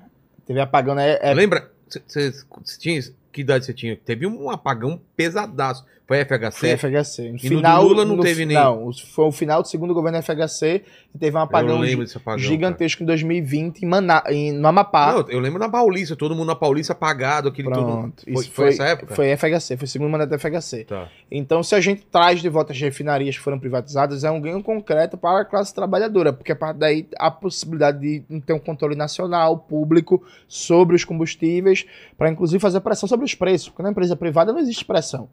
Teve apagão, né? É, Lembra? Você tinha. Que idade você tinha? Teve um apagão pesadaço. Foi FHC? foi FHC. No E no do Lula não teve nem- Não, foi o final do segundo governo FHC e teve um apagão apagão. gigantesco em 2020 em, Maná, em, no Amapá. cara. Não, eu lembro na Paulista, todo mundo na Paulista apagado, aquele todo. Pronto. Foi, Isso foi essa época? Foi FHC, foi o segundo mandato da FHC. Tá. Então, se a gente traz de volta as refinarias que foram privatizadas, é um ganho concreto para a classe trabalhadora, porque a partir daí a possibilidade de ter um controle nacional, público, sobre os combustíveis, para inclusive fazer pressão sobre os preços, porque na empresa privada não existe pressão.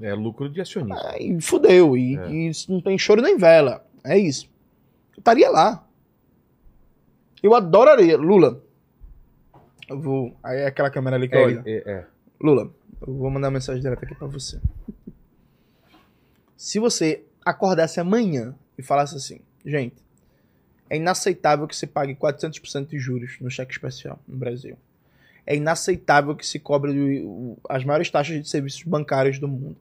É lucro de acionista. Aí fudeu, e, É. e isso não tem choro nem vela. É isso. Eu estaria lá. Eu adoraria. Lula. Eu vou. Aí é aquela câmera ali que É, olha. é, é. Lula, eu vou mandar uma mensagem direta aqui pra você. Se você acordasse amanhã e falasse assim, gente, é inaceitável que se pague 400% de juros no cheque especial no Brasil. É inaceitável que se cobre as maiores taxas de serviços bancários do mundo.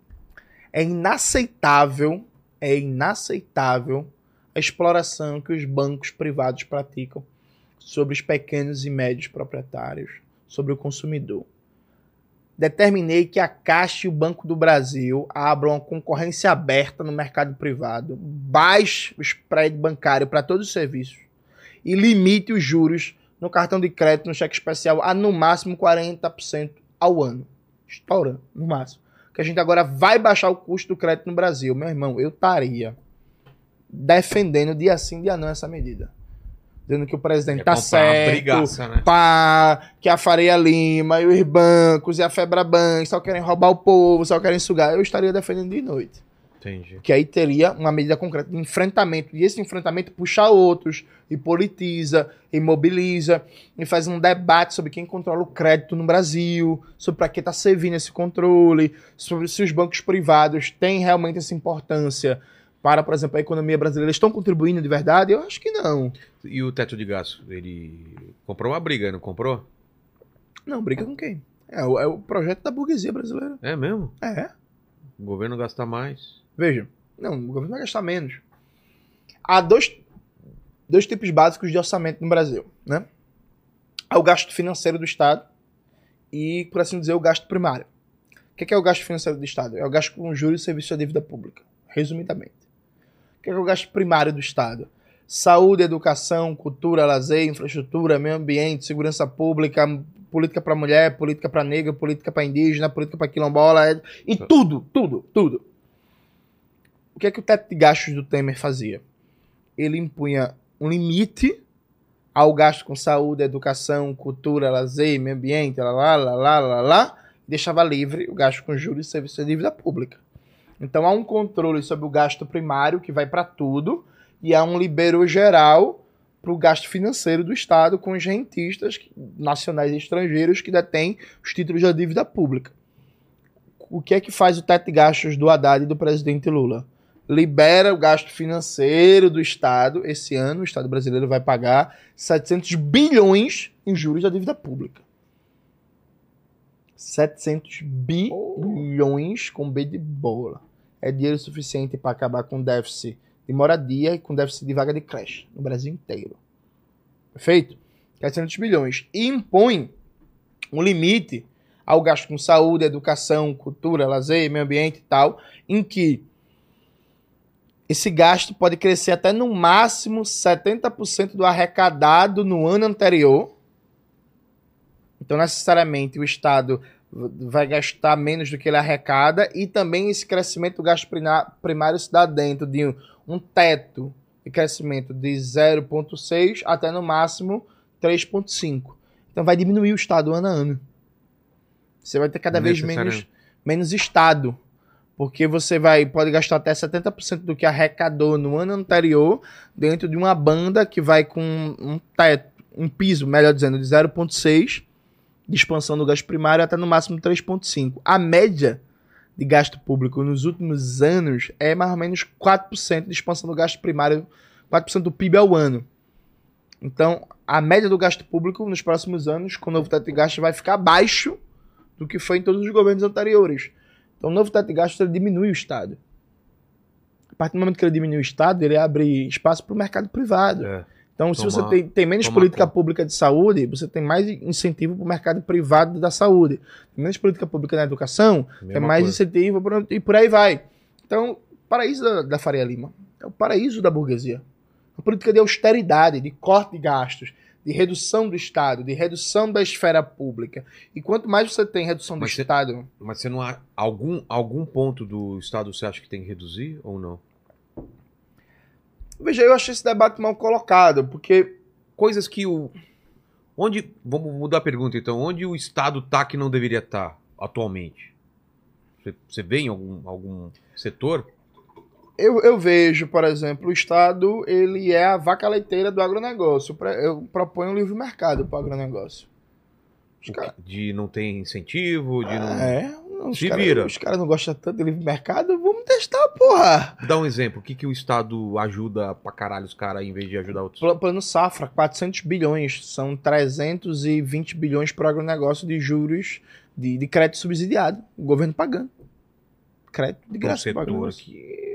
É inaceitável, é inaceitável a exploração que os bancos privados praticam sobre os pequenos e médios proprietários, sobre o consumidor determinei que a Caixa e o Banco do Brasil abram uma concorrência aberta no mercado privado, baixe o spread bancário para todos os serviços e limite os juros no cartão de crédito no cheque especial a no máximo 40% ao ano. Estoura, no máximo. Que a gente agora vai baixar o custo do crédito no Brasil. Meu irmão, eu estaria defendendo dia sim, dia não essa medida. Dizendo que o presidente É tá certo, brigaça, né? pá, que a Faria Lima e os bancos e a Febraban só querem roubar o povo, só querem sugar, eu estaria defendendo de noite. Entendi. Que aí teria uma medida concreta de enfrentamento. E esse enfrentamento puxa outros, e politiza, e mobiliza, e faz um debate sobre quem controla o crédito no Brasil, sobre para que está servindo esse controle, sobre se os bancos privados têm realmente essa importância para, por exemplo, a economia brasileira. Eles estão contribuindo de verdade? Eu acho que não. E o teto de gasto? Ele comprou uma briga, não comprou? Não, briga com quem? É, é o projeto da burguesia brasileira. É mesmo? É. O governo gasta mais. Veja, não, o governo vai gastar menos. Há dois, dois tipos básicos de orçamento no Brasil, né? Há o gasto financeiro do Estado e, por assim dizer, o gasto primário. O que é, que é o gasto financeiro do Estado? É o gasto com juros e serviço de dívida pública, resumidamente. O que é, é o gasto primário do Estado? Saúde, educação, cultura, lazer, infraestrutura, meio ambiente, segurança pública, política para mulher, política para negra, política para indígena, política para quilombola, é- e tudo, tudo, tudo. O que é que o teto de gastos do Temer fazia? Ele impunha um limite ao gasto com saúde, educação, cultura, lazer, meio ambiente, lá, lá, lá, lá, lá, lá, deixava livre o gasto com juros e serviço de dívida pública. Então há um controle sobre o gasto primário que vai para tudo e há um libero geral para o gasto financeiro do Estado com os rentistas nacionais e estrangeiros que detêm os títulos da dívida pública. O que é que faz o teto de gastos do Haddad e do presidente Lula? Libera o gasto financeiro do Estado. Esse ano, o Estado brasileiro vai pagar 700 bilhões em juros da dívida pública. 700 bilhões com B de bola. É dinheiro suficiente para acabar com déficit de moradia e com déficit de vaga de creche no Brasil inteiro. Perfeito? 700 bilhões. E impõe um limite ao gasto com saúde, educação, cultura, lazer, meio ambiente e tal, em que esse gasto pode crescer até no máximo 70% do arrecadado no ano anterior. Então, necessariamente, o Estado vai gastar menos do que ele arrecada e também esse crescimento do gasto primário se dá dentro de um, um teto de crescimento de 0,6 até no máximo 3,5. Então, vai diminuir o Estado ano a ano. Você vai ter cada vez menos, menos Estado. Porque você vai pode gastar até 70% do que arrecadou no ano anterior dentro de uma banda que vai com um teto, um piso, melhor dizendo, de 0,6 de expansão do gasto primário até no máximo 3,5. A média de gasto público nos últimos anos é mais ou menos 4% de expansão do gasto primário, 4% do PIB ao ano. Então, a média do gasto público nos próximos anos, com o novo teto de gastos, vai ficar abaixo do que foi em todos os governos anteriores. Então, o novo teto de gastos ele diminui o Estado. A partir do momento que ele diminui o Estado, ele abre espaço para o mercado privado. É. Então, se você tem, tem menos política conta. pública de saúde, você tem mais incentivo para o mercado privado da saúde. Tem menos política pública na educação, tem Mesma mais coisa. incentivo pra- e por aí vai. Então, paraíso da, da Faria Lima é o paraíso da burguesia. Uma política de austeridade, de corte de gastos, de redução do Estado, de redução da esfera pública. E quanto mais você tem redução do você- Estado, Mas você não há algum, algum ponto do Estado você acha que tem que reduzir ou não? veja, eu achei esse debate mal colocado, porque Coisas que o. Onde. Vamos mudar a pergunta então. Onde o Estado tá que não deveria estar atualmente? Você, você vê em algum, algum setor? Eu, eu vejo, por exemplo, o Estado ele é a vaca leiteira do agronegócio. Eu proponho um livre mercado para o agronegócio. Cara- De não ter incentivo, de não. É, os Se cara- vira. Os caras não gostam tanto de livre mercado, vamos testar, porra. Dá um exemplo. O que, que o Estado ajuda pra caralho os caras em vez de ajudar outros? Pla- Plano Safra, 400 bilhões. São 320 bilhões para o agronegócio de juros de, de crédito subsidiado. O governo pagando. Crédito de Um graça. pro setor agronegócio. que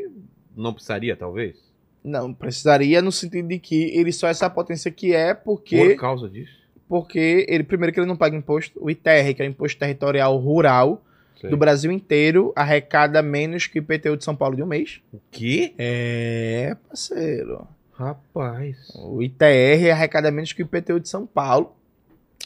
não precisaria, talvez? Não, precisaria no sentido de que ele só é essa potência que é porque... Por causa disso. porque ele primeiro que ele não paga imposto, o ITR, que é o Imposto Territorial Rural Sei. do Brasil inteiro, arrecada menos que o IPTU de São Paulo de um mês. O quê? É, parceiro. Rapaz. O ITR arrecada menos que o IPTU de São Paulo.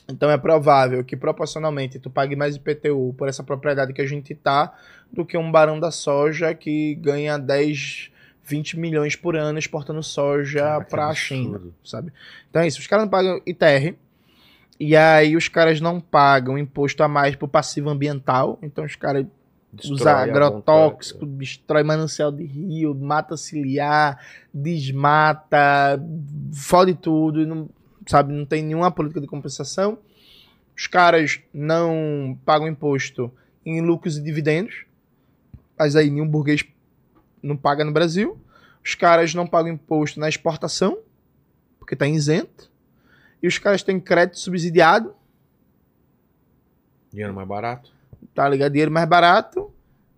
Então é provável que proporcionalmente tu pague mais IPTU por essa propriedade que a gente tá do que um barão da soja que ganha 10, 20 milhões por ano exportando soja pra absurdo. China, sabe? Então é isso, os caras não pagam ITR. E aí os caras não pagam imposto a mais pro passivo ambiental. Então os caras Destrói usa a agrotóxico, destrói manancial de rio, mata ciliar, desmata, fode tudo, e não, sabe, não tem nenhuma política de compensação. Os caras não pagam imposto em lucros e dividendos, mas aí nenhum burguês não paga no Brasil. Os caras não pagam imposto na exportação, porque está isento. E os caras têm crédito subsidiado, Dinheiro mais barato. tá ligado? Dinheiro mais barato.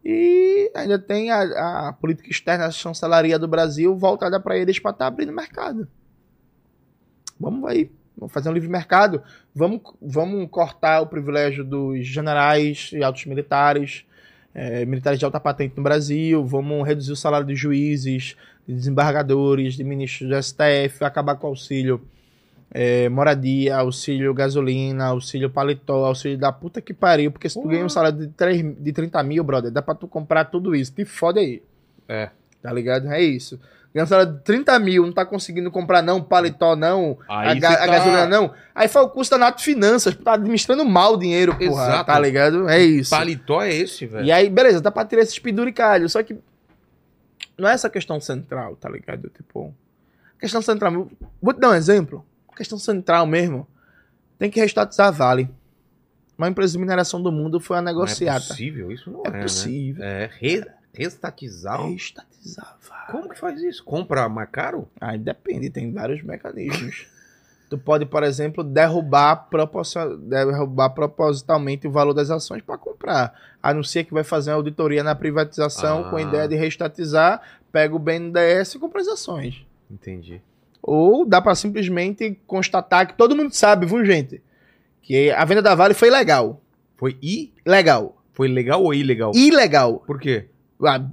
E ainda tem a, a política externa, a chancelaria do Brasil voltada para eles para estar abrindo mercado. Vamos aí, vamos fazer um livre mercado. Vamos, vamos cortar o privilégio dos generais e altos militares, eh, militares de alta patente no Brasil. Vamos reduzir o salário dos juízes, de desembargadores, de ministros do STF, acabar com o auxílio é, moradia, auxílio gasolina, auxílio paletó, auxílio da puta que pariu, porque se tu ganha um salário de, 3, de 30 mil, brother, dá pra tu comprar tudo isso. Te fode aí. É. Tá ligado? É isso. De 30 mil, não tá conseguindo comprar não, paletó não, a, você a tá- gasolina não. Aí foi o custo da Nato Finanças, tá administrando mal o dinheiro, porra. Exato. Tá ligado? É isso. Paletó é esse, velho. E aí, beleza, dá pra tirar esses penduricalhos. Só que não é essa questão central, tá ligado? Tipo, a questão central. Vou te dar um exemplo. A questão central mesmo. Tem que restatizar a Vale. Uma empresa de mineração do mundo foi a Não é negociada. possível, isso não É é, possível. né? É, re, restatizar. Restatizar a Vale. Como que faz isso? Compra mais caro? Aí depende, tem vários mecanismos. tu pode, por exemplo, derrubar, proporcion... derrubar propositalmente o valor das ações para comprar. Anuncia que vai fazer uma auditoria na privatização Ah. com a ideia de restatizar, pega o BNDES e compra as ações. Entendi. Ou dá para simplesmente constatar que todo mundo sabe, viu, gente? Que a venda da Vale foi legal. Foi i? Legal. Foi legal ou ilegal? Ilegal. Por quê?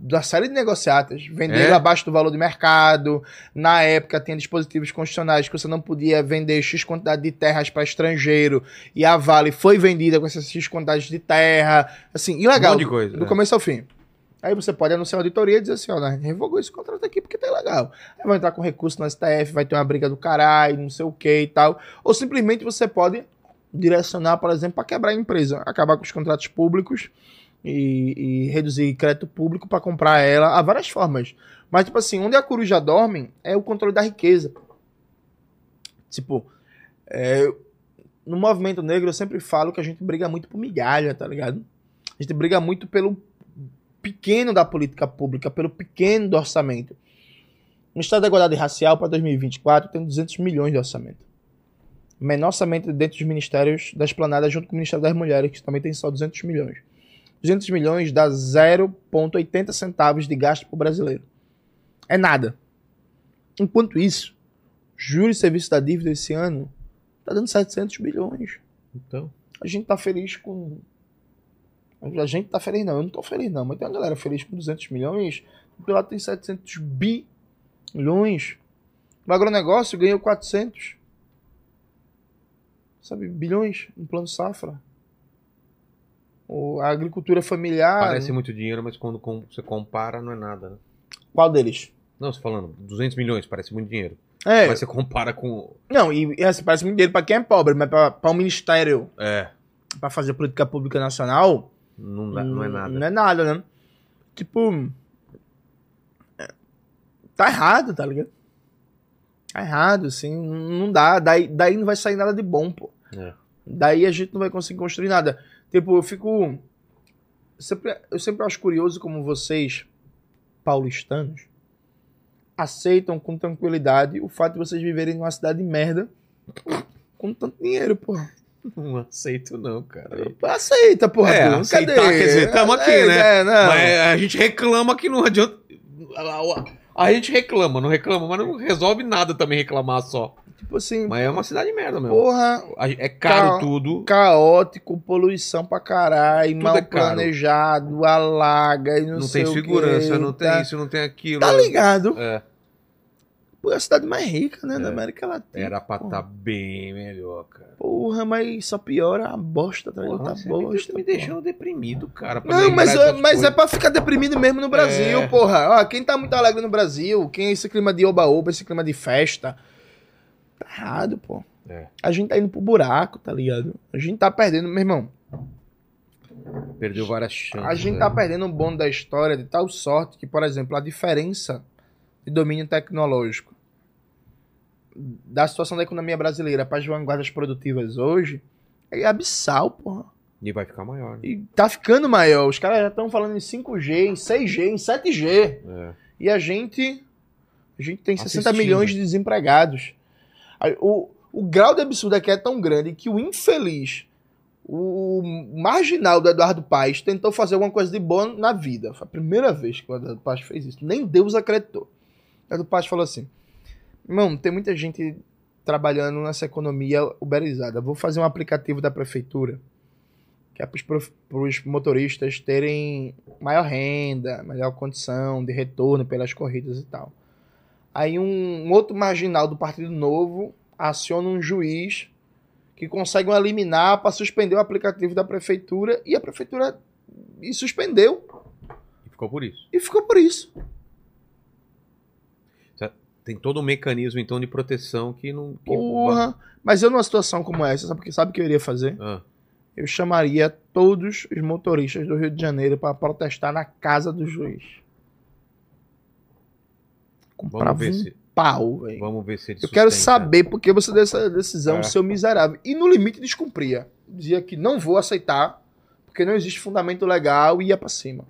Da série de negociatas. Venderam É? abaixo do valor de mercado. Na época tinha dispositivos constitucionais que você não podia vender X quantidade de terras para estrangeiro. E a Vale foi vendida com essas X quantidades de terra. Assim, ilegal. Um monte de coisa, Do é. começo ao fim. Aí você pode anunciar uma auditoria e dizer assim, ó, né, revogou esse contrato aqui porque tá ilegal. Aí vai entrar com recurso no STF, vai ter uma briga do caralho, não sei o que e tal. Ou simplesmente você pode direcionar, por exemplo, para quebrar a empresa, acabar com os contratos públicos e, e reduzir crédito público para comprar ela. Há várias formas. Mas, tipo assim, onde a coruja dorme é o controle da riqueza. Tipo, é, no movimento negro eu sempre falo que a gente briga muito por migalha, tá ligado? A gente briga muito pelo pequeno da política pública, pelo pequeno do orçamento. No Estado da Igualdade Racial para 2024 tem 200 milhões de orçamento. O menor orçamento dentro dos ministérios da Esplanada junto com o Ministério das Mulheres, que também tem só 200 milhões. 200 milhões dá 0,80 centavos de gasto para o brasileiro. É nada. Enquanto isso, juros e serviço da dívida esse ano tá dando 700 bilhões. Então. A gente tá feliz com. A gente tá feliz, não. Eu não tô feliz, não. Mas tem uma galera feliz com 200 milhões. O lá tem 700 bilhões. O agronegócio ganhou 400. Sabe, bilhões no plano safra. O- A agricultura familiar. Parece muito dinheiro, mas quando com- você compara, não é nada, né? Qual deles? Não, você falando, 200 milhões, parece muito dinheiro. É. Mas você compara com. Não, e, e assim, parece muito dinheiro pra quem é pobre, mas pra, pra um ministério, É. pra fazer política pública nacional, Não, dá- não é nada. Não é nada, né? Tipo. é, Tá errado, tá ligado? Tá errado, assim. Não dá. Daí, daí não vai sair nada de bom, pô. É. Daí a gente não vai conseguir construir nada. Tipo, eu fico. Eu sempre, eu sempre acho curioso como vocês, paulistanos, aceitam com tranquilidade o fato de vocês viverem numa cidade de merda com tanto dinheiro, porra. Não aceito, não, cara. Aceita, porra. É, aceitar, Cadê? quer dizer, tamo aqui, É, né? é. Mas a gente reclama que não adianta. A, a gente reclama, não reclama, mas não resolve nada também reclamar só. Tipo assim, Mas é uma cidade merda mesmo. porra, É caro Ca- tudo. caótico, poluição pra caralho, Tudo mal é planejado, alaga e não, Não sei tem o segurança, quê, não tem tá, isso, não tem aquilo. Tá ligado? É, Pô, é a cidade mais rica, né, da É. América Latina. era pra estar bem melhor, cara. Porra, mas só piora a bosta, tá ligado? Tá bosta. me deixando deprimido, cara. Não, mas, mas é pra ficar deprimido mesmo no Brasil, É. porra. Ó, quem tá muito alegre no Brasil, quem é esse clima de oba-oba, esse clima de festa, tá errado, pô. É. A gente tá indo pro buraco, tá ligado? A gente tá perdendo, meu irmão. Perdeu várias chances. A gente né? tá perdendo um bonde da história de tal sorte que, por exemplo, a diferença de domínio tecnológico da situação da economia brasileira para as vanguardas produtivas hoje é abissal, porra. E vai ficar maior, né? E tá ficando maior. Os caras já estão falando em 5G, em 6G, em 7G. É. E a gente. A gente tem 60 Assistindo. milhões de desempregados. O, o grau de absurdo aqui é tão grande que o infeliz O marginal do Eduardo Paes tentou fazer alguma coisa de boa na vida. Foi a primeira vez que o Eduardo Paes fez isso. Nem Deus acreditou. O Eduardo Paes falou assim: Irmão, tem muita gente trabalhando nessa economia uberizada. Vou fazer um aplicativo da prefeitura que é para os motoristas terem maior renda, melhor condição de retorno pelas corridas e tal. Aí um, um outro marginal do Partido Novo aciona um juiz que consegue uma liminar para suspender o aplicativo da prefeitura e a prefeitura e suspendeu E ficou por isso. e ficou por isso. Tem todo um mecanismo, então, de proteção que não. Que... Porra. Mas eu numa situação como essa, sabe o que sabe que eu iria fazer? Ah, Eu chamaria todos os motoristas do Rio de Janeiro para protestar na casa do juiz. Comprava ver um se- pau, velho. vamos ver se ele Eu quero sustenta. saber por que você deu essa decisão, É. seu miserável. E no limite descumpria. Dizia que não vou aceitar, porque não existe fundamento legal e ia pra cima.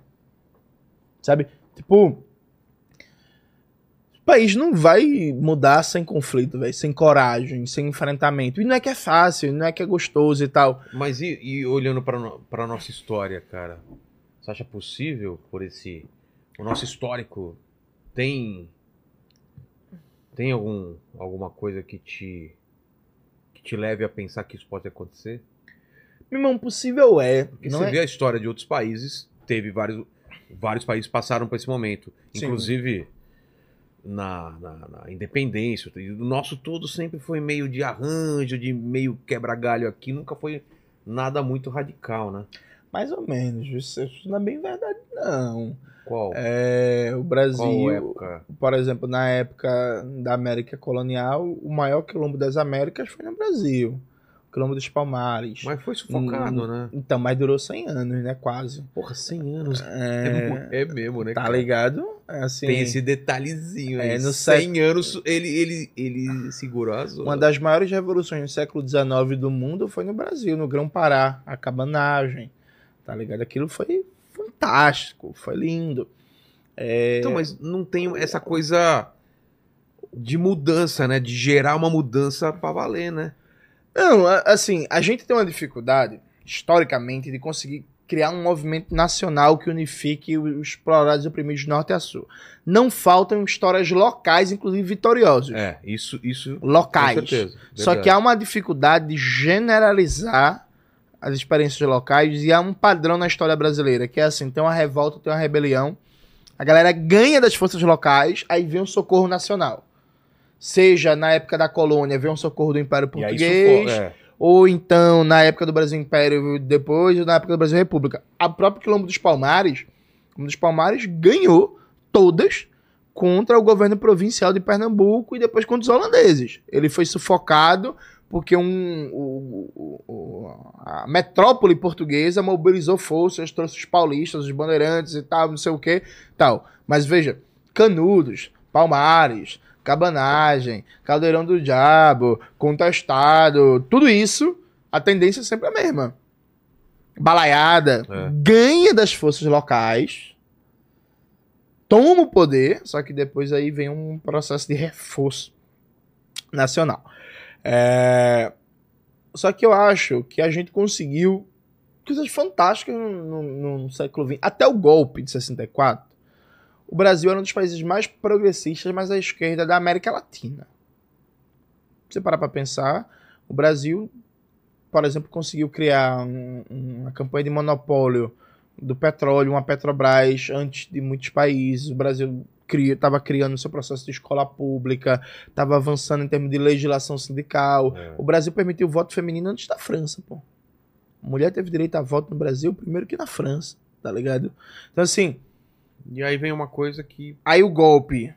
Sabe? Tipo. O país não vai mudar sem conflito, velho. Sem coragem, sem enfrentamento. E não é que é fácil, não é que é gostoso e tal. Mas e, e olhando para nossa história, cara? Você acha possível por esse. O nosso histórico tem. Tem algum, alguma coisa que te. que te leve a pensar que isso pode acontecer? Meu irmão, possível é. Porque não você é... vê a história de outros países, teve vários. Vários países passaram por esse momento. Sim. Inclusive na, na, na independência. O nosso todo sempre foi meio de arranjo, de meio quebra-galho aqui, nunca foi nada muito radical, né? Mais ou menos. Isso não é bem verdade, não. Qual? É, o Brasil. Qual época? por exemplo, na época da América colonial, o maior quilombo das Américas foi no Brasil. Quilombo dos Palmares. Mas foi sufocado, Hum, né? Então, mas durou 100 anos, né? Quase. Porra, 100 anos. É, É, mesmo, né? tá cara? ligado? É assim, Tem esse detalhezinho aí. É, no 100 anos ele, ele, ele segurou as uma das maiores revoluções do século XIX do mundo foi no Brasil, no Grão-Pará, a cabanagem. Tá ligado? Aquilo foi fantástico, foi lindo. É, Então, mas não tem essa coisa de mudança, né? De gerar uma mudança pra valer, né? Não, assim, a gente tem uma dificuldade, historicamente, de conseguir criar um movimento nacional que unifique os explorados e oprimidos de norte a sul. Não faltam histórias locais, inclusive vitoriosas. É, isso, isso Locais. com certeza. Só que há uma dificuldade de generalizar as experiências locais e há um padrão na história brasileira, que é assim, tem uma revolta, tem uma rebelião, a galera ganha das forças locais, aí vem um socorro nacional. Seja na época da colônia, vem um socorro do Império Português, é. ou então na época do Brasil Império depois, ou na época do Brasil República. A própria Quilombo dos Palmares, Quilombo dos Palmares ganhou todas contra o governo provincial de Pernambuco e depois contra os holandeses. Ele foi sufocado porque um, o- o- a metrópole portuguesa mobilizou forças, trouxe os paulistas, os bandeirantes e tal, não sei o que, tal. Mas veja, Canudos, Palmares, Cabanagem, Caldeirão do Diabo, Contestado, tudo isso, a tendência é sempre a mesma. Balaiada, É. ganha das forças locais, toma o poder, só que depois aí vem um processo de reforço nacional. É, Só que eu acho que a gente conseguiu coisas fantásticas no, no- no século XX. Até o golpe de 64, o Brasil era um dos países mais progressistas, mais à esquerda da América Latina. Se você parar para pensar, o Brasil, por exemplo, conseguiu criar um- uma campanha de monopólio do petróleo, uma Petrobras, antes de muitos países. O Brasil estava criando seu processo de escola pública, estava avançando em termos de legislação sindical. É. O Brasil permitiu o voto feminino antes da França, pô. A mulher teve direito a voto no Brasil primeiro que na França, tá ligado? Então, assim, E aí vem uma coisa que. aí o golpe,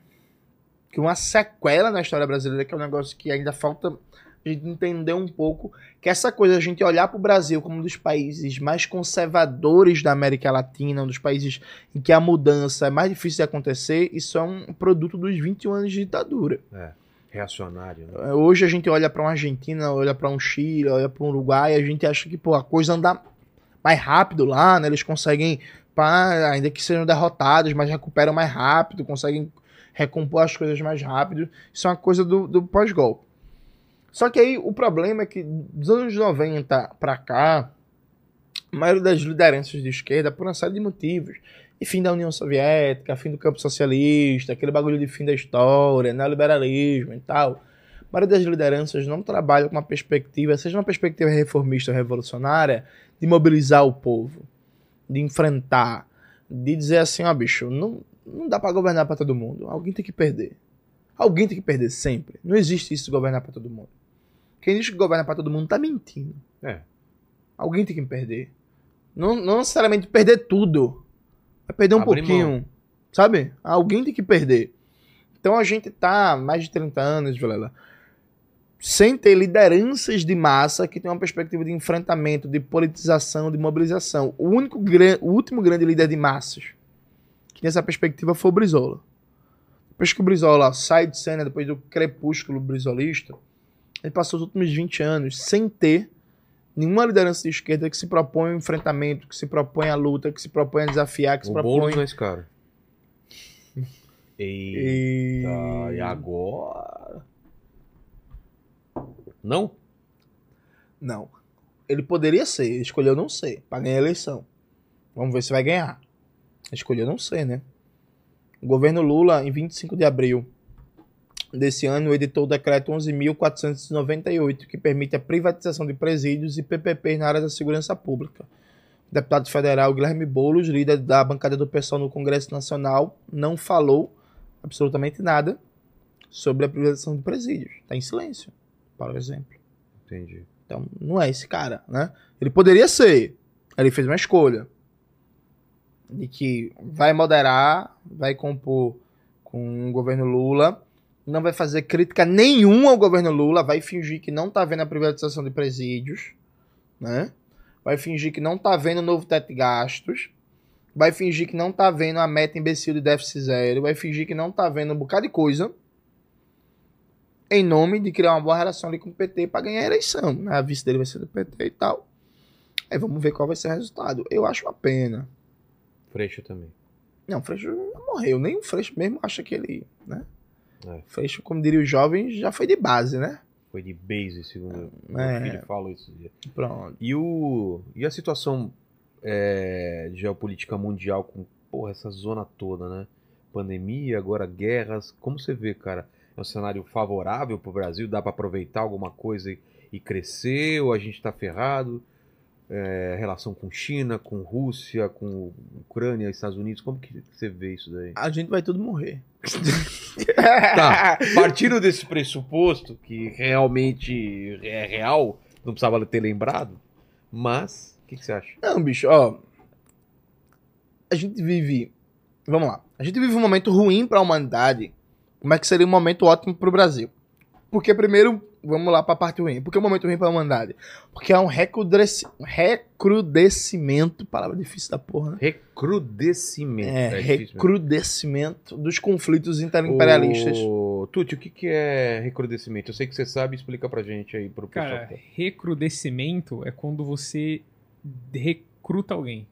que uma sequela na história brasileira, que é um negócio que ainda falta a gente entender um pouco, que essa coisa, a gente olhar pro Brasil como um dos países mais conservadores da América Latina, um dos países em que a mudança é mais difícil de acontecer, isso é um produto dos 21 anos de ditadura. Reacionário, né? Hoje a gente olha pra uma Argentina, olha pra um Chile, olha pra um Uruguai, a gente acha que pô, a coisa anda mais rápido lá, né? Eles conseguem, pá, ainda que sejam derrotados, mas recuperam mais rápido, conseguem recompor as coisas mais rápido. Isso é uma coisa do, do pós-golpe. Só que aí o problema é que dos anos 90 pra cá, a maioria das lideranças de esquerda por uma série de motivos. E fim da União Soviética, fim do campo socialista, aquele bagulho de fim da história, neoliberalismo e tal. A maioria das lideranças não trabalha com uma perspectiva, seja uma perspectiva reformista ou revolucionária, de mobilizar o povo, de enfrentar, de dizer assim, ó bicho, não, não dá pra governar pra todo mundo. Alguém tem que perder. Alguém tem que perder sempre. Não existe isso de governar pra todo mundo. Quem diz que governa pra todo mundo tá mentindo. É. Alguém tem que perder. Não, não necessariamente perder tudo. Vai perder um pouquinho. mão. Sabe? Alguém tem que perder. Então a gente tá mais de 30 anos, Vilela, sem ter lideranças de massa que tenham uma perspectiva de enfrentamento, de politização, de mobilização. O, único, o último grande líder de massas que tinha essa perspectiva foi o Brizola. Depois que o Brizola sai de cena, depois do crepúsculo brizolista, ele passou os últimos 20 anos sem ter nenhuma liderança de esquerda que se propõe o enfrentamento, que se propõe a luta, que se propõe a desafiar, que se O propõe. Boulos não é esse cara. Eita, E... e agora? Não? Não. Ele poderia ser, ele escolheu não ser, pra ganhar a eleição. Vamos ver se vai ganhar. Escolheu não ser, né? O governo Lula, em 25 de abril desse ano, editou o decreto 11.498, que permite a privatização de presídios e PPPs na área da segurança pública. O deputado federal Guilherme Boulos, líder da bancada do PSOL no Congresso Nacional, não falou absolutamente nada sobre a privatização de presídios. Está em silêncio, por exemplo. Entendi. Então, não é esse cara, né? Ele poderia ser. Ele fez uma escolha. De que vai moderar, vai compor com o governo Lula, não vai fazer crítica nenhuma ao governo Lula, vai fingir que não tá vendo a privatização de presídios, né? Vai fingir que não tá vendo o novo teto de gastos, vai fingir que não tá vendo a meta imbecil de déficit zero, vai fingir que não tá vendo um bocado de coisa em nome de criar uma boa relação ali com o PT para ganhar a eleição. Né? A vice dele vai ser do PT e tal. Aí vamos ver qual vai ser o resultado. Eu acho uma pena. Freixo também. Não, Freixo morreu. Nem o Freixo mesmo acha que ele. Né? É. Freixo, como diria os jovens, já foi de base, né? Foi de base, segundo É. meu filho falou dia. Pronto. E, o, e a situação é, geopolítica mundial com porra, essa zona toda, né? Pandemia, agora guerras. Como você vê, cara? É um cenário favorável pro Brasil? Dá para aproveitar alguma coisa e, e crescer? Ou a gente tá ferrado? É, relação com China, com Rússia, com Ucrânia, Estados Unidos. Como que você vê isso daí? A gente vai tudo morrer. Tá, partindo desse pressuposto, que realmente é real, não precisava ter lembrado, mas o que, que você acha? Não, bicho, ó. A gente vive. Vamos lá. A gente vive um momento ruim para a humanidade. Como é que seria um momento ótimo para o Brasil? Porque, primeiro, vamos lá para a parte ruim. Por que um momento ruim para a humanidade? Porque há um recrudesci- um recrudescimento. Palavra difícil da porra, né? Recrudescimento. É, mesmo. recrudescimento dos conflitos interimperialistas. Ô, Tuti, o que, que é recrudescimento? Eu sei que você sabe, explica pra gente aí pro pessoal. Cara, recrudescimento é quando você recruta alguém.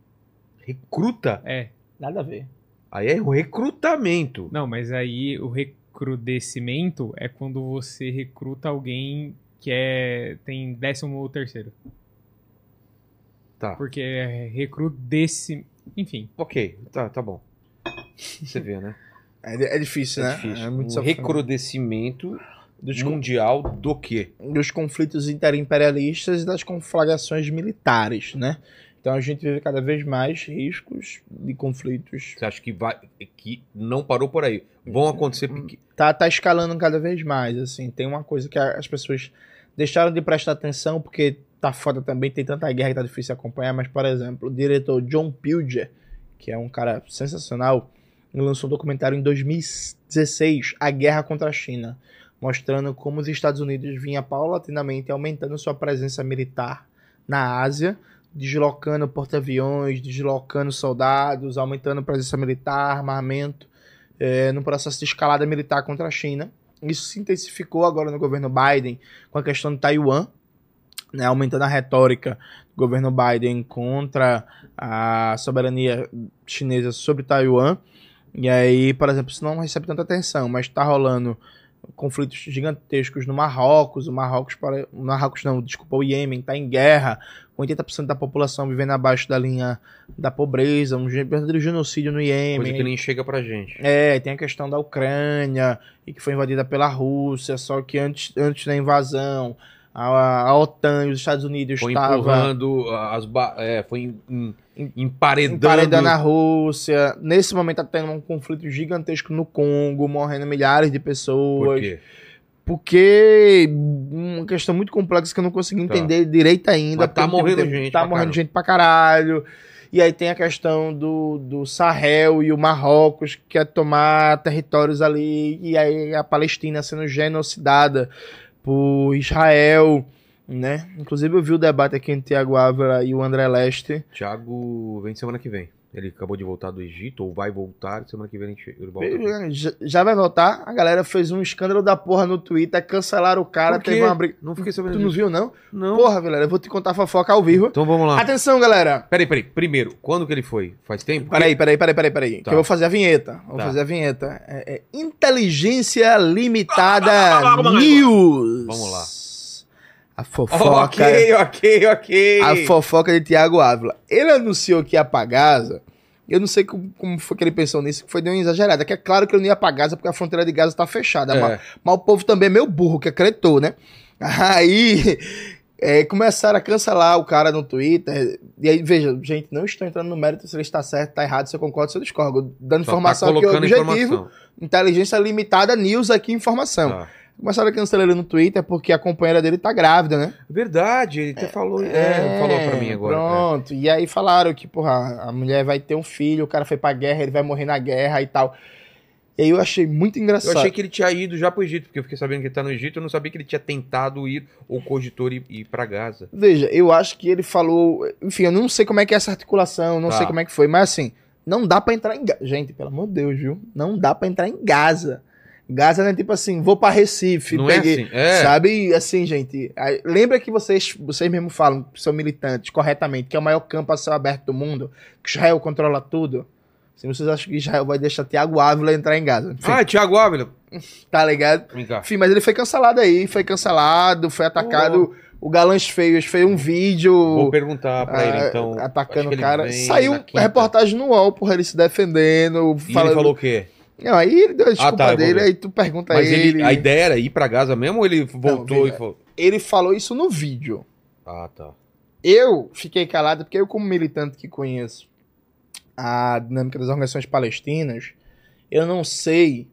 Recruta? É. Nada a ver. Aí é o recrutamento. Não, mas aí o recrudescimento é quando você recruta alguém que é tem décimo ou terceiro. Tá. Porque é recrudescimento. Enfim. Ok, tá, tá bom. Você vê, né? É, é difícil, É né? difícil. É muito um sofrimento. recrudescimento dos, mundial do quê? dos conflitos interimperialistas e das conflagrações militares, né? Então a gente vive cada vez mais riscos de conflitos. Você acha que vai que não parou por aí? Vão acontecer pequ... Tá, tá escalando cada vez mais, assim. Tem uma coisa que as pessoas deixaram de prestar atenção porque tá foda também, tem tanta guerra que tá difícil acompanhar, mas, por exemplo, o diretor John Pilger, que é um cara sensacional, lançou um documentário em 2016, A Guerra contra a China, mostrando como os Estados Unidos vinha paulatinamente aumentando sua presença militar na Ásia, deslocando porta-aviões, deslocando soldados, aumentando presença militar, armamento, eh, no processo de escalada militar contra a China. Isso se intensificou agora no governo Biden com a questão de Taiwan, né, aumentando a retórica do governo Biden contra a soberania chinesa sobre Taiwan. E aí, por exemplo, isso não recebe tanta atenção, mas está rolando conflitos gigantescos no Marrocos, o Marrocos, para, o Marrocos não, desculpa, o Iêmen está em guerra, 80% da população vivendo abaixo da linha da pobreza, um verdadeiro genocídio no Coisa Iêmen. que nem chega pra gente. É, tem a questão da Ucrânia, e que foi invadida pela Rússia, só que antes, antes da invasão, a, a OTAN e os Estados Unidos Foi estavam empurrando as é, foi em- em- emparedando. emparedando a Rússia. Nesse momento tá tendo um conflito gigantesco no Congo, morrendo milhares de Por pessoas. quê? Porque uma questão muito complexa que eu não consegui Tá. entender direito ainda. Mas tá morrendo gente Tá morrendo caramba. gente pra caralho. E aí tem a questão do, do Sahel e o Marrocos, que quer tomar territórios ali. E aí a Palestina sendo genocidada por Israel, né? Inclusive eu vi o debate aqui entre Tiago Ávila e o André Leste. Thiago vem semana que vem. Ele acabou de voltar do Egito, ou vai voltar, semana que vem ele volta. Já, já vai voltar. A galera fez um escândalo da porra no Twitter, cancelaram o cara, teve uma briga. Não fiquei sabendo Tu não disso. viu, não? Não. Porra, galera, eu vou te contar a fofoca ao vivo. Então vamos lá. Atenção, galera. Peraí, peraí. Primeiro, quando que ele foi? Faz tempo? Peraí, peraí, peraí, peraí, peraí. Tá. Que eu vou fazer a vinheta. Vou Tá. fazer a vinheta. É, é Inteligência Limitada News. Vamos lá. A fofoca. Ok, ok, ok. A fofoca de Tiago Ávila. Ele anunciou que ia pra Gaza. Eu não sei como, como foi que ele pensou nisso, que foi de uma exagerada. Que é claro que ele não ia pra Gaza porque a fronteira de Gaza tá fechada. É. Mas, mas o povo também é meio burro, que acreditou, né? Aí é, começaram a cancelar o cara no Twitter. E aí, veja, gente, não estou entrando no mérito se ele está certo, está errado, se eu concordo, se eu discordo. Dando Só informação tá aqui, objetivo. informação. Inteligência limitada, news aqui, informação. Tá. Começaram a cancelar ele no Twitter porque a companheira dele tá grávida, né? Verdade, ele até falou. É, falou pra mim agora. Pronto. E aí falaram que, porra, a mulher vai ter um filho, o cara foi pra guerra, ele vai morrer na guerra e tal. E aí eu achei muito Eu engraçado. achei que ele tinha ido já pro Egito, porque eu fiquei sabendo que ele tá no Egito, eu não sabia que ele tinha tentado ir, ou cogitor ir, ir pra Gaza. Veja, eu acho que ele falou. Enfim, eu não sei como é que é essa articulação, não Tá. sei como é que foi, mas assim, não dá pra entrar em Gaza. Gente, pelo amor de Deus, viu? Não dá pra entrar em Gaza. Gaza não é tipo assim, vou pra Recife, não peguei. é assim? É. Sabe, assim, gente. Lembra que vocês, vocês mesmo falam, são militantes, corretamente, que é o maior campo a céu aberto do mundo, que Israel controla tudo. Se vocês acham que Israel vai deixar Tiago Ávila entrar em Gaza. Enfim, Ah, Thiago Ávila. tá ligado? Vem cá. Enfim, mas ele foi cancelado aí, foi cancelado, foi atacado. O Galãs Feios fez um vídeo. Vou perguntar pra ele, ah, então. atacando o cara. Saiu reportagem no UOL, porra, ele se defendendo. E falando... ele falou o quê? Não, aí ele deu a desculpa tá, eu vou dele, aí tu pergunta Mas a ele. ele, a ideia era ir pra Gaza mesmo ou ele voltou Não, e falou. Ele falou isso no vídeo. Ah, tá. Eu fiquei calado porque eu, como militante que conheço a dinâmica das organizações palestinas, eu não sei,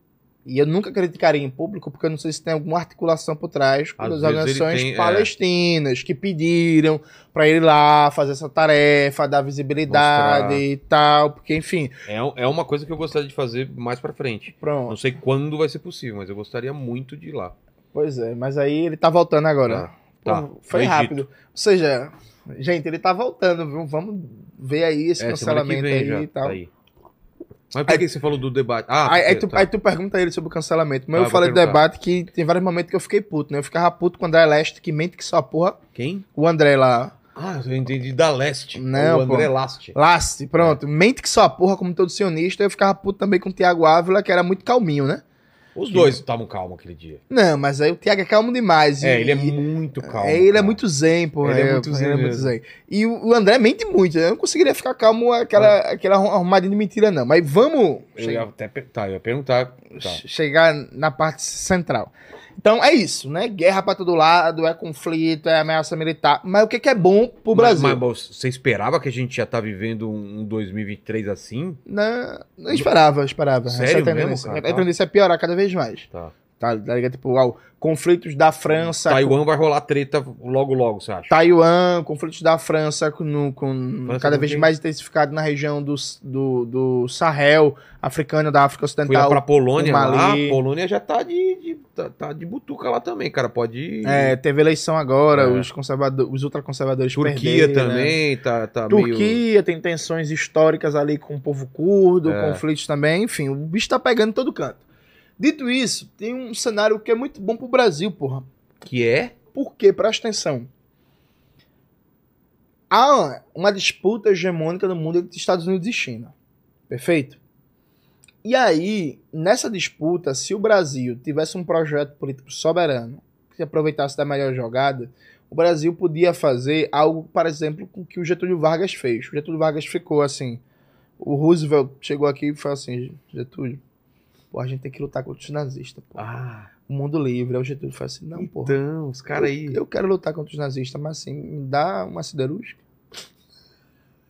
e eu nunca criticaria em público, porque eu não sei se tem alguma articulação por trás Às vezes ele organizações tem, é. palestinas que pediram pra ele ir lá fazer essa tarefa, dar visibilidade Mostrar. e tal, porque enfim, É, é uma coisa que eu gostaria de fazer mais pra frente. Não pronto. sei quando vai ser possível, mas eu gostaria muito de ir lá. Pois é, mas aí ele tá voltando agora. Tá. Pô, Foi rápido. Ou seja, gente, ele tá voltando, viu? Vamos ver aí esse É, cancelamento vem aí já. e tal. Tá aí. Mas por Aí- que você falou do debate? Ah, Aí, aí porque- tu, tá. aí tu pergunta ele sobre o cancelamento. Mas Tá, eu falei do debate que tem vários momentos que eu fiquei puto, né? Eu ficava puto com o André Leste, que mente que só porra. Quem? O André lá. Ah, eu entendi da Leste. Não, o André pô. Last. Laste, pronto. Mente que só porra, como todo sionista. Eu ficava puto também com o Tiago Ávila, que era muito calminho, né? Os dois estavam calmos aquele dia. Não, mas aí o Tiago é calmo demais. É, e- ele é muito calmo. é, ele é cara. muito zen, porra. Ele é muito zen Ele é muito zen. E o André mente muito. Eu não conseguiria ficar calmo aquela, aquela arrumadinha de mentira, não. Mas vamos Eu ia até tá, eu ia perguntar. Tá. che- chegar na parte central. Então é isso, né? Guerra pra todo lado, é conflito, é ameaça militar. Mas o que, que é bom pro Brasil? Mas, mas você esperava que a gente já tá vivendo um 2023 assim? Não, não esperava, esperava. Sério Essa mesmo, tendência, cara? a tendência é piorar cada vez mais. Tá. Tá, tá ligado? Tipo, ó, conflitos da França. Taiwan vai rolar treta logo logo, você acha? Taiwan, conflitos da França com, com França cada com vez quem? mais intensificado na região do, do, do Sahel, africana, da África Fui Ocidental. pra Polônia lá, a Polônia já tá de, de- tá, tá de butuca lá também, cara. Pode ir. É, teve eleição agora, É. os, conservadores, os ultraconservadores Turquia perderam, né? também tá, tá meio. Turquia tem tensões históricas ali com o povo curdo, É. conflitos também, enfim, o bicho tá pegando todo canto. Dito isso, tem um cenário que é muito bom pro Brasil, porra. Que é? Por quê? Presta atenção. Há uma disputa hegemônica no mundo entre Estados Unidos e China. Perfeito? E aí, nessa disputa, se o Brasil tivesse um projeto político soberano, que se aproveitasse da melhor jogada, o Brasil podia fazer algo, por exemplo, com o que o Getúlio Vargas fez. O Getúlio Vargas ficou assim. O Roosevelt chegou aqui e falou assim: Getúlio, pô, a gente tem que lutar contra os nazistas, pô. Ah, O mundo livre. Aí o Getúlio falou assim: não, pô. então, os caras aí. Eu quero lutar contra os nazistas, mas assim, me dá uma siderúrgica.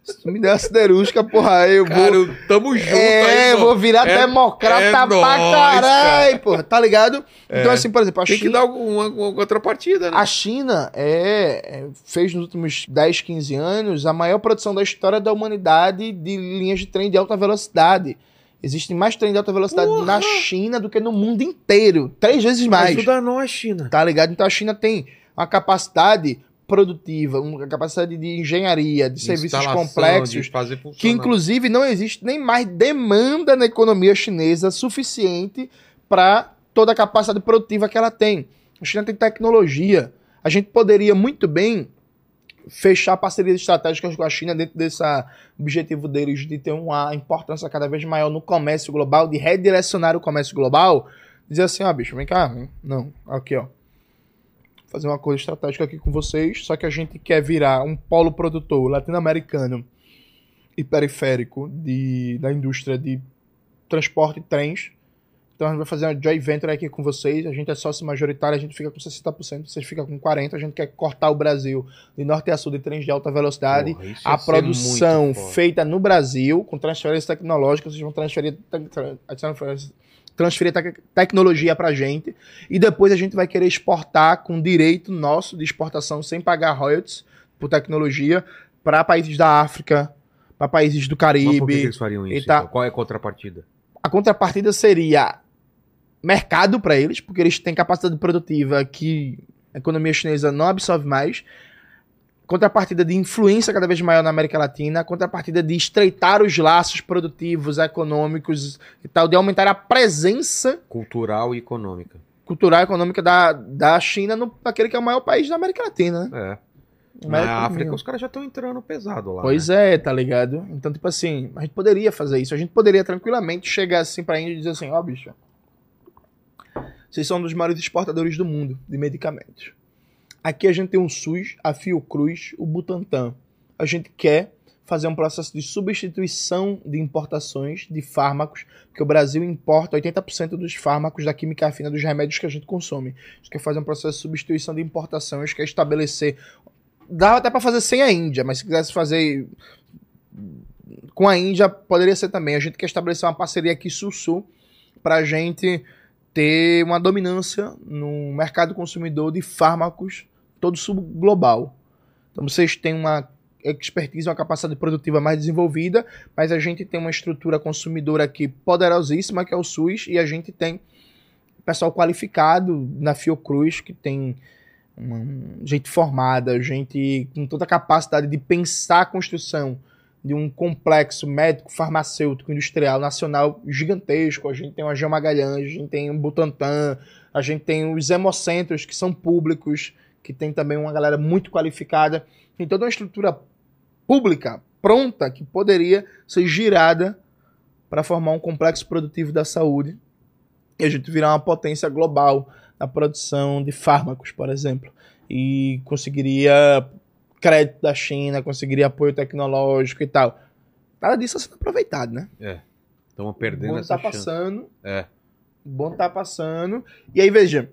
Se tu me der uma siderúrgica, porra, eu vou. Cara, eu- tamo junto É, aí, eu vou virar É- democrata é pra nóis, caralho, porra, tá ligado? Então, assim, por exemplo, a Tem que China, dar alguma, alguma contrapartida, né? a China é, é- fez nos últimos 10, 15 anos a maior produção da história da humanidade de linhas de trem de alta velocidade. Existem mais trem de alta velocidade Porra! na China do que no mundo inteiro. Três vezes mais. Ajuda nós, China. Tá ligado? Então a China tem uma capacidade produtiva, uma capacidade de engenharia, de serviços Instalação, complexos, de fazer que inclusive não existe nem mais demanda na economia chinesa suficiente para toda a capacidade produtiva que ela tem. A China tem tecnologia. A gente poderia muito bem fechar parcerias estratégicas com a China dentro desse objetivo deles de ter uma importância cada vez maior no comércio global, de redirecionar o comércio global. Dizer assim, ó, bicho, vem cá. Não, aqui, ó. Fazer uma coisa estratégica aqui com vocês, só que a gente quer virar um polo produtor latino-americano e periférico de, da indústria de transporte e trens. Então a gente vai fazer uma joint venture aqui com vocês. A gente é sócio majoritário, a gente fica com 60%, vocês ficam com 40%. A gente quer cortar o Brasil de norte a sul de trens de alta velocidade. Porra, a produção feita no Brasil, com transferência tecnológica, vocês vão transferir, transferir tec- tecnologia pra gente. E depois a gente vai querer exportar com direito nosso de exportação sem pagar royalties por tecnologia para países da África, para países do Mas por que Caribe. eles fariam isso? tá- então? Qual é a contrapartida? A contrapartida seria mercado para eles, porque eles têm capacidade produtiva que a economia chinesa não absorve mais. Contrapartida de influência cada vez maior na América Latina, contrapartida de estreitar os laços produtivos, econômicos e tal, de aumentar a presença Cultural e econômica. cultural e econômica da, da China no, naquele que é o maior país da América Latina, né? É. Na África, os caras já estão entrando pesado lá. Pois né? é, tá ligado? Então, tipo assim, a gente poderia fazer isso. A gente poderia tranquilamente chegar assim pra Índia e dizer assim, ó, bicho, vocês são um dos maiores exportadores do mundo de medicamentos. Aqui a gente tem o SUS, a Fiocruz, o Butantan. A gente quer fazer um processo de substituição de importações de fármacos, porque o Brasil importa 80% dos fármacos da química fina dos remédios que a gente consome. A gente quer fazer um processo de substituição de importação, a gente quer estabelecer Dava até pra fazer sem a Índia, mas se quisesse fazer com a Índia, poderia ser também. A gente quer estabelecer uma parceria aqui sul-sul pra gente ter uma dominância no mercado consumidor de fármacos todo subglobal. Então vocês têm uma expertise, uma capacidade produtiva mais desenvolvida, mas a gente tem uma estrutura consumidora aqui poderosíssima, que é o SUS, e a gente tem pessoal qualificado na Fiocruz, que tem uma, gente formada, gente com toda a capacidade de pensar a construção de um complexo médico, farmacêutico, industrial, nacional gigantesco. A gente tem o Agel Magalhães, a gente tem o Butantan, a gente tem os hemocentros, que são públicos, que tem também uma galera muito qualificada. Tem toda uma estrutura pública pronta que poderia ser girada para formar um complexo produtivo da saúde e a gente virar uma potência global na produção de fármacos, por exemplo. E conseguiria crédito da China, conseguiria apoio tecnológico e tal. Nada disso está sendo aproveitado, né? Estamos O perdendo bonde essa tá chance. passando. É. O bonde tá passando. E aí, veja,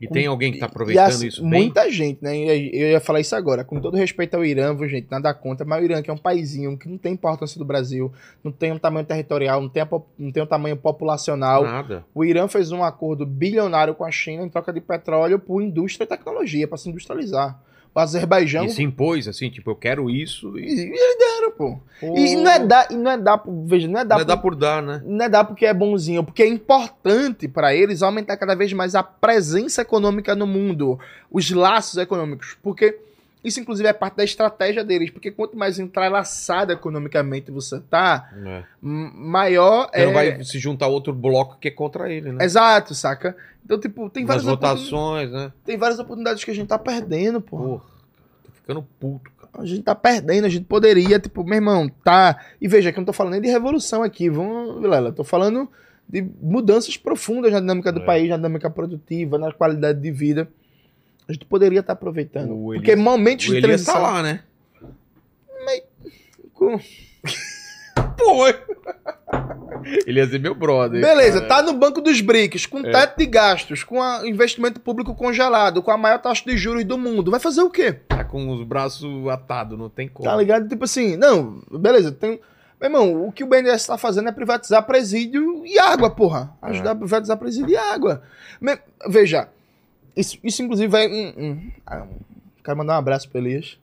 E tem alguém que tá e aproveitando assim, isso bem? Muita gente, né? Eu ia falar isso agora. Com todo respeito ao Irã, viu, gente, nada contra, mas o Irã, que é um paizinho que não tem importância do Brasil, não tem um tamanho territorial, não tem, a não tem um tamanho populacional. Nada. O Irã fez um acordo bilionário com a China em troca de petróleo por indústria e tecnologia, para se industrializar. O Azerbaijão. E se impôs, assim, tipo, eu quero isso E, e... eles deram, pô. E não é dar, e não é dar, por- veja, não é dar, Não por- dá por dar, né? não é dar porque é bonzinho, porque é importante para eles aumentar cada vez mais a presença econômica no mundo, os laços econômicos, porque isso inclusive é parte da estratégia deles, porque quanto mais entrelaçado economicamente você tá, É. maior é não vai se juntar a outro bloco que é contra ele, né? Exato, saca? Então, tipo, tem Nas várias, oportun- votações, né? tem várias oportunidades que a gente tá perdendo, pô. Porra, tô ficando puto, cara. A gente tá perdendo, a gente poderia, tipo, meu irmão, tá. E veja que eu não tô falando nem de revolução aqui, vamos, Vilela, tô falando de mudanças profundas na dinâmica do É. país, na dinâmica produtiva, na qualidade de vida. A gente poderia estar aproveitando. O Porque Elias- momentos de transição. tá lá, né? com- Pô! Elias é meu brother. Beleza, cara. tá no banco dos BRICS, É. com teto de gastos, com a- investimento público congelado, com a maior taxa de juros do mundo. Vai fazer o quê? Tá com os braços atados, não tem como. Tá ligado? Tipo assim, não, beleza, tem. Meu irmão, o que o BNDES tá fazendo é privatizar presídio e água, porra. Ajudar a privatizar presídio e água. Me- Veja, isso, isso inclusive vai. hum, hum, ah, quero mandar um abraço pro Elias.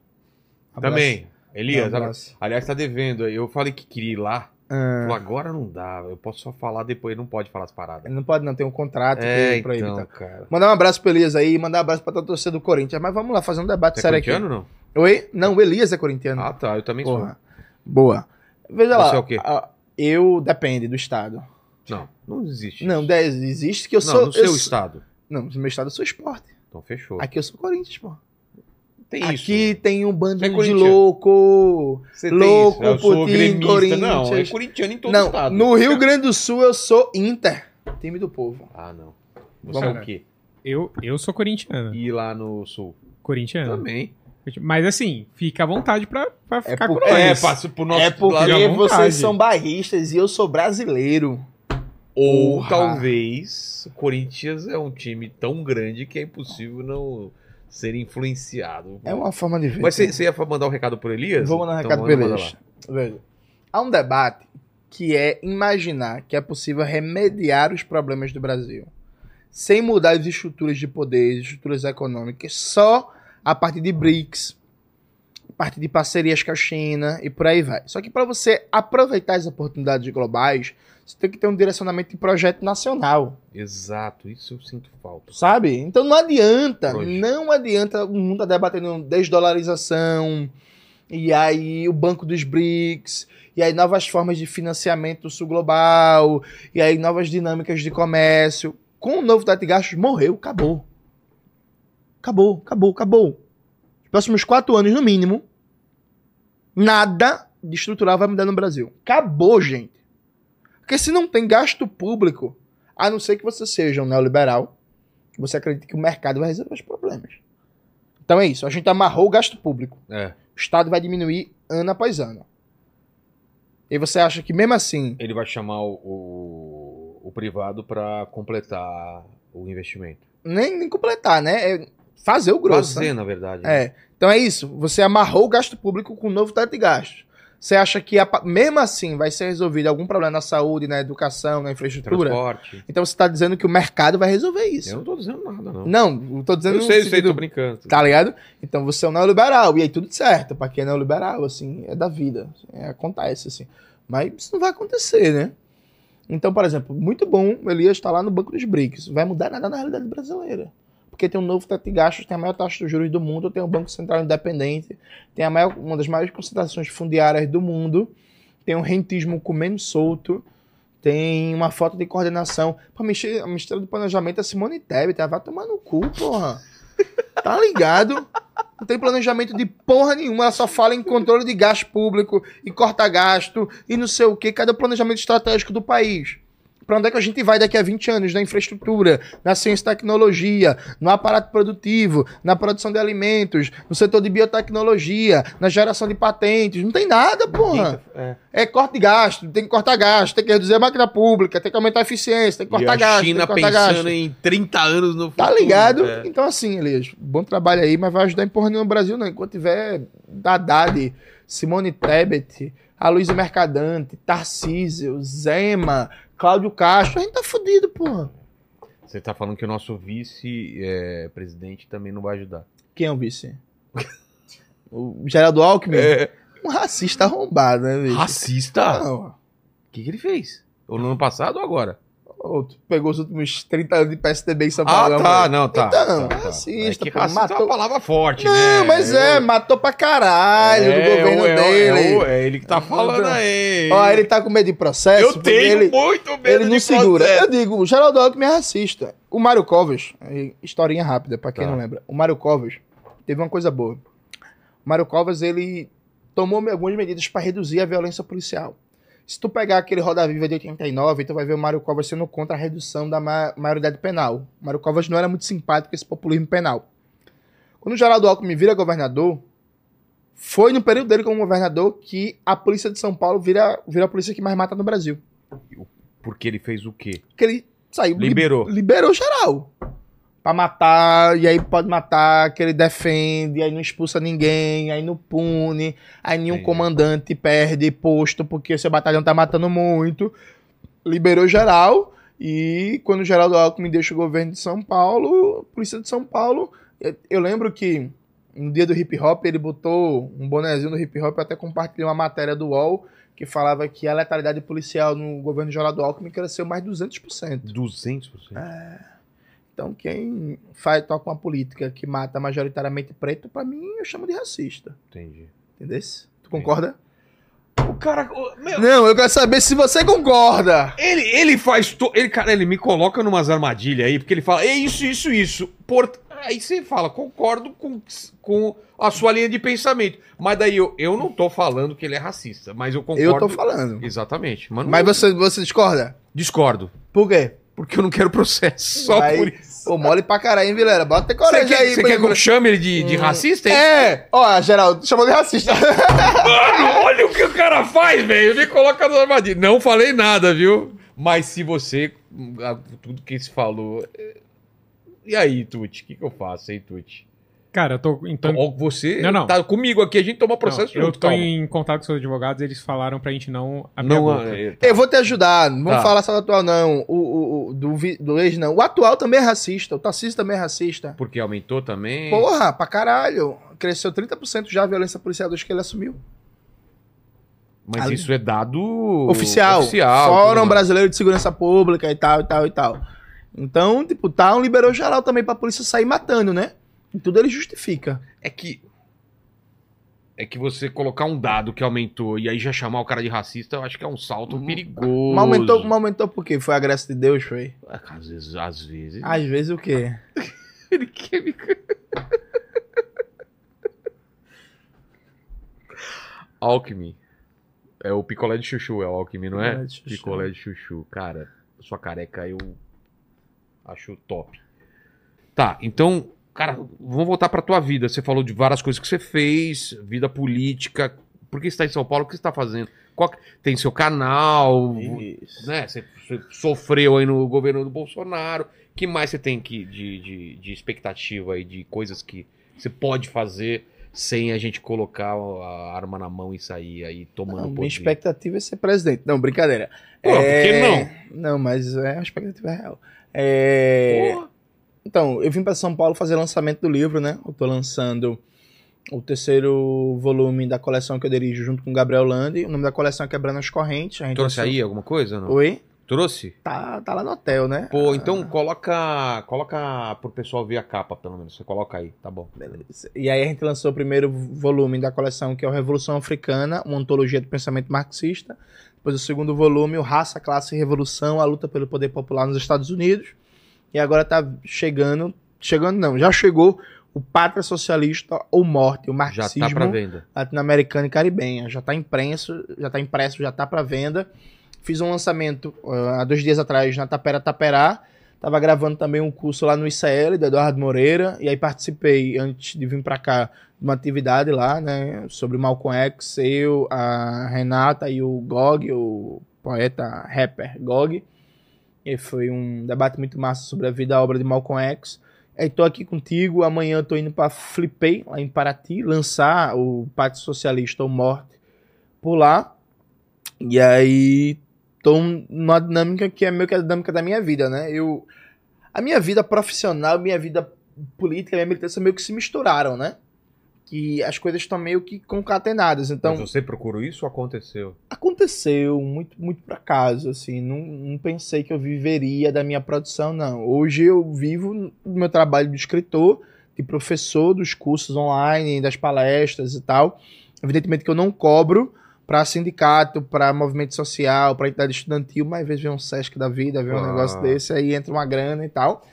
Abraço. Também. Elias, abraço. aliás, tá devendo aí. Eu falei que queria ir lá. Ah, agora não dá. Eu posso só falar depois, não pode falar as paradas. ele não pode não, tem um contrato É, pra ele. então, Tá? cara. Mandar um abraço pro Elias aí, mandar um abraço pra toda a torcida do Corinthians. Mas vamos lá, fazer um debate Você é sério aqui. corintiano ou Oi? Não, o Elias é corintiano. não? Ah, tá. Eu também Porra. Boa. Veja Você lá. é o quê? Eu depende do estado. sou. Não, não existe. Não, existe que eu não, sou. no eu seu sou- estado. Não, no meu estado eu sou esporte. Então fechou. Aqui eu sou Corinthians, pô. tem Aqui isso. tem um bando é de louco. Você tem louco, isso. Eu sou Putin, gremista. Corinthians. Não, é corintiano em todo Não, estado. no Rio Grande do Sul eu sou Inter. Time do povo. Ah, não. Você Vamos. é o quê? Eu, eu sou corintiano. E lá no sul? Corintiano. Também. Mas assim, fica à vontade pra, pra ficar por- com nós. é, passa pro nosso é porque vocês são barristas e eu sou brasileiro. Ou Porra. talvez o Corinthians é um time tão grande que é impossível não ser influenciado. É uma forma de ver. Mas você, você ia mandar um recado pro Elias? Vou mandar um Então recado pra manda eles. Veja. Há um debate que é imaginar que é possível remediar os problemas do Brasil sem mudar as estruturas de poder, as estruturas econômicas, só a partir de BRICS, a partir de parcerias com a China e por aí vai. Só que para você aproveitar as oportunidades globais, você tem que ter um direcionamento de projeto nacional. Exato, isso eu sinto falta. Sabe? Então não adianta, Hoje. não adianta o mundo tá debatendo desdolarização, e aí o banco dos BRICS, e aí novas formas de financiamento sul global, e aí novas dinâmicas de comércio. Com o novo teto de gastos, morreu, acabou. Acabou, acabou, acabou. Os próximos quatro anos, no mínimo, nada de estrutural vai mudar no Brasil. Acabou, gente. Porque se não tem gasto público, a não ser que você seja um neoliberal, você acredita que o mercado vai resolver os problemas. Então é isso, a gente amarrou o gasto público. É. O Estado vai diminuir ano após ano. E você acha que mesmo assim, Ele vai chamar o, o, o privado para completar o investimento. nem, nem completar, né? É fazer o grosso. Fazer, né? na verdade. né? É. Então é isso, você amarrou o gasto público com o novo teto de gastos. Você acha que a mesmo assim vai ser resolvido algum problema na saúde, na educação, na infraestrutura? Transporte. Então você está dizendo que o mercado vai resolver isso. Eu não tô dizendo nada, não. Não, eu tô dizendo eu sei, eu sei, tô brincando. Tá ligado? Então você é um neoliberal, e aí tudo certo. Pra quem é neoliberal, assim, é da vida. É, acontece, assim. Mas isso não vai acontecer, né? Então, por exemplo, muito bom o Elias estar lá no banco dos BRICS. Vai mudar nada na realidade brasileira. Porque tem um novo teto de gastos, tem a maior taxa de juros do mundo, tem um Banco Central independente, tem a maior, uma das maiores concentrações fundiárias do mundo, tem um rentismo comendo solto, tem uma falta de coordenação. Pô, a ministra- do Planejamento é Simone Tebet, vai tomar no cu, porra. Tá ligado? Não tem planejamento de porra nenhuma, ela só fala em controle de gasto público e corta gasto e não sei o que. Cadê o planejamento estratégico do país? Pra onde é que a gente vai daqui a 20 anos? Na infraestrutura, na ciência e tecnologia, no aparato produtivo, na produção de alimentos, no setor de biotecnologia, na geração de patentes. Não tem nada, porra. É. É corte de gasto, tem que cortar gasto, tem que reduzir a máquina pública, tem que aumentar a eficiência, tem que cortar e a gasto, China tem que pensando gasto. em 30 anos no futuro. Tá ligado? É. Então, assim, Elias, bom trabalho aí, mas vai ajudar em porra nenhuma no Brasil, não. Enquanto tiver Haddad, Simone Tebet, Aloysio Mercadante, Tarcísio, Zema, Cláudio Castro, a gente tá fudido, porra. Você tá falando que o nosso vice-presidente também não vai ajudar. Quem é o vice? o Geraldo Alckmin? É. Um racista arrombado, né, bicho? Racista? O Não. que, que ele fez? Ou no ano passado ou agora? Tu pegou os últimos 30 anos de PSDB em São Ah, Paulo. tá, mano. não, tá. Então, tá, tá. É pô, racista é matou- uma palavra forte, né? Não, mas é, matou pra caralho é, do governo é, dele. É, o- é ele que tá falando Então, aí. Ó, ele tá com medo de processo. Eu tenho ele, muito medo ele de não segura. processo. Eu digo, o Geraldo Alckmin é racista. O Mário Covas, historinha rápida, pra quem Tá. não lembra. O Mário Covas teve uma coisa boa. Mário Covas, ele tomou algumas medidas para reduzir a violência policial. Se tu pegar aquele Roda Viva de 89, tu vai ver o Mário Covas sendo contra a redução da ma maioridade penal. O Mário Covas não era muito simpático com esse populismo penal. Quando o Geraldo Alckmin vira governador, foi no período dele como governador que a polícia de São Paulo vira, vira a polícia que mais mata no Brasil. Porque ele fez o quê? Que ele saiu. li- Liberou. liberou geral. Pra matar, e aí pode matar, que ele defende, aí não expulsa ninguém, aí não pune, aí nenhum Entendi. comandante perde posto porque seu batalhão tá matando muito. Liberou geral, e quando o Geraldo Alckmin deixa o governo de São Paulo, a polícia de São Paulo. eu- lembro que no dia do hip hop ele botou um bonezinho do hip hop, eu até compartilhei uma matéria do UOL que falava que a letalidade policial no governo de Geraldo Alckmin cresceu mais de 200%. 200%. Então, quem faz, toca uma política que mata majoritariamente preto, pra mim, eu chamo de racista. Entendi. Entendeu? Tu concorda? O cara. o- meu, Não, eu quero saber se você concorda. ele, ele faz. To... Ele, cara, ele me coloca numas armadilhas aí, porque ele fala, é isso, isso, isso. Por... Aí você fala, concordo com, com a sua linha de pensamento. Mas daí eu, eu não tô falando que ele é racista, mas eu concordo. Eu tô falando. Exatamente. Mas, não- Mas você, você discorda? Discordo. Por quê? Porque eu não quero processo. Só Aí- por isso. Ô, mole pra caralho, hein, Vilela? Bota coragem quer, aí. você quer que eu chame ele de, de racista? hein? É! Ó, Geraldo, chamou de racista. Mano, olha o que o cara faz, velho. Me coloca no armadilha. Não falei nada, viu? Mas se você. Tudo que se falou. é, E aí, Tuti? O que, que eu faço, hein, Tuti? Cara, eu tô. Então, Você Não, não. tá comigo aqui, a gente toma processo não, eu junto, tô calma. em contato com seus advogados, eles falaram pra gente não abrir Não, a boca. é, tá. Eu vou te ajudar. Não vamos Tá. falar só do atual, não. O, o, o- do, do ex, não. O atual também é racista. O Tarcísio também é racista. Porque aumentou também. Porra, pra caralho. Cresceu 30% já a violência policial desde que ele assumiu. Mas Ali- isso é dado Oficial. oficial Fórum. Brasileiro de Segurança Pública e tal, e tal, e tal. Então, tipo, tá um liberou geral também pra polícia sair matando, né? E tudo ele justifica. É que. É que você colocar um dado que aumentou e aí já chamar o cara de racista, eu acho que é um salto perigoso. Mas aumentou, mas aumentou por quê? Foi a graça de Deus, foi? É, Às vezes. Às vezes. Às vezes o quê? Ele quer me. Alckmin. É o picolé de chuchu, é o Alckmin, não é? Picolé de chuchu. Picolé de chuchu. Cara, sua careca eu acho top. Tá, então, cara, vamos voltar pra tua vida. Você falou de várias coisas que você fez, vida política. Por que você tá em São Paulo? O que você tá fazendo? Qual Tem seu canal, Isso. né? Você, você sofreu aí no governo do Bolsonaro. que mais você tem que, de, de, de expectativa aí, de coisas que você pode fazer sem a gente colocar a arma na mão e sair aí tomando Não, minha expectativa é ser presidente. Não, brincadeira. Pô, por que não? Não, mas é uma expectativa real. É... Porra. Então, eu vim para São Paulo fazer lançamento do livro, né? Eu tô lançando o terceiro volume da coleção que eu dirijo junto com o Gabriel Landi. O nome da coleção é Quebrando as Correntes. A gente Trouxe lançou- aí alguma coisa? Não? Oi? Trouxe? Tá, tá lá no hotel, né? Pô, então coloca. Coloca pro pessoal ver a capa, pelo menos. Você coloca aí, tá bom. Beleza. E aí a gente lançou o primeiro volume da coleção, que é o Revolução Africana, uma antologia do pensamento marxista. Depois o segundo volume, o Raça, Classe e Revolução, a luta pelo poder popular nos Estados Unidos. E agora tá chegando, chegando não, já chegou o Pátria Socialista ou Morte, o Já marxismo tá pra venda. latino-americana e caribenha. Já tá impresso, já tá impresso, já tá para venda. Fiz um lançamento ah, há dois dias atrás na Tapera Taperá. Tava gravando também um curso lá no ICL, do Eduardo Moreira, e aí participei, antes de vir para cá, de uma atividade lá, né, sobre Malcolm X, eu, a Renata e o Gog, o poeta rapper Gog. E foi um debate muito massa sobre a vida e a obra de Malcolm X. Aí tô aqui contigo, amanhã tô indo para Flipei, lá em Paraty, lançar o Pátio Socialista ou Morte por lá. E aí tô numa dinâmica que é meio que a dinâmica da minha vida, né? Eu a minha vida profissional, minha vida política, minha militância meio que se misturaram, né? Que as coisas estão meio que concatenadas. Então, Mas você procurou isso ou aconteceu? aconteceu muito, muito por acaso, assim, não, não pensei que eu viveria da minha produção, não. Hoje eu vivo do meu trabalho de escritor, de professor dos cursos online, das palestras e tal. Evidentemente que eu não cobro para sindicato, para movimento social, para entidade estudantil, mas às vezes vem um Sesc da vida, vem um Ah. negócio desse, aí entra uma grana e tal.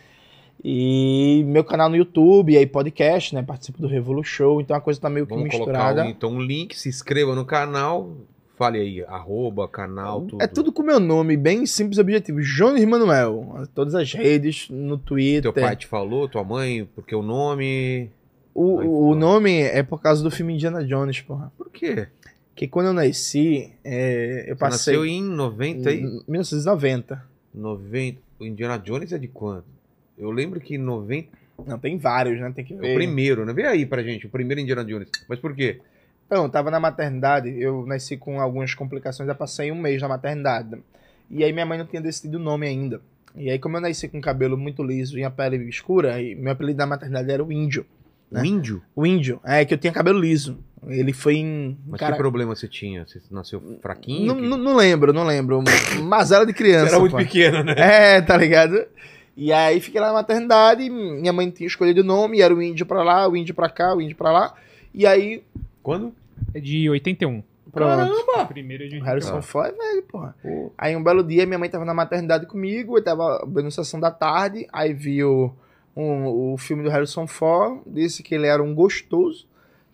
E meu canal no YouTube, e aí podcast, né? Participo do Revolu Show, então a coisa tá meio que Vamos colocar misturada. um, então um link, se inscreva no canal. Fale aí, arroba, canal, tudo. É tudo com meu nome, bem simples e objetivo. Jones Manuel. Todas as redes, no Twitter. Teu pai te falou, tua mãe, porque o nome. O, o nome é por causa do filme Indiana Jones, porra. Por quê? Que quando eu nasci, é, eu Você passei. nasceu em 90 e... em 1990. 90. O Indiana Jones é de quando? Eu lembro que em 90. Não, tem vários, né? Tem que É ver. o primeiro, né? Vê aí pra gente, o primeiro Indiana Jones. Mas por quê? Então, eu tava na maternidade, eu nasci com algumas complicações, já passei um mês na maternidade. E aí minha mãe não tinha decidido o nome ainda. E aí, como eu nasci com cabelo muito liso e a pele escura, e meu apelido na maternidade era o Índio. Né? O índio? O Índio, é que eu tinha cabelo liso. Ele foi em. Mas cara, que problema você tinha? Você nasceu fraquinho? não, Que- não, lembro, não lembro. Mazela de criança. Você era muito pô. pequeno, né? É, tá ligado? E aí fiquei lá na maternidade, e minha mãe tinha escolhido o nome, era o índio pra lá, o índio pra cá, o índio pra lá. E aí, Quando? É de 81. pronto. O primeiro de O Harrison. Ford é velho, porra. Aí um belo dia, minha mãe tava na maternidade comigo, eu tava vendo sessão da tarde, aí viu um- o filme do Harrison Ford, disse que ele era um gostoso,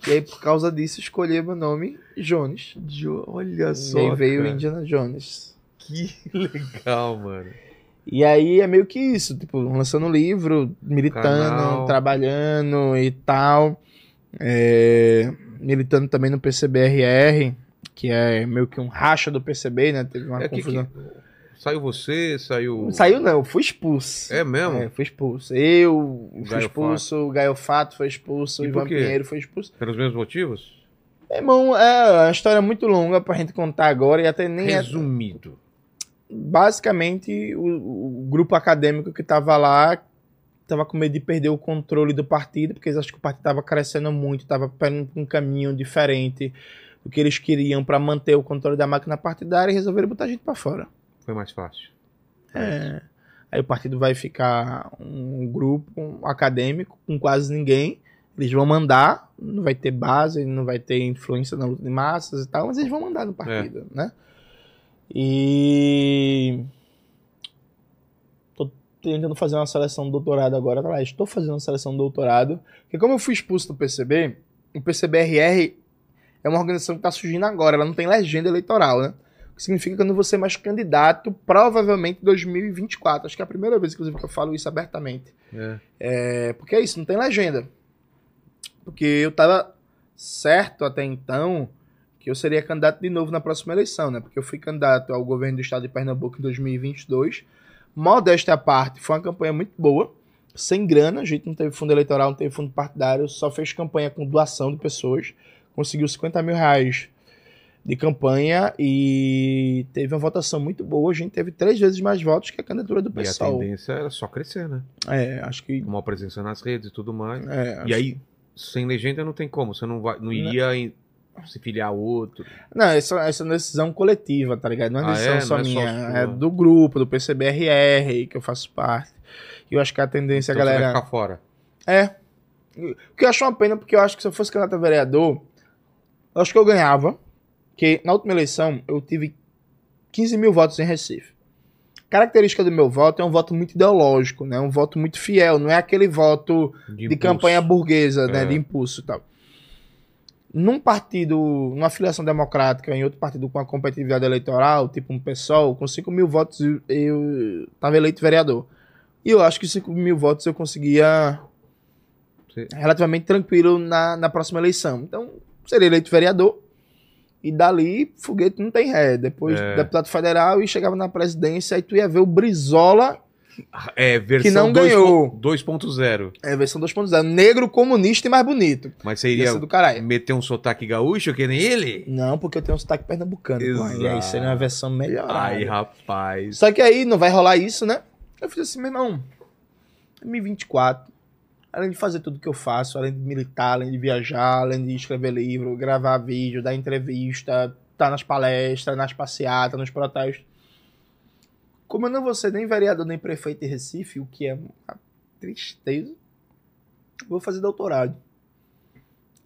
e aí por causa disso escolhi meu nome, Jones. Jo- Olha E só. aí veio o cara. Indiana Jones. Que legal, mano. E aí é meio que isso, tipo, lançando livro, militando, Canal. trabalhando e tal. É, militando também no PCBRR, que é meio que um racha do PCB, né? Teve uma É que, confusão. que- Saiu você, saiu. Saiu não, fui expulso. É mesmo? É, fui expulso. Eu fui Gaio expulso, o Gaio Fato foi expulso, o E Ivan? Pinheiro foi expulso. Pelos mesmos motivos? Meu irmão, é uma história muito longa pra gente contar agora e até nem é Resumido. Basicamente o, o grupo acadêmico que estava lá estava com medo de perder o controle do partido, porque eles acham que o partido estava crescendo muito, estava pegando um caminho diferente do que eles queriam para manter o controle da máquina partidária e resolveram botar a gente para fora. Foi mais fácil. É. Aí o partido vai ficar um grupo acadêmico com quase ninguém. Eles vão mandar, não vai ter base, não vai ter influência na luta de massas e tal, mas eles vão mandar no partido, né? E tô tentando fazer uma seleção de doutorado agora, tá lá, estou fazendo uma seleção de doutorado, porque como eu fui expulso do PCB, o PCBRR é uma organização que está surgindo agora, ela não tem legenda eleitoral, né? O que significa que eu não vou ser mais candidato, provavelmente em 2024. Acho que é a primeira vez, inclusive, que eu falo isso abertamente. É. É, porque é isso, não tem legenda. Porque eu tava certo até então que eu seria candidato de novo na próxima eleição, né? Porque eu fui candidato ao governo do estado de Pernambuco em 2022. Modéstia à parte, foi uma campanha muito boa, sem grana, a gente não teve fundo eleitoral, não teve fundo partidário, só fez campanha com doação de pessoas, conseguiu 50 mil reais de campanha e teve uma votação muito boa. A gente teve três vezes mais votos que a candidatura do E a tendência era só crescer, né? É, acho que. Uma presença nas redes e tudo mais. é, E aí, sem legenda não tem como. Você não, vai, não iria em- se filiar a outro. Não, essa, essa é uma decisão coletiva, tá ligado? Não é uma Ah, decisão é? só Não é só minha. sua. é do grupo, do PCBRR, que eu faço parte. E eu acho que a tendência, Então a você galera. vai ficar fora. É. O que eu acho uma pena, porque eu acho que se eu fosse candidato a vereador, eu acho que eu ganhava. Porque na última eleição eu tive 15 mil votos em Recife. A característica do meu voto é um voto muito ideológico, né? Um voto muito fiel, não é aquele voto De, de campanha burguesa, né? É. De impulso e tal. Num partido, numa filiação democrática, em outro partido com uma competitividade eleitoral, tipo um PSOL, com 5 mil votos eu, eu tava eleito vereador. E eu acho que 5 mil votos eu conseguia relativamente tranquilo na, na próxima eleição. Então, seria eleito vereador. E dali, foguete não tem ré. Depois, É. deputado federal e chegava na presidência, aí tu ia ver o Brizola, É, versão Que não 2 ganhou. 2.0. é, versão 2.0, negro, comunista e mais bonito. Mas você Ia iria ser do caralho. meter um sotaque gaúcho que nem ele? Não, porque eu tenho um sotaque pernambucano. pô, E aí Exato. seria uma versão melhorada. Ai, rapaz. Só que aí não vai rolar isso, né? Eu fiz assim, meu irmão, 2024, além de fazer tudo que eu faço, além de militar, além de viajar, além de escrever livro, gravar vídeo, dar entrevista, estar nas palestras, nas passeatas, nos protestos. Como eu não vou ser nem vereador nem prefeito de Recife, o que é uma tristeza, vou fazer doutorado.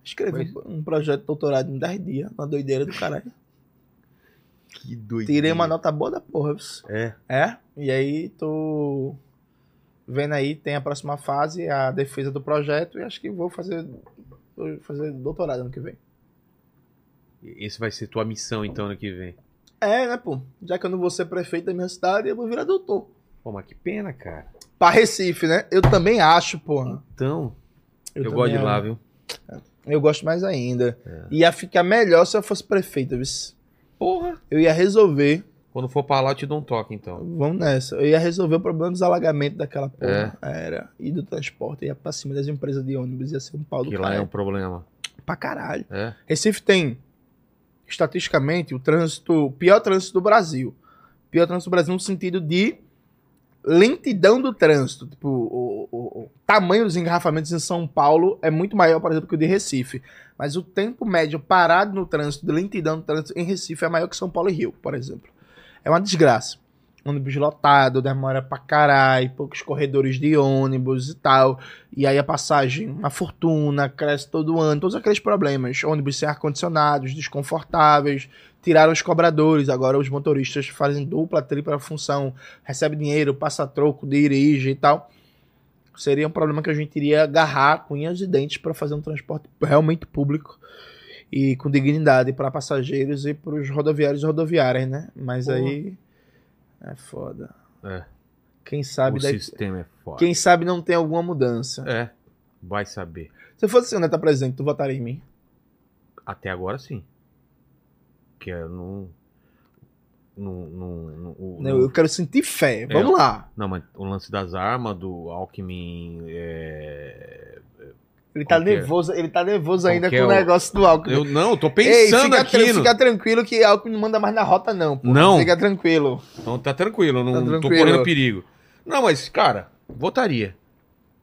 Escrevi um projeto de doutorado em 10 dias, uma doideira do caralho. Que doido. Tirei uma nota boa da porra. É. É, e aí tô vendo aí, tem a próxima fase, a defesa do projeto, e acho que vou fazer, vou fazer doutorado ano que vem. Esse vai ser tua missão, então, ano que vem. É, né, pô? Já que eu não vou ser prefeito da minha cidade, eu vou virar doutor. Pô, mas que pena, cara. Pra Recife, né? Eu também acho, porra. Então, eu, também gosto de lá, viu? Eu gosto mais ainda. É. Ia ficar melhor se eu fosse prefeito, viu? Porra. Eu ia resolver. Quando for pra lá, eu te dou um toque, então. Vamos nessa. Eu ia resolver o problema dos alagamentos daquela porra. Era. E do transporte. Eu ia pra cima das empresas de ônibus. Ia ser um pau do Que lá é um problema. Pra caralho. É? Recife tem, estatisticamente, o trânsito, o pior trânsito do Brasil. Pior trânsito do Brasil no sentido de lentidão do trânsito. Tipo, o, o- o tamanho dos engarrafamentos em São Paulo é muito maior, por exemplo, que o de Recife. Mas o tempo médio parado no trânsito, de lentidão do trânsito em Recife é maior que São Paulo e Rio, por exemplo. É uma desgraça. Ônibus lotado, demora pra caralho, poucos corredores de ônibus e tal. E aí a passagem, uma fortuna, cresce todo ano, todos aqueles problemas. Ônibus sem ar-condicionados, desconfortáveis, tiraram os cobradores, agora os motoristas fazem dupla, tripla função, recebe dinheiro, passa troco, dirige e tal. Seria um problema que a gente iria agarrar com unhas e dentes para fazer um transporte realmente público e com dignidade para passageiros e para os rodoviários e rodoviárias, né? Mas Porra. aí é foda. É. Quem sabe o daí- sistema é foda. quem sabe não tem alguma mudança. É. Vai saber. Se eu fosse o Neto presidente, tu votaria em mim? Até agora, sim. Que eu não... Não, não, não, o- Não, eu quero sentir fé. Vamos lá. não, mas o lance das armas, do Alckmin... É... Ele tá Qual que é? nervoso, ele tá nervoso Qual ainda com o negócio do Alckmin. Eu não, tô Ei, pensando fica, tra- aqui. no- fica tranquilo que Alckmin não manda mais na rota, não. pô. Não? Fica tranquilo. Então tá tranquilo, não Tá tô tranquilo. correndo perigo. Não, mas, cara, votaria.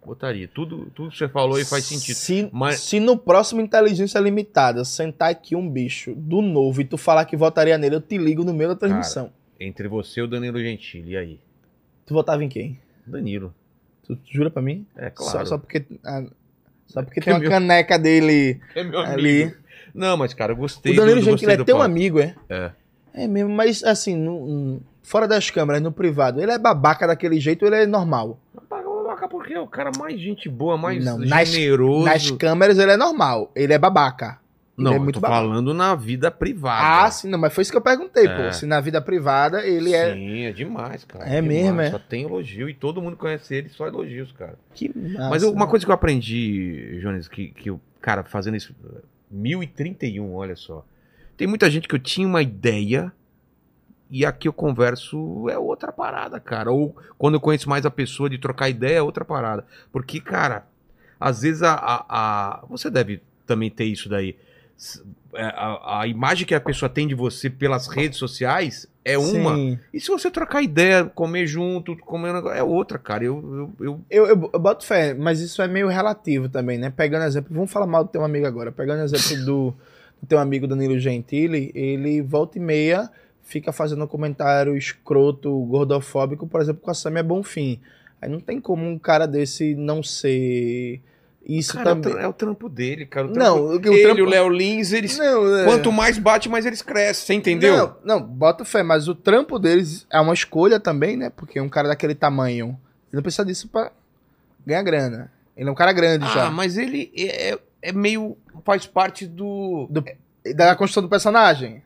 Votaria. Tudo, tudo que você falou aí faz sentido. Se, Mas- se no próximo Inteligência Limitada sentar aqui um bicho do novo e tu falar que votaria nele, eu te ligo no meio da transmissão. Entre você e o Danilo Gentili, e aí? Tu votava em quem? Danilo. Tu jura pra mim? É Só, claro. só porque, ah, só porque Que tem uma meu- caneca dele É ali. Não, mas, cara, eu gostei O Danilo do, Gentili gostei é teu papo. amigo, é? É. É mesmo, mas assim, no- no- fora das câmeras, no privado, ele é babaca daquele jeito ou ele é normal? Babaca, porque é o cara mais gente boa, mais Não, nas- generoso. Nas câmeras ele é normal, ele é babaca. Ele Não, é eu muito tô babaca. falando na vida privada. Ah, sim, não, mas foi isso que eu perguntei, É. pô. Se na vida privada ele é. Sim, é demais, cara. É demais. mesmo, é? Só tem elogio e todo mundo conhece ele, só elogios, cara. Que massa. Mas eu- uma coisa que eu aprendi, Jones, que, que o cara fazendo isso. 1031, olha só. Tem muita gente que eu tinha uma ideia e aqui eu converso é outra parada, cara. Ou quando eu conheço mais a pessoa de trocar ideia é outra parada. Porque, cara, às vezes a. a- a- você deve também ter isso daí. É, A, a imagem que a pessoa tem de você pelas redes sociais é uma. Sim. E se você trocar ideia, comer junto, comer um negócio, é outra, cara. Eu, eu, eu Eu, eu, eu boto fé, mas isso é meio relativo também, né? Pegando exemplo, vamos falar mal do teu amigo agora. Pegando exemplo do, do teu amigo Danilo Gentili, ele volta e meia fica fazendo um comentário escroto, gordofóbico, por exemplo, com a Samia Bonfim. Aí não tem como um cara desse não ser isso Cara, é o também. é o trampo dele, cara. O trampo- Não, o, ele, trampo- o Léo Lins, eles. Não, é- Quanto mais bate, mais eles crescem, você entendeu? Não, não, bota fé, mas o trampo deles é uma escolha também, né? Porque um cara daquele tamanho, ele não precisa disso pra ganhar grana. Ele é um cara grande ah, já. mas ele é, é meio. faz parte do. Do- Da construção do personagem.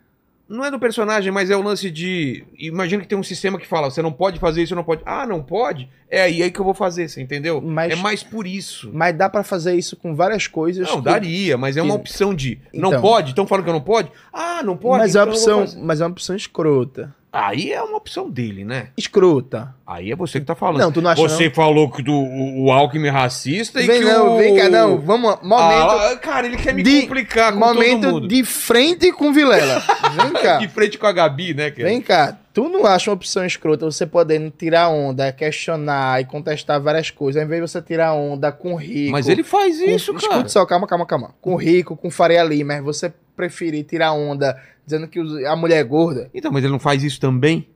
Não é do personagem, mas é o lance de. Imagina que tem um sistema que fala: você não pode fazer isso, não pode. Ah, não pode? É aí, aí que eu vou fazer, você entendeu? Mas- É mais por isso. Mas dá pra fazer isso com várias coisas. Não, que- daria, mas é uma opção de. Não Então. pode? Estão falando que eu não pode? Ah, não pode? Mas é, uma então eu vou opção, mas é uma opção escrota. Aí é uma opção dele, né? Escrota. Aí é você que tá falando. Não, tu não acha Você falou que do, o, o Alckmin é racista não? e Vem que não, o... vem cá, não. Vamos, momento, Ah, cara, ele quer me de- complicar com momento todo mundo. de frente com Vilela. Vem cá. De frente com a Gabi, né, cara? Vem cá, tu não acha uma opção escrota você podendo tirar onda, questionar e contestar várias coisas, ao invés de você tirar onda com rico. Mas ele faz com, isso, cara. Escuta só, calma, calma, calma. Com rico, com Faria Lima, você preferir tirar onda dizendo que a mulher é gorda. Então, mas ele não faz isso também?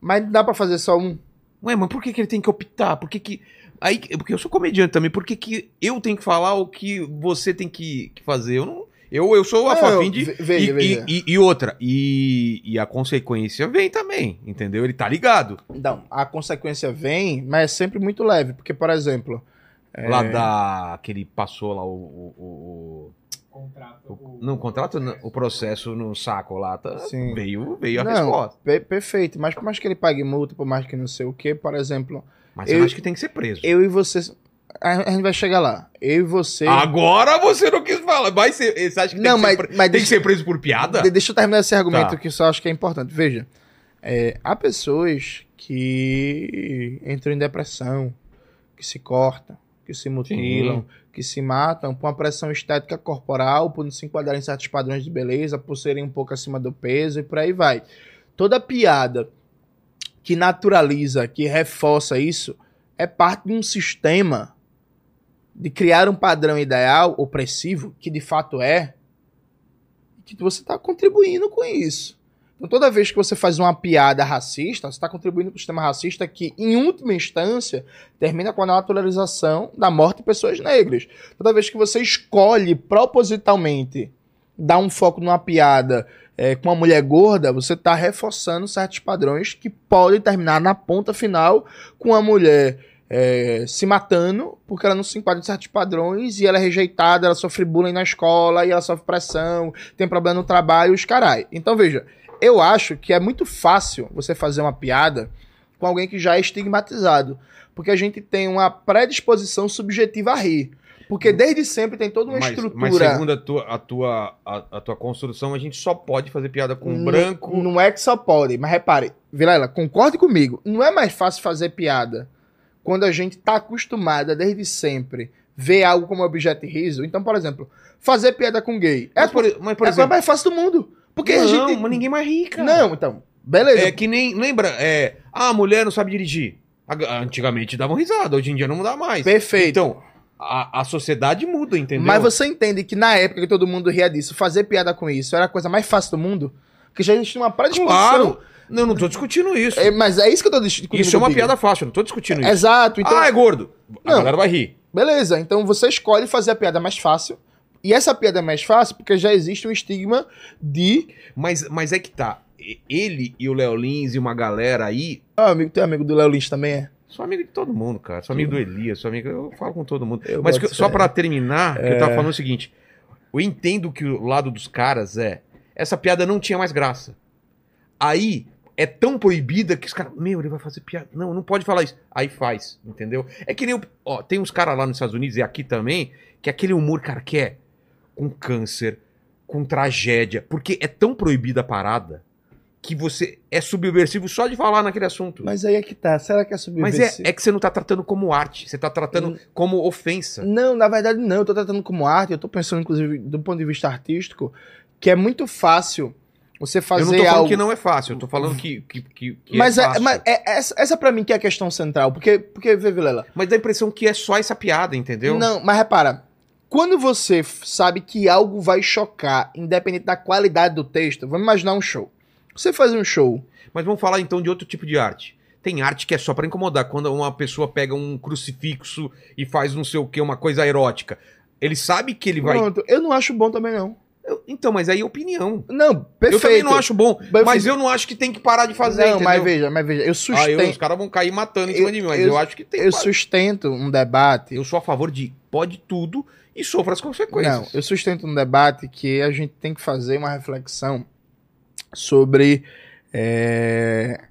Mas dá pra fazer só um. Ué, mas por que, que ele tem que optar? Por que que... Aí, porque eu sou comediante também, por que, que eu tenho que falar o que você tem que, que fazer? Eu não, Eu, eu sou a favor de. ve- veja, e, veja. e- e- e outra, e, e a consequência vem também, entendeu? Ele tá ligado. Não, a consequência vem, mas é sempre muito leve. Porque, por exemplo, Lá da. que ele passou lá o. o- o- Contrato. o- não, o contrato, o processo no saco lá, tá, Sim. veio, veio a Não, resposta. per- perfeito. Mas por mais que ele pague multa, por mais que não sei o que, por exemplo, Mas eu, eu- acho que tem que ser preso. eu e você. A a gente vai chegar lá. Eu e você. Agora você não quis falar. Vai ser, você acha que Não, tem, mas- que ser, pre- mas tem deixa- que ser preso por piada? De- Deixa eu terminar esse argumento Tá. que eu só acho que é importante. Veja, é, há pessoas que entram em depressão, que se cortam, que se mutilam, que se matam por uma pressão estética corporal, por não se enquadrarem em certos padrões de beleza, por serem um pouco acima do peso e por aí vai. Toda piada que naturaliza, que reforça isso, é parte de um sistema de criar um padrão ideal opressivo, que de fato é, que você está contribuindo com isso. Então, toda vez que você faz uma piada racista, você está contribuindo para o sistema racista que, em última instância, termina com a naturalização da morte de pessoas negras. Toda vez que você escolhe propositalmente dar um foco numa piada é, com uma mulher gorda, você está reforçando certos padrões que podem terminar na ponta final com a mulher é, se matando porque ela não se enquadra em certos padrões e ela é rejeitada, ela sofre bullying na escola e ela sofre pressão, tem problema no trabalho, os carai. Então veja, eu acho que é muito fácil você fazer uma piada com alguém que já é estigmatizado, porque a gente tem uma predisposição subjetiva a rir. Porque desde sempre tem toda uma mas, estrutura. mas segundo a tua, a, tua, a, a tua construção, a gente só pode fazer piada com Não- branco. Não é que só pode, mas repare, Vilela, concorde comigo. Não é mais fácil fazer piada quando a gente tá acostumada desde sempre ver algo como objeto de riso. Então, por exemplo, fazer piada com gay. É, Mas, por, mas, por é a coisa exemplo. mais fácil do mundo. Porque não, a gente. mas ninguém mais ri, cara. Não, então. Beleza. É que nem. Lembra? É, ah, a mulher não sabe dirigir. Antigamente davam risada, hoje em dia não dá mais. Perfeito. Então, a, a sociedade muda, entendeu? Mas você entende que na época que todo mundo ria disso, fazer piada com isso era a coisa mais fácil do mundo? Porque já existia uma predisposição. Claro! Não, não tô discutindo isso. É, mas é isso que eu tô discutindo. isso é uma piada fácil, não tô discutindo isso. Exato. Então, Ah, é gordo. A Não. galera vai rir. Beleza, então você escolhe fazer a piada mais fácil. E essa piada é mais fácil porque já existe um estigma de. Mas, mas é que tá. Ele e o Léo Lins e uma galera aí. Ah, amigo, teu amigo do Léo Lins também é. Sou amigo de todo mundo, cara. Sou amigo do Elias, sou amigo. Eu falo com todo mundo. Eu Mas que- só pra terminar, que eu tava falando o seguinte. Eu entendo que o lado dos caras é. Essa piada não tinha mais graça. Aí é tão proibida que os caras. Meu, ele vai fazer piada. Não, não pode falar isso. Aí faz, entendeu? É que nem. o- Ó, tem uns caras lá nos Estados Unidos e aqui também, que é aquele humor, cara, que é com câncer, com tragédia. Porque é tão proibida a parada que você é subversivo só de falar naquele assunto. Mas aí é que tá. Será que é Mas subversivo? é, é que você não tá tratando como arte, você tá tratando Hum. como ofensa. Não, na verdade não. Eu tô tratando como arte. Eu tô pensando, inclusive, do ponto de vista artístico, que é muito fácil você fazer eu não tô falando algo. que não é fácil, eu tô falando que, que, que, que mas é é, fácil. mas é- essa, essa pra mim que é a questão central. Porque, porque vê, Vilela. Mas dá a impressão que é só essa piada, entendeu? Não, mas repara. Quando você sabe que algo vai chocar, independente da qualidade do texto, vamos imaginar um show. Você faz um show. Mas vamos falar então de outro tipo de arte. Tem arte que é só pra incomodar, quando uma pessoa pega um crucifixo e faz não sei o que, uma coisa erótica. Ele sabe que ele vai. Pronto. Eu não acho bom também, não. Eu- Então, mas aí é opinião. Não, perfeito. Eu também não acho bom, Mas- mas eu não acho que tem que parar de fazer, Não, entendeu? mas veja, mas veja, eu Ah, eu- sustento, os caras vão cair matando em cima Eu- de mim, mas eu- eu, acho que tem eu que parar. sustento um debate. Eu sou a favor de pode tudo e sofra as consequências. Não, eu sustento um debate que a gente tem que fazer uma reflexão sobre é,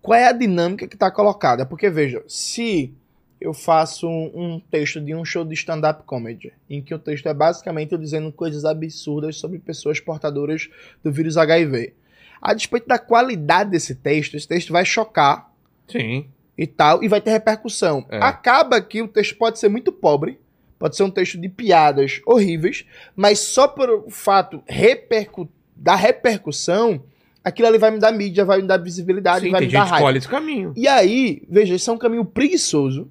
qual é a dinâmica que está colocada. Porque, veja, se eu faço um, um texto de um show de stand-up comedy, em que o texto é basicamente eu dizendo coisas absurdas sobre pessoas portadoras do vírus HIV. A despeito da qualidade desse texto, esse texto vai chocar Sim. e tal, e vai ter repercussão. É. Acaba que o texto pode ser muito pobre, pode ser um texto de piadas horríveis, mas só por o fato repercu da repercussão, aquilo ali vai me dar mídia, vai me dar visibilidade, Sim, vai me dar raiva. escolhe esse caminho. E aí, veja, isso é um caminho preguiçoso,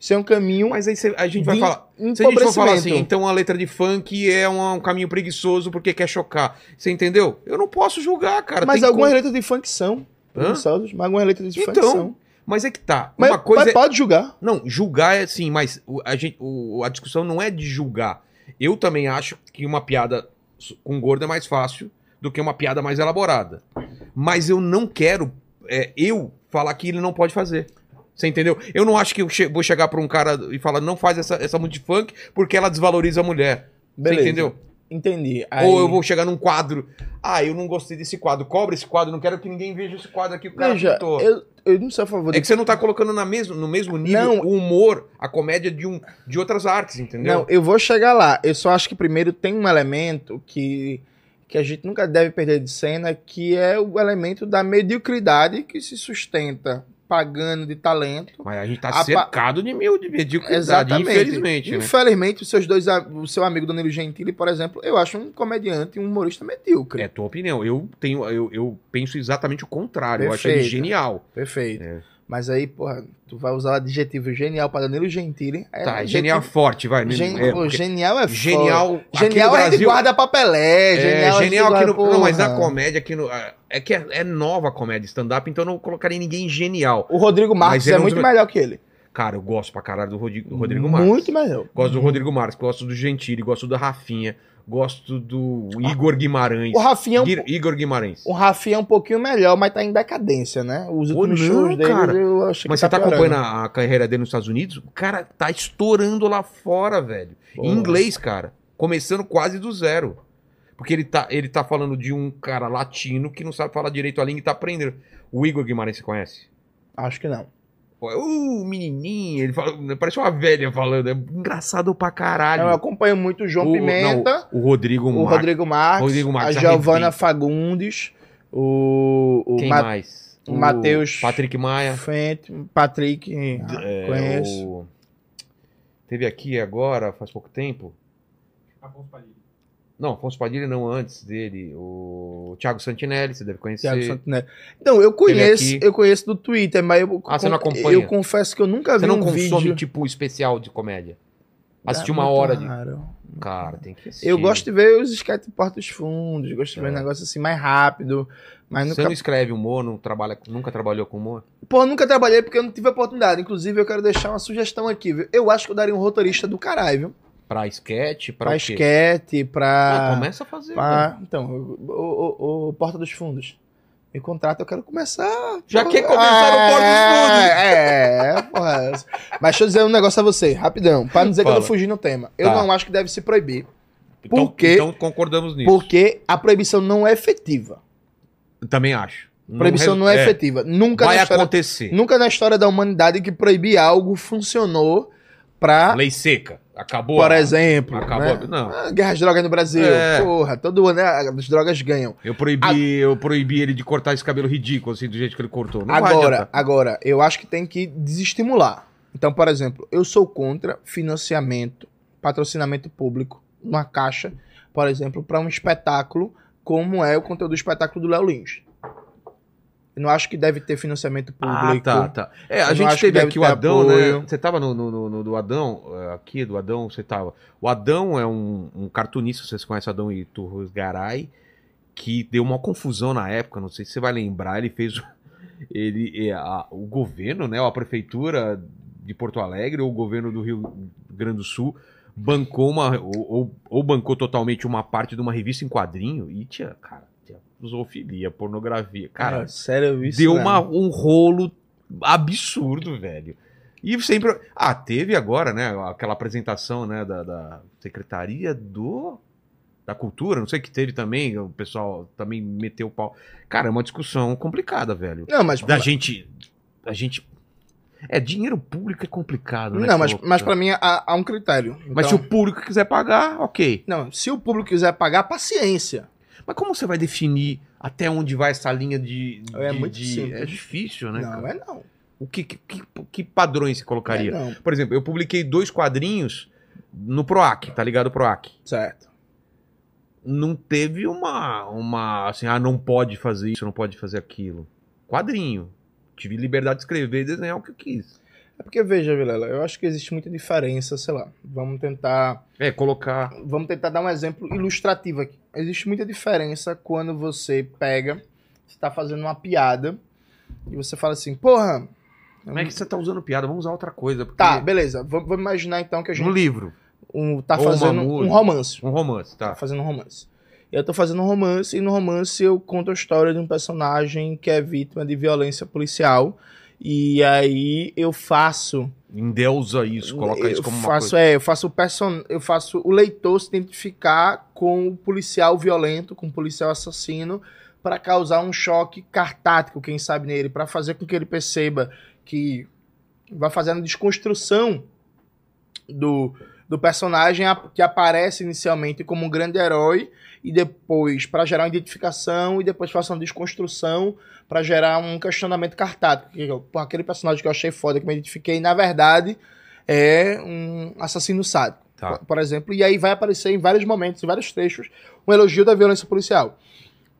isso é um caminho Mas aí cê- a gente vai falar. Se a gente for falar assim, então a letra de funk é um, um caminho preguiçoso porque quer chocar. Você entendeu? Eu não posso julgar, cara. mas algumas como- letras de funk são preguiçosas, mas algumas letras de funk Então, são. Mas é que tá. Mas, Uma coisa mas é... pode julgar. Não, julgar é assim, mas a, gente, a discussão não é de julgar. Eu também acho que uma piada com gordo é mais fácil do que uma piada mais elaborada. Mas eu não quero, é, eu, falar que ele não pode fazer. Você entendeu? Eu não acho que eu che- vou chegar pra um cara e falar, não faz essa, essa música de funk porque ela desvaloriza a mulher. Beleza. Você entendeu? Entendi. Aí- Ou eu vou chegar num quadro. Ah, eu não gostei desse quadro. Cobra esse quadro, não quero que ninguém veja esse quadro aqui. O cara Veja, pintou. eu, eu não sou a favor É que você não tá colocando na mesmo, no mesmo nível Não. o humor, a comédia de, um, de outras artes, entendeu? Não, eu vou chegar lá. Eu só acho que primeiro tem um elemento que, que a gente nunca deve perder de cena, que é o elemento da mediocridade que se sustenta pagando de talento. Mas a gente tá A pa- cercado de mil de mediocridade, Exatamente. infelizmente, né? Infelizmente, os seus dois, o seu amigo Danilo Gentili, por exemplo, eu acho um comediante, um humorista medíocre. É tua opinião. Eu tenho, eu, eu penso exatamente o contrário. Eu acho ele Perfeito. genial. Perfeito. É. Mas aí, porra, tu vai usar o adjetivo genial para Danilo Gentili. É tá, um genial adjetivo- forte, vai. Gen- É, porque- genial é genial. aqui Genial no é de Brasil, guarda papelé. É, Genial, genial, é de aqui no, Não, mas na comédia aqui no. É que é, é nova a comédia stand-up, então eu não colocaria ninguém genial. O Rodrigo Marques é muito melhor que ele. Cara, eu gosto pra caralho do Rodrigo, do Rodrigo Marques. Muito melhor. Gosto do Rodrigo Marques, gosto do Gentili, gosto do Rafinha, gosto do Igor Guimarães. O Rafinha, é um, Igor Guimarães. o Rafinha é um pouquinho melhor, mas tá em decadência, né? Os Ô, últimos não, shows dele, cara. eu Mas que você tá acompanhando a, a carreira dele nos Estados Unidos? O cara tá estourando lá fora, velho. Em inglês, cara. Começando quase do zero. Porque ele tá, ele tá falando de um cara latino que não sabe falar direito a língua e tá aprendendo. O Igor Guimarães, você conhece? Acho que não. Pô, Uh, menininho, ele fala, parece uma velha falando. É engraçado pra caralho. Eu acompanho muito o João O- Pimenta, não, o Rodrigo o Mar- Rodrigo Marques, Rodrigo Marques a Giovana. Fagundes, o, o Quem Ma- mais? o Matheus- Patrick Maia. Fente, Patrick, ah, É, conheço. o- Teve aqui agora, faz pouco tempo. Afonso Padilha. Não, Afonso Padilha não antes dele. O Thiago Santinelli, você deve conhecer. Thiago Santinelli. Não, eu conheço, aqui. eu conheço do Twitter, mas eu, Ah, você não acompanha? eu confesso que eu nunca Você vi não um consome vídeo. tipo especial de comédia? Assistir É uma hora de. raro. Cara, tem que assistir. Eu gosto de ver os sketches de Porta dos Fundos, gosto de ver É. um negócio assim mais rápido, mas Você nunca não escreve humor, não trabalha, nunca trabalhou com humor? Pô, nunca trabalhei porque eu não tive oportunidade. Inclusive, eu quero deixar uma sugestão aqui, viu? Eu acho que eu daria um roteirista do caralho, viu? Pra sketch, pra, Pra esquete, Ah, pra. começa a fazer. pra- Então, o, o- o- Porta dos Fundos. Me contrata, eu quero começar. Já quer começar no Porta dos Fundos. É, é, porra. Mas deixa eu dizer um negócio a você, rapidão. Pra não dizer que eu Fala. tô fugindo no tema. Eu Tá. não acho que deve se proibir. Então, por quê? então concordamos nisso. Porque a proibição não é efetiva. Também acho. Proibição não é, efetiva. Nunca Vai na, história, acontecer. nunca na história da humanidade que proibir algo funcionou pra, Lei seca. Acabou. por a- exemplo, Acabou. né? Não. Ah, Guerra às drogas no Brasil. É. Porra, todo ano né, as drogas ganham. Eu proibi, eu proibi ele de cortar esse cabelo ridículo, assim, do jeito que ele cortou. Não agora, agora, eu acho que tem que desestimular. Então, por exemplo, eu sou contra financiamento, patrocinamento público, numa caixa, por exemplo, para um espetáculo como é o conteúdo do espetáculo do Léo Lins. Eu não acho que deve ter financiamento Ah, público. tá, tá. É, a gente teve aqui o Adão, apoio. né? Você tava no, no, no- do Adão, eh, aqui do Adão, você tava. O Adão é um, um cartunista, vocês conhecem Adão Iturros Garay, que deu uma confusão na época, não sei se você vai lembrar, ele fez. o- Ele, eh, a- o governo, né? A prefeitura de Porto Alegre, ou o governo do Rio Grande do Sul, bancou uma. Ou, ou- ou bancou totalmente uma parte de uma revista em quadrinho e tinha, cara, zoofilia, pornografia. Cara, Cara, sério, isso deu uma, um rolo absurdo, velho. E sempre. Ah, teve agora, né? Aquela apresentação, né? Da, da Secretaria do. Da Cultura, não sei o que teve também. O pessoal também meteu o pau. Cara, é uma discussão complicada, velho. Não, mas. Da gente. A gente. É, dinheiro público é complicado, né? Não, mas, mas pra mim há, há um critério. Mas se Então- o público quiser pagar, ok. Não, se o público quiser pagar, paciência. Mas como você vai definir até onde vai essa linha de. É de- muito de- simples. É difícil, né? não, cara? é não. O que, que, que- que padrões você colocaria? É. Por exemplo, eu publiquei dois quadrinhos no PROAC, tá ligado? PROAC. Certo. Não teve uma, uma. Assim, ah, não pode fazer isso, não pode fazer aquilo. Quadrinho. Tive liberdade de escrever e desenhar o que eu quis. É porque, veja, Vilela, eu acho que existe muita diferença, sei lá. Vamos tentar. É, colocar. Vamos tentar dar um exemplo ilustrativo aqui. Existe muita diferença quando você pega, você tá fazendo uma piada, e você fala assim, porra. Como é que você tá usando piada? Vamos usar outra coisa. Porque Tá, beleza. Vamos, vamos imaginar então que a gente. No livro. um, tá Ou fazendo um romance. Um romance, Tá tá. fazendo um romance. Eu tô fazendo um romance e no romance eu conto a história de um personagem que é vítima de violência policial. E aí eu faço. Endeusa isso, coloca isso como uma faço, coisa. é, eu faço o person... eu faço o leitor se identificar com o policial violento, com o policial assassino, para causar um choque cartático, quem sabe nele, para fazer com que ele perceba que vai fazendo a desconstrução do, do personagem que aparece inicialmente como um grande herói e depois para gerar uma identificação e depois faça uma desconstrução para gerar um questionamento cartático. Que, eu- pô, aquele personagem que eu achei foda, que me identifiquei, na verdade é um assassino sádico, Tá. por, por exemplo. E aí vai aparecer em vários momentos, em vários trechos, um elogio da violência policial.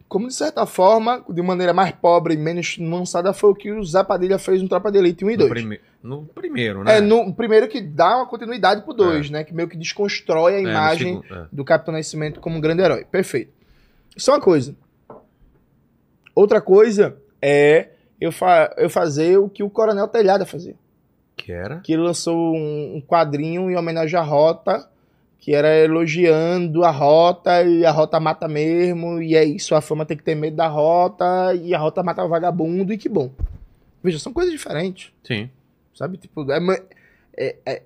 Como, de certa forma, de maneira mais pobre e menos nuançada, foi o que o Zé Padilha fez no Tropa de Elite 1 e No, 2. prime- no primeiro, né? É, no primeiro que dá uma continuidade pro 2, né? Que meio que desconstrói a É, imagem segundo, é. do Capitão Nascimento como um grande herói. Perfeito. Isso é uma coisa. Outra coisa é eu, fa eu fazer o que o Coronel Telhada fazia. Que era? Que ele lançou um, um quadrinho em homenagem à Rota, que era elogiando a Rota, e a Rota mata mesmo, e é isso, a fama tem que ter medo da Rota, e a Rota mata o vagabundo, e que bom. Veja, são coisas diferentes. Sim. Sabe? Tipo, é, é- é-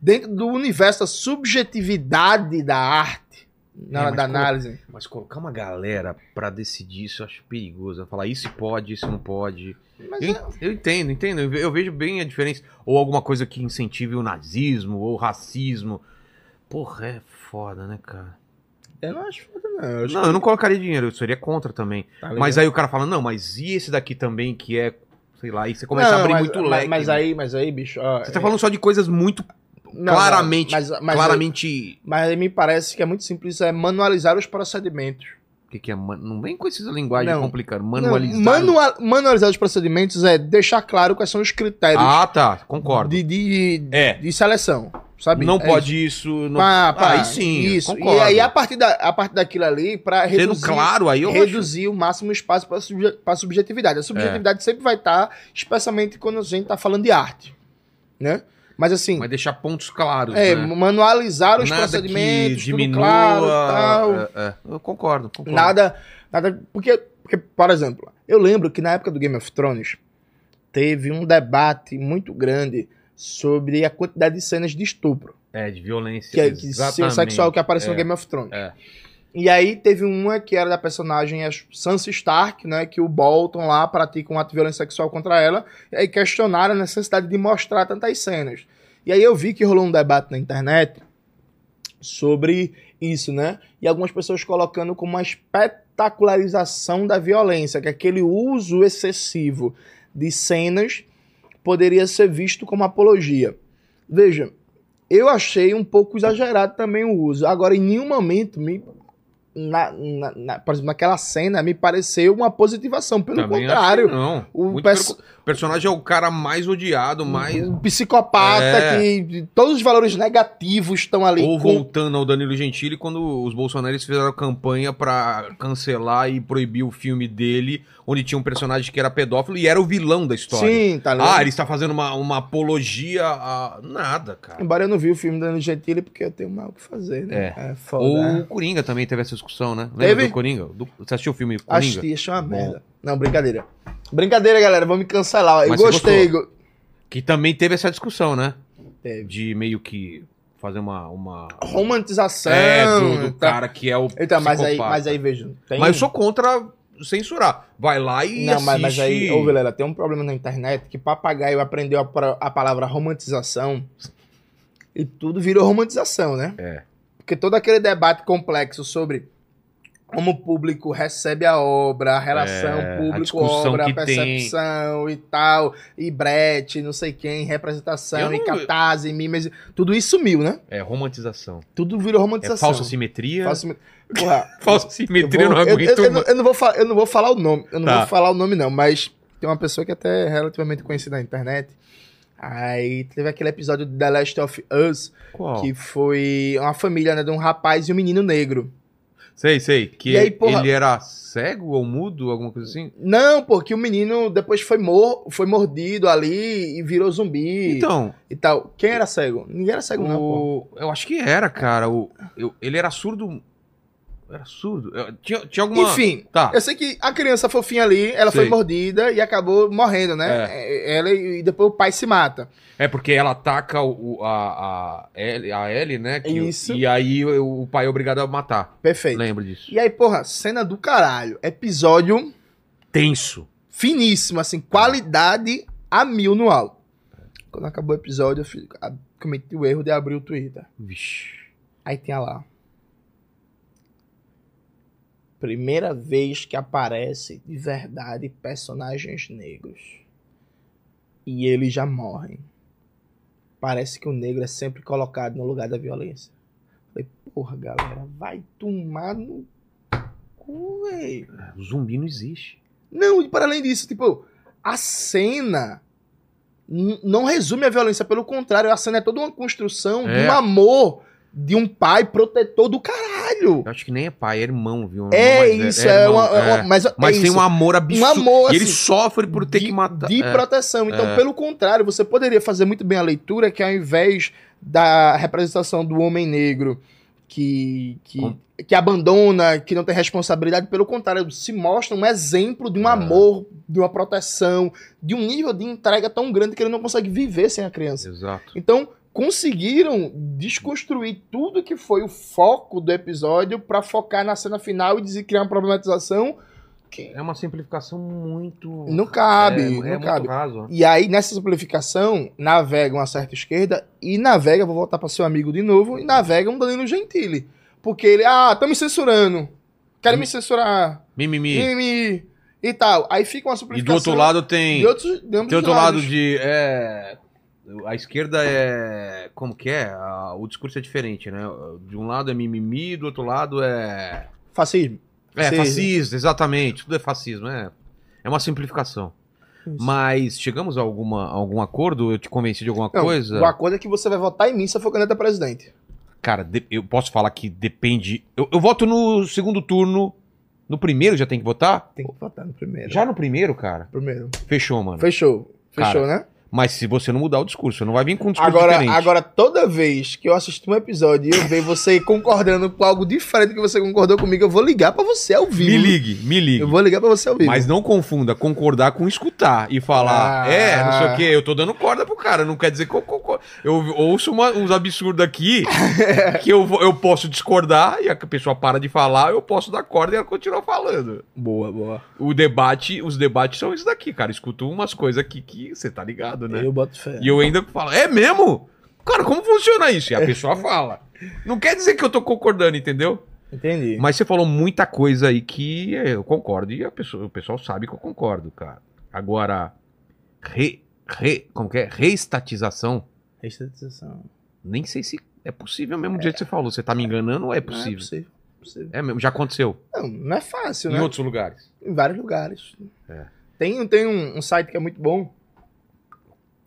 dentro do universo da subjetividade da arte, na É, hora mas da análise. Mas colocar uma galera pra decidir isso eu acho perigoso. Falar isso pode, isso não pode. Mas Eu, é- eu entendo, entendo. Eu ve- Eu vejo bem a diferença. Ou alguma coisa que incentive o nazismo, ou o racismo. Porra, é foda, né, cara? eu não acho foda, não. Eu acho Não, que- eu não colocaria dinheiro, eu seria contra também. tá? Mas aí o cara fala, não, mas e esse daqui também que é, sei lá, aí você começa Não, a abrir mas, muito mas- leque. Mas né? aí, mas aí, bicho. ó, Você tá é- falando só de coisas muito não, claramente, mas, mas, claramente... mas aí me parece que é muito simples é manualizar os procedimentos. O que, que é? man- Não vem com essa linguagem Não. complicada. Manualizar. manua- manualizar os procedimentos é deixar claro quais são os critérios Ah, tá. Concordo. de, de, É. de seleção. Sabe? Não É pode isso. Não... Pá, pá, aí sim. Isso. Concordo. E aí, a partir, da, a partir daquilo ali, pra Sendo reduzir, claro, aí eu acho- reduzir o máximo espaço para a subjetividade. A subjetividade sempre vai estar, especialmente quando a gente tá falando de arte. Né? Mas assim, Mas deixar pontos claros. é, né? manualizar os Nada procedimentos, que diminua. claro tal. é, é. Eu concordo, concordo. Nada, nada. Porque, porque, por exemplo, eu lembro que na época do Game of Thrones teve um debate muito grande sobre a quantidade de cenas de estupro. É, de violência. que é que sexual que apareceu no É, Game of Thrones. é. E aí teve uma que era da personagem Sansa Stark, né, que o Bolton lá pratica um ato de violência sexual contra ela, e aí questionaram a necessidade de mostrar tantas cenas. E aí eu vi que rolou um debate na internet sobre isso, né? E algumas pessoas colocando como uma espetacularização da violência, que aquele uso excessivo de cenas poderia ser visto como apologia. Veja, eu achei um pouco exagerado também o uso. Agora, em nenhum momento me. Na, na- na- por exemplo, naquela cena me pareceu uma positivação. Pelo Também contrário, não. o Muito perso- pelo- O personagem é o cara mais odiado, mais. um psicopata É. que todos os valores negativos estão ali. Ou com- voltando ao Danilo Gentili, quando os bolsonaristas fizeram campanha pra cancelar e proibir o filme dele, onde tinha um personagem que era pedófilo e era o vilão da história. Sim, tá ligado? Ah, ele está fazendo uma, uma apologia a. Nada, cara. Embora eu não vi o filme da Ana Gentili porque eu tenho mal o que fazer, né? É, foda. Ou né? o Coringa também teve essa discussão, né? Lembra Teve? do Coringa? Do- Você assistiu o filme Coringa? Assisti, achei uma Bom. merda. Não, brincadeira. Brincadeira, galera, vão me cancelar. Eu Mas você gostei. go- Que também teve essa discussão, né? Teve. De meio que fazer uma. uma... Romantização. É, do, do tá. cara que é o. Então, mas aí, mas aí veja. tem- Mas eu sou contra censurar. Vai lá e Não, mas, mas aí, ô Vilela, tem um problema na internet que papagaio aprendeu a, a palavra romantização e tudo virou romantização, né? É. Porque todo aquele debate complexo sobre como o público recebe a obra, a relação É, público-obra, a, percepção e tal, e brete, não sei quem, representação, Eu e não- catarse, mimes, tudo isso sumiu, né? É romantização. Tudo virou É romantização. falsa simetria. Falsa- Porra, Falsa eu, simetria vou- não eu- aguento eu- eu não- mais. eu não vou eu não vou falar o nome, eu não Tá. vou falar o nome não, mas tem uma pessoa que até é relativamente conhecida na internet. Aí teve aquele episódio de The Last of Us, Qual? que foi uma família né, de um rapaz e um menino negro. Sei, sei. Que aí, porra- ele era cego ou mudo, alguma coisa assim? Não, porque o menino depois foi, mor foi mordido ali e virou zumbi Então, e tal. Quem era cego? Ninguém era cego, não, pô. o... eu acho que era, cara. O... eu- Ele era surdo. Era surdo. Eu- Tinha, tinha alguma. Enfim, Tá. eu sei que a criança fofinha ali, ela foi Sei. mordida e acabou morrendo, né? É, Ela e depois o pai se mata. É porque ela ataca o, o- a, a, Ellie, a Ellie, né? que o- Isso. E aí o, o pai é obrigado a matar. Perfeito. Lembro disso. E aí, porra, cena do caralho. Episódio Tenso. finíssimo, assim, qualidade a mil no alto. Quando acabou o episódio, eu cometi o erro de abrir o Twitter. Vixe. Aí tinha lá. Primeira vez que aparece de verdade personagens negros. E eles já morrem. Parece que o negro é sempre colocado no lugar da violência. Falei, porra, galera, vai tomar no cu, velho. O zumbi não existe. Não, e para além disso, tipo, a cena não resume a violência, pelo contrário, a cena é toda uma construção de É. um amor de um pai protetor do caralho. Eu acho que nem é pai, é irmão, viu? É isso, é, irmão, uma, é uma- é. mas, é Mas tem isso, um amor absurdo. um amor E ele assim, sofre por ter de, que matar. de é. proteção. Então, É. pelo contrário, você poderia fazer muito bem a leitura que ao invés da representação do homem negro que, que, que abandona, que não tem responsabilidade, pelo contrário, se mostra um exemplo de um É. amor, de uma proteção, de um nível de entrega tão grande que ele não consegue viver sem a criança. Exato. Então, conseguiram desconstruir tudo que foi o foco do episódio pra focar na cena final e dizer criar uma problematização que É uma simplificação muito. não cabe, é, é não muito cabe. raso. E aí, nessa simplificação, navega uma certa esquerda e navega, vou voltar para seu amigo de novo, e navega um Danilo Gentili. Porque ele, ah, tá me censurando. Querem me censurar. Mimimi. Mimimi. E tal. Aí fica uma E simplificação. do outro lado tem. De outros, de Tem outro os lado lados. de. É, a esquerda é. Como que é? A- o discurso é diferente, né? De um lado é mimimi, do outro lado é. Fascismo. É, Sim. fascista, exatamente. Tudo é fascismo, é. É uma simplificação. Isso. Mas chegamos a alguma, a algum acordo? Eu te convenci de alguma Não, coisa? O acordo é que você vai votar em mim se eu for candidato a presidente. Cara, de- eu posso falar que depende. Eu, eu voto no segundo turno. No primeiro já tem que votar? Tem que votar no primeiro. Já no primeiro, cara? Primeiro. Fechou, mano. Fechou. Fechou, né? Mas se você não mudar o discurso, você não vai vir com um discurso Agora, diferente. agora, toda vez que eu assisto um episódio e eu ver você concordando com algo diferente que você concordou comigo, eu vou ligar pra você ao vivo. Me ligue, me ligue. Eu vou ligar pra você ao vivo. Mas não confunda concordar com escutar e falar, Ah. é, não sei o quê, eu tô dando corda pro cara, não quer dizer que eu concordo. Eu ouço uma- uns absurdos aqui que eu, eu posso discordar e a pessoa para de falar, eu posso dar corda e ela continua falando. Boa, boa. O debate, os debates são isso daqui, cara. Escuto umas coisas aqui que você tá ligado, né? Eu boto fé. E eu ainda falo, é mesmo? Cara, como funciona isso? E a pessoa fala. Não quer dizer que eu tô concordando, entendeu? Entendi. Mas você falou muita coisa aí que eu concordo e a pessoa, o pessoal sabe que eu concordo, cara. Agora, re, re, como que é? Reestatização, Estatização. nem sei se é possível mesmo do jeito que você falou. Você tá me enganando ou é Não é possível? possível. possível. É mesmo, já aconteceu. Não, não é fácil, Em né? outros lugares. Em vários lugares. É. Tem, tem um, um site que é muito bom,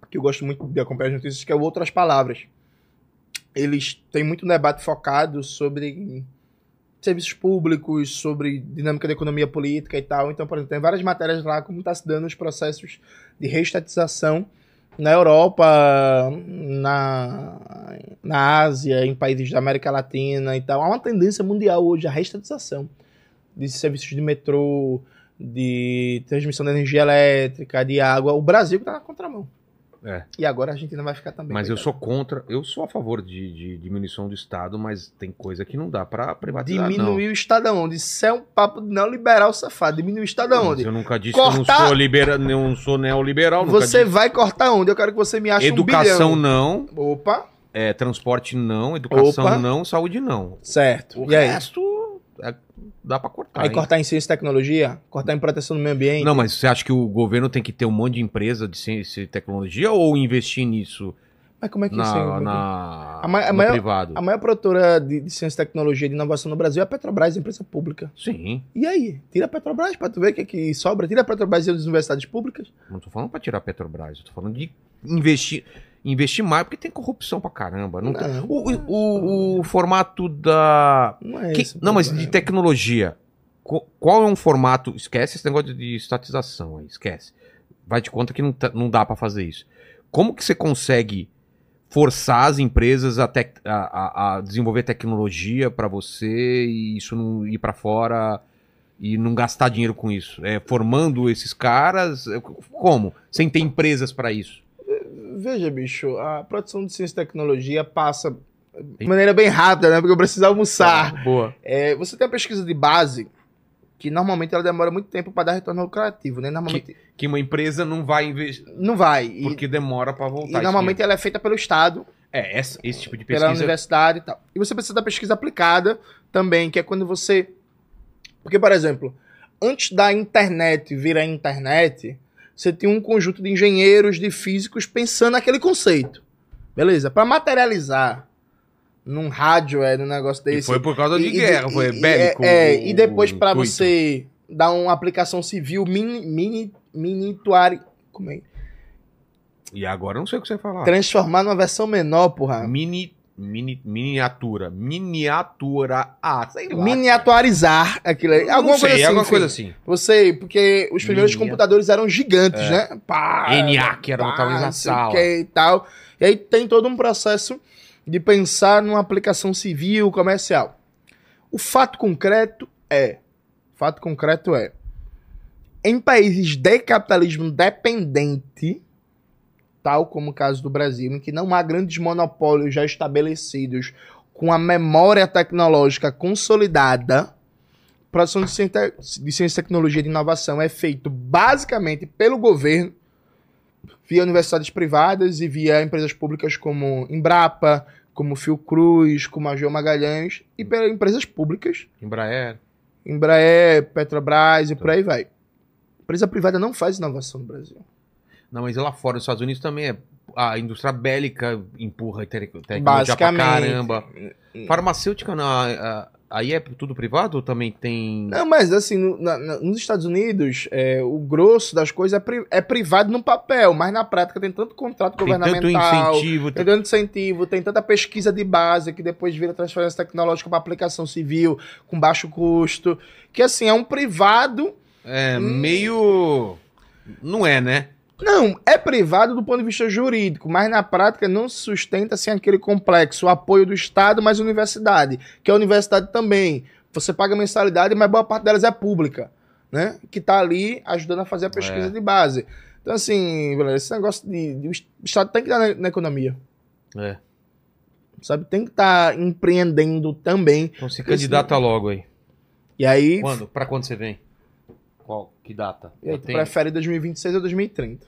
que eu gosto muito de acompanhar as notícias, que é o Outras Palavras. Eles têm muito debate focado sobre serviços públicos, sobre dinâmica da economia política e tal. Então, por exemplo, tem várias matérias lá como está se dando os processos de reestatização na Europa, na, na Ásia, em países da América Latina e tal. Há uma tendência mundial hoje a reestatização de serviços de metrô, de transmissão de energia elétrica, de água. O Brasil que tá na contramão. É. E agora a Argentina vai ficar também. Mas eu sou contra, eu sou a favor de, de diminuição do Estado, mas tem coisa que não dá pra privatizar, Diminuir o Estado aonde? Isso é um papo de neoliberal safado. Diminuir o Estado não. Mas aonde? Eu nunca disse que eu Cortar- não sou, libera, não sou neoliberal. Você vai cortar onde? Eu quero que você me ache Educação um bilhão. não, Opa, é, transporte não, educação Opa. não, saúde não. certo. O e aí? resto é, dá pra cortar. Aí hein? cortar em ciência e tecnologia? Cortar em proteção do meio ambiente? Não, mas você acha que o governo tem que ter um monte de empresa de ciência e tecnologia ou investir nisso Mas como é que isso na, é? na, A ma- a no maior- privado? A maior produtora de, de ciência, tecnologia e de inovação no Brasil é a Petrobras, a empresa pública. Sim, E aí? Tira a Petrobras pra tu ver o que, é que sobra. Tira a Petrobras e as universidades públicas. não tô falando pra tirar a Petrobras, eu tô falando de investir. Investir mais, porque tem corrupção pra caramba. Não tem- Não. O, o- o formato da. Não é Que- esse não, mas de tecnologia. Qu- Qual é um formato? Esquece esse negócio de estatização aí, esquece. Vai de conta que não, tá- não dá pra fazer isso. Como que você consegue forçar as empresas a, tec- a- a- a desenvolver tecnologia pra você e isso não ir pra fora e não gastar dinheiro com isso? É, formando esses caras? É, Como? Sem ter empresas pra isso? Veja, bicho, a produção de ciência e tecnologia passa de maneira bem rápida, né? Porque eu preciso almoçar. Boa. É, você tem a pesquisa de base, que normalmente ela demora muito tempo para dar retorno lucrativo, né? Normalmente Que uma empresa não vai investir. não vai. E, Porque demora pra e voltar. normalmente ela é feita pelo Estado, É, essa- esse tipo de pela pesquisa. universidade e tal. E você precisa da pesquisa aplicada também, que é quando você. Porque, por exemplo, antes da internet vir a internet, você tinha um conjunto de engenheiros, de físicos pensando naquele conceito. Beleza? Para materializar num rádio, é, num negócio E desse. foi por causa de E- e- guerra, e- foi e- bélico. É, o- e depois para você dar uma aplicação civil mini, mini, minituari, como é? E agora eu não sei o que você falar. Transformar numa versão menor, porra. Mini, mini, miniatura. Miniatura. Ah, sei lá. Miniaturizar aquilo aí. Alguma sei, coisa assim. alguma enfim. coisa assim. Você, porque os primeiros Minia- computadores eram gigantes, né? Pá, ENIAC era talvez o sala. que e tal. E aí tem todo um processo de pensar numa aplicação civil, comercial. O fato concreto é, fato concreto é, em países de capitalismo dependente, tal como o caso do Brasil, em que não há grandes monopólios já estabelecidos com a memória tecnológica consolidada, produção de ciência, de ciência, tecnologia e de inovação é feito basicamente pelo governo, via universidades privadas e via empresas públicas como Embrapa, como Fiocruz, como a Geo Magalhães, e pelas empresas públicas, Embraer. Embraer, Petrobras e por aí vai. Empresa privada não faz inovação no Brasil. Não, mas lá fora, nos Estados Unidos também é. A indústria bélica empurra te- tecnologia pra caramba. Farmacêutica, não. a- a- Aí é tudo privado ou também tem. Não, mas assim, no- na- nos Estados Unidos, é, o grosso das coisas é, pri- é privado no papel, mas na prática tem tanto contrato Tem tanto governamental, incentivo. tem tanto incentivo, tem tanta pesquisa de base que depois vira transferência tecnológica para aplicação civil com baixo custo, que assim, é um privado. É, Hum. meio. Não é, né? Não, é privado do ponto de vista jurídico, mas na prática não se sustenta sem aquele complexo, o apoio do Estado mais universidade, que a universidade também. Você paga mensalidade, mas boa parte delas é pública, né? Que tá ali ajudando a fazer a pesquisa É. de base. Então, assim, galera, esse negócio de, de- O Estado tem que estar na, na economia, É. sabe? Tem que estar empreendendo também. Então se candidata logo aí. E aí, Quando? Pra quando você vem? Qual? Que data? e aí Eu tu tenho- prefere 2026 ou 2030?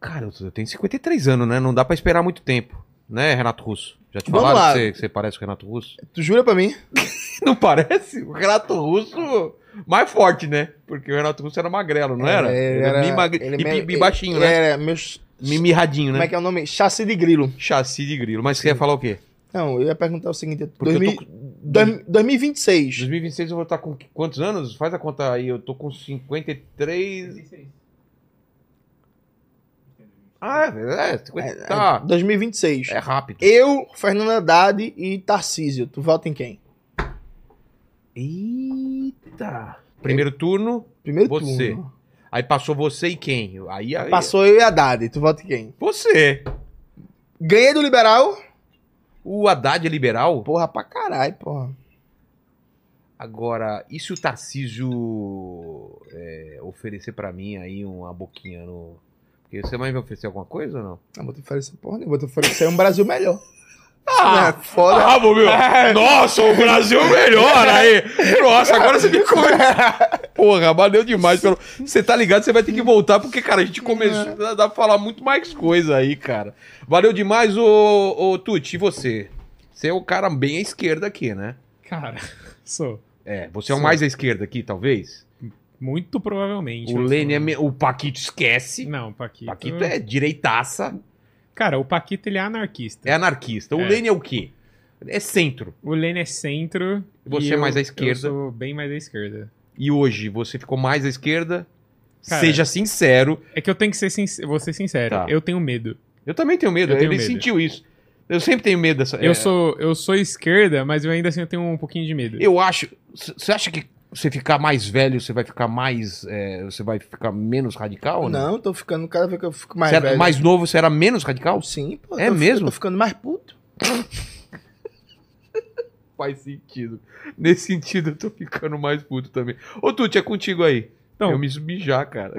Cara, eu tenho 53 anos, né? Não dá pra esperar muito tempo. Né, Renato Russo? Já te Vamos falaram lá. que você, que você parece com o Renato Russo? Tu jura pra mim? Não parece? O Renato Russo mais forte, né? Porque o Renato Russo era magrelo, não era? É, Ele era bem magre... ele e, me- bi- baixinho, ele né? Era meus... Mimirradinho, Como é né? que é o nome? Chassi de grilo. Chassi de grilo. Mas você quer falar o quê? Não, eu ia perguntar o seguinte: eu 2000 tô dois- 2026. 2026 eu vou estar com quantos anos? Faz a conta aí. Eu tô com 53... Ah, é, é, 50... É, tá. 2026. É rápido. Eu, Fernando Haddad e Tarcísio. Tu vota em quem? Eita. Primeiro turno, Primeiro Você. turno. aí passou você e quem? Aí, aí Passou eu e Haddad. Tu vota em quem? Você. Ganhei do liberal? O Haddad é liberal? Porra, pra caralho, porra. Agora, e se o Tarcísio é, oferecer pra mim aí uma boquinha no. Porque você vai me oferecer alguma coisa ou não? Não vou te oferecer porra nenhuma. Vou te oferecer um Brasil melhor. Ah, é foda. Ah, meu! Nossa, o Brasil melhor aí! Nossa, agora você me come. Porra, valeu demais. Pelo... Você tá ligado? Você vai ter que voltar, porque, cara, a gente começou. Dá, dá pra falar muito mais coisa aí, cara. Valeu demais, ô, ô Tuti, e você? Você é o cara bem à esquerda aqui, né? Cara, sou. É, você é o mais à esquerda aqui, talvez? Muito provavelmente. O Lênin é. sou. me- O Paquito esquece. Não, o Paquito. Paquito é direitaça, Cara, o Paquito ele é anarquista. é anarquista. O É. Lênin é o quê? É centro. O Lênin é centro. Você é mais eu- à esquerda. Eu sou bem mais à esquerda. E hoje você ficou mais à esquerda? Cara, Seja sincero. É que eu tenho que ser, sinc... vou ser sincero. Tá. Eu tenho medo. Eu também tenho medo. Eu tenho Ele medo. sentiu isso. Eu sempre tenho medo dessa. Eu, é, sou, eu sou esquerda, mas eu ainda assim eu tenho um pouquinho de medo. Eu acho. Você acha que você ficar mais velho, você vai ficar mais. é, você vai ficar menos radical? ou Não, tô ficando cada vez que eu fico mais Você era velho. mais novo, você era menos radical? Sim, pô. É tô, mesmo? Eu tô ficando mais puto. Faz sentido. Nesse sentido, eu tô ficando mais puto também. Ô, Tuti, é contigo aí. Então- eu me mijar, cara.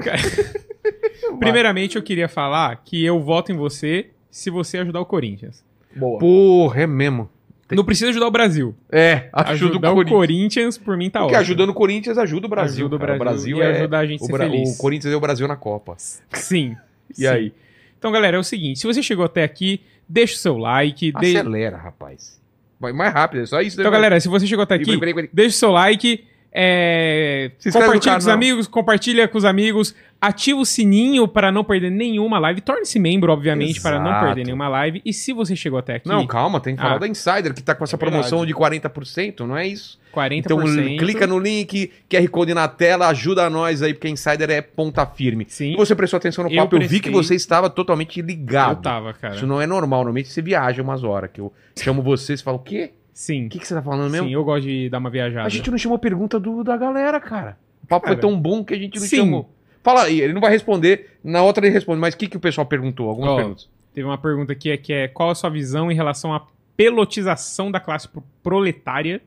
Primeiramente, eu queria falar que eu voto em você se você ajudar o Corinthians. Boa. Porra, é mesmo. Não precisa ajudar o Brasil. É, ajuda Ajudar o o Corinthians. Corinthians, por mim, tá Porque ótimo. ajudando o Corinthians ajuda o Brasil. Ajuda o. Brasil, e é. ajuda a gente o, Bra- o Corinthians é o Brasil na Copa. Sim. E sim. aí? Então, galera, é o seguinte: se você chegou até aqui, deixa o seu like. de- Acelera, rapaz. Vai mais rápido, é só isso. Então, né? galera, se você chegou até aqui, deixa o seu like. é, Compartilha com os amigos, compartilha com os amigos. Ativa o sininho para não perder nenhuma live. Torne-se membro, obviamente, para não Exato. perder nenhuma live. E se você chegou até aqui, Não, calma, tem que falar Ah. da Insider, que tá com essa É promoção verdade. de 40%, não é isso? 40%. Então clica no link, QR Code na tela, ajuda nós aí, porque a Insider é ponta firme. Sim. E você prestou atenção no Eu papo, eu, vi prestei. que você estava totalmente ligado. Eu tava, cara. Isso não é normal, normalmente você viaja umas horas, que eu chamo você, você fala, o quê? Sim. O que, que você tá falando mesmo? Sim, eu gosto de dar uma viajada. A gente não chamou pergunta do, da galera, cara. O papo Cara, foi tão bom que a gente não sim. chamou. Fala aí, ele não vai responder, na outra ele responde, mas o que, que o pessoal perguntou? Algumas Ó, perguntas. Teve uma pergunta aqui é, que é qual a sua visão em relação à pelotização da classe pro- proletária?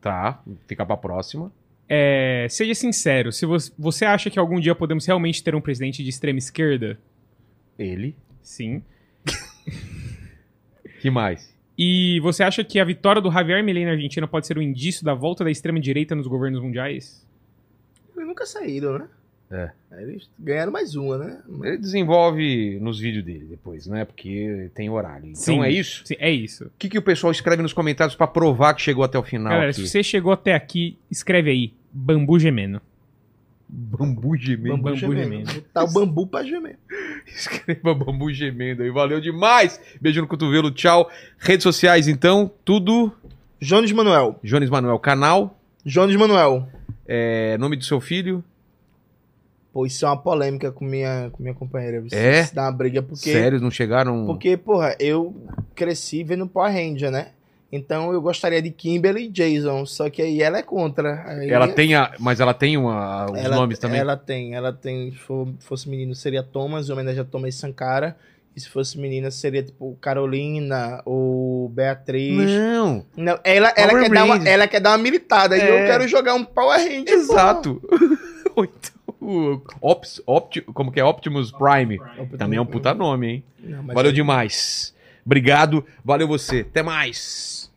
Tá, fica pra próxima. É, seja sincero, se você, você acha que algum dia podemos realmente ter um presidente de extrema esquerda? Ele. Sim. que mais? E você acha que a vitória do Javier Milei na Argentina pode ser um indício da volta da extrema direita nos governos mundiais? Eles nunca saíram, né? É. Eles ganharam mais uma, né? Ele desenvolve nos vídeos dele depois, né? Porque tem horário. Então Sim. é isso. Sim, é isso. O que, que o pessoal escreve nos comentários pra provar que chegou até o final Galera, aqui? se você chegou até aqui, escreve aí, bambu gemendo. Bambu gemendo. Bambu gemendo. gemendo. Tá o bambu pra gemer. Escreva bambu gemendo aí. Valeu demais. Beijo no cotovelo, tchau. Redes sociais, então, tudo. Jones Manuel. Jones Manuel, canal. Jones Manuel. É, nome do seu filho. Pô, isso é uma polêmica com minha, com minha companheira. Isso, É? isso dá uma briga porque... Sério, não chegaram. Porque, porra, eu cresci vendo Power Ranger, né? Então eu gostaria de Kimberly e Jason, só que aí ela é contra. Aí Ela tem a. Mas ela tem uma, os ela- nomes também. Ela tem, ela tem. Se for- fosse menino seria Thomas, em homenagem a Thomas Sankara. E se fosse menina seria tipo Carolina ou Beatriz. Não, Não, ela, ela, Power quer dar uma, ela quer dar uma militada. E É. eu quero jogar um Power Ranger. exato. Então, o Ops, Opti- como que é? Optimus Prime. Também é um puta nome, hein? Não, Valeu é- demais. Obrigado. Valeu você. Até mais.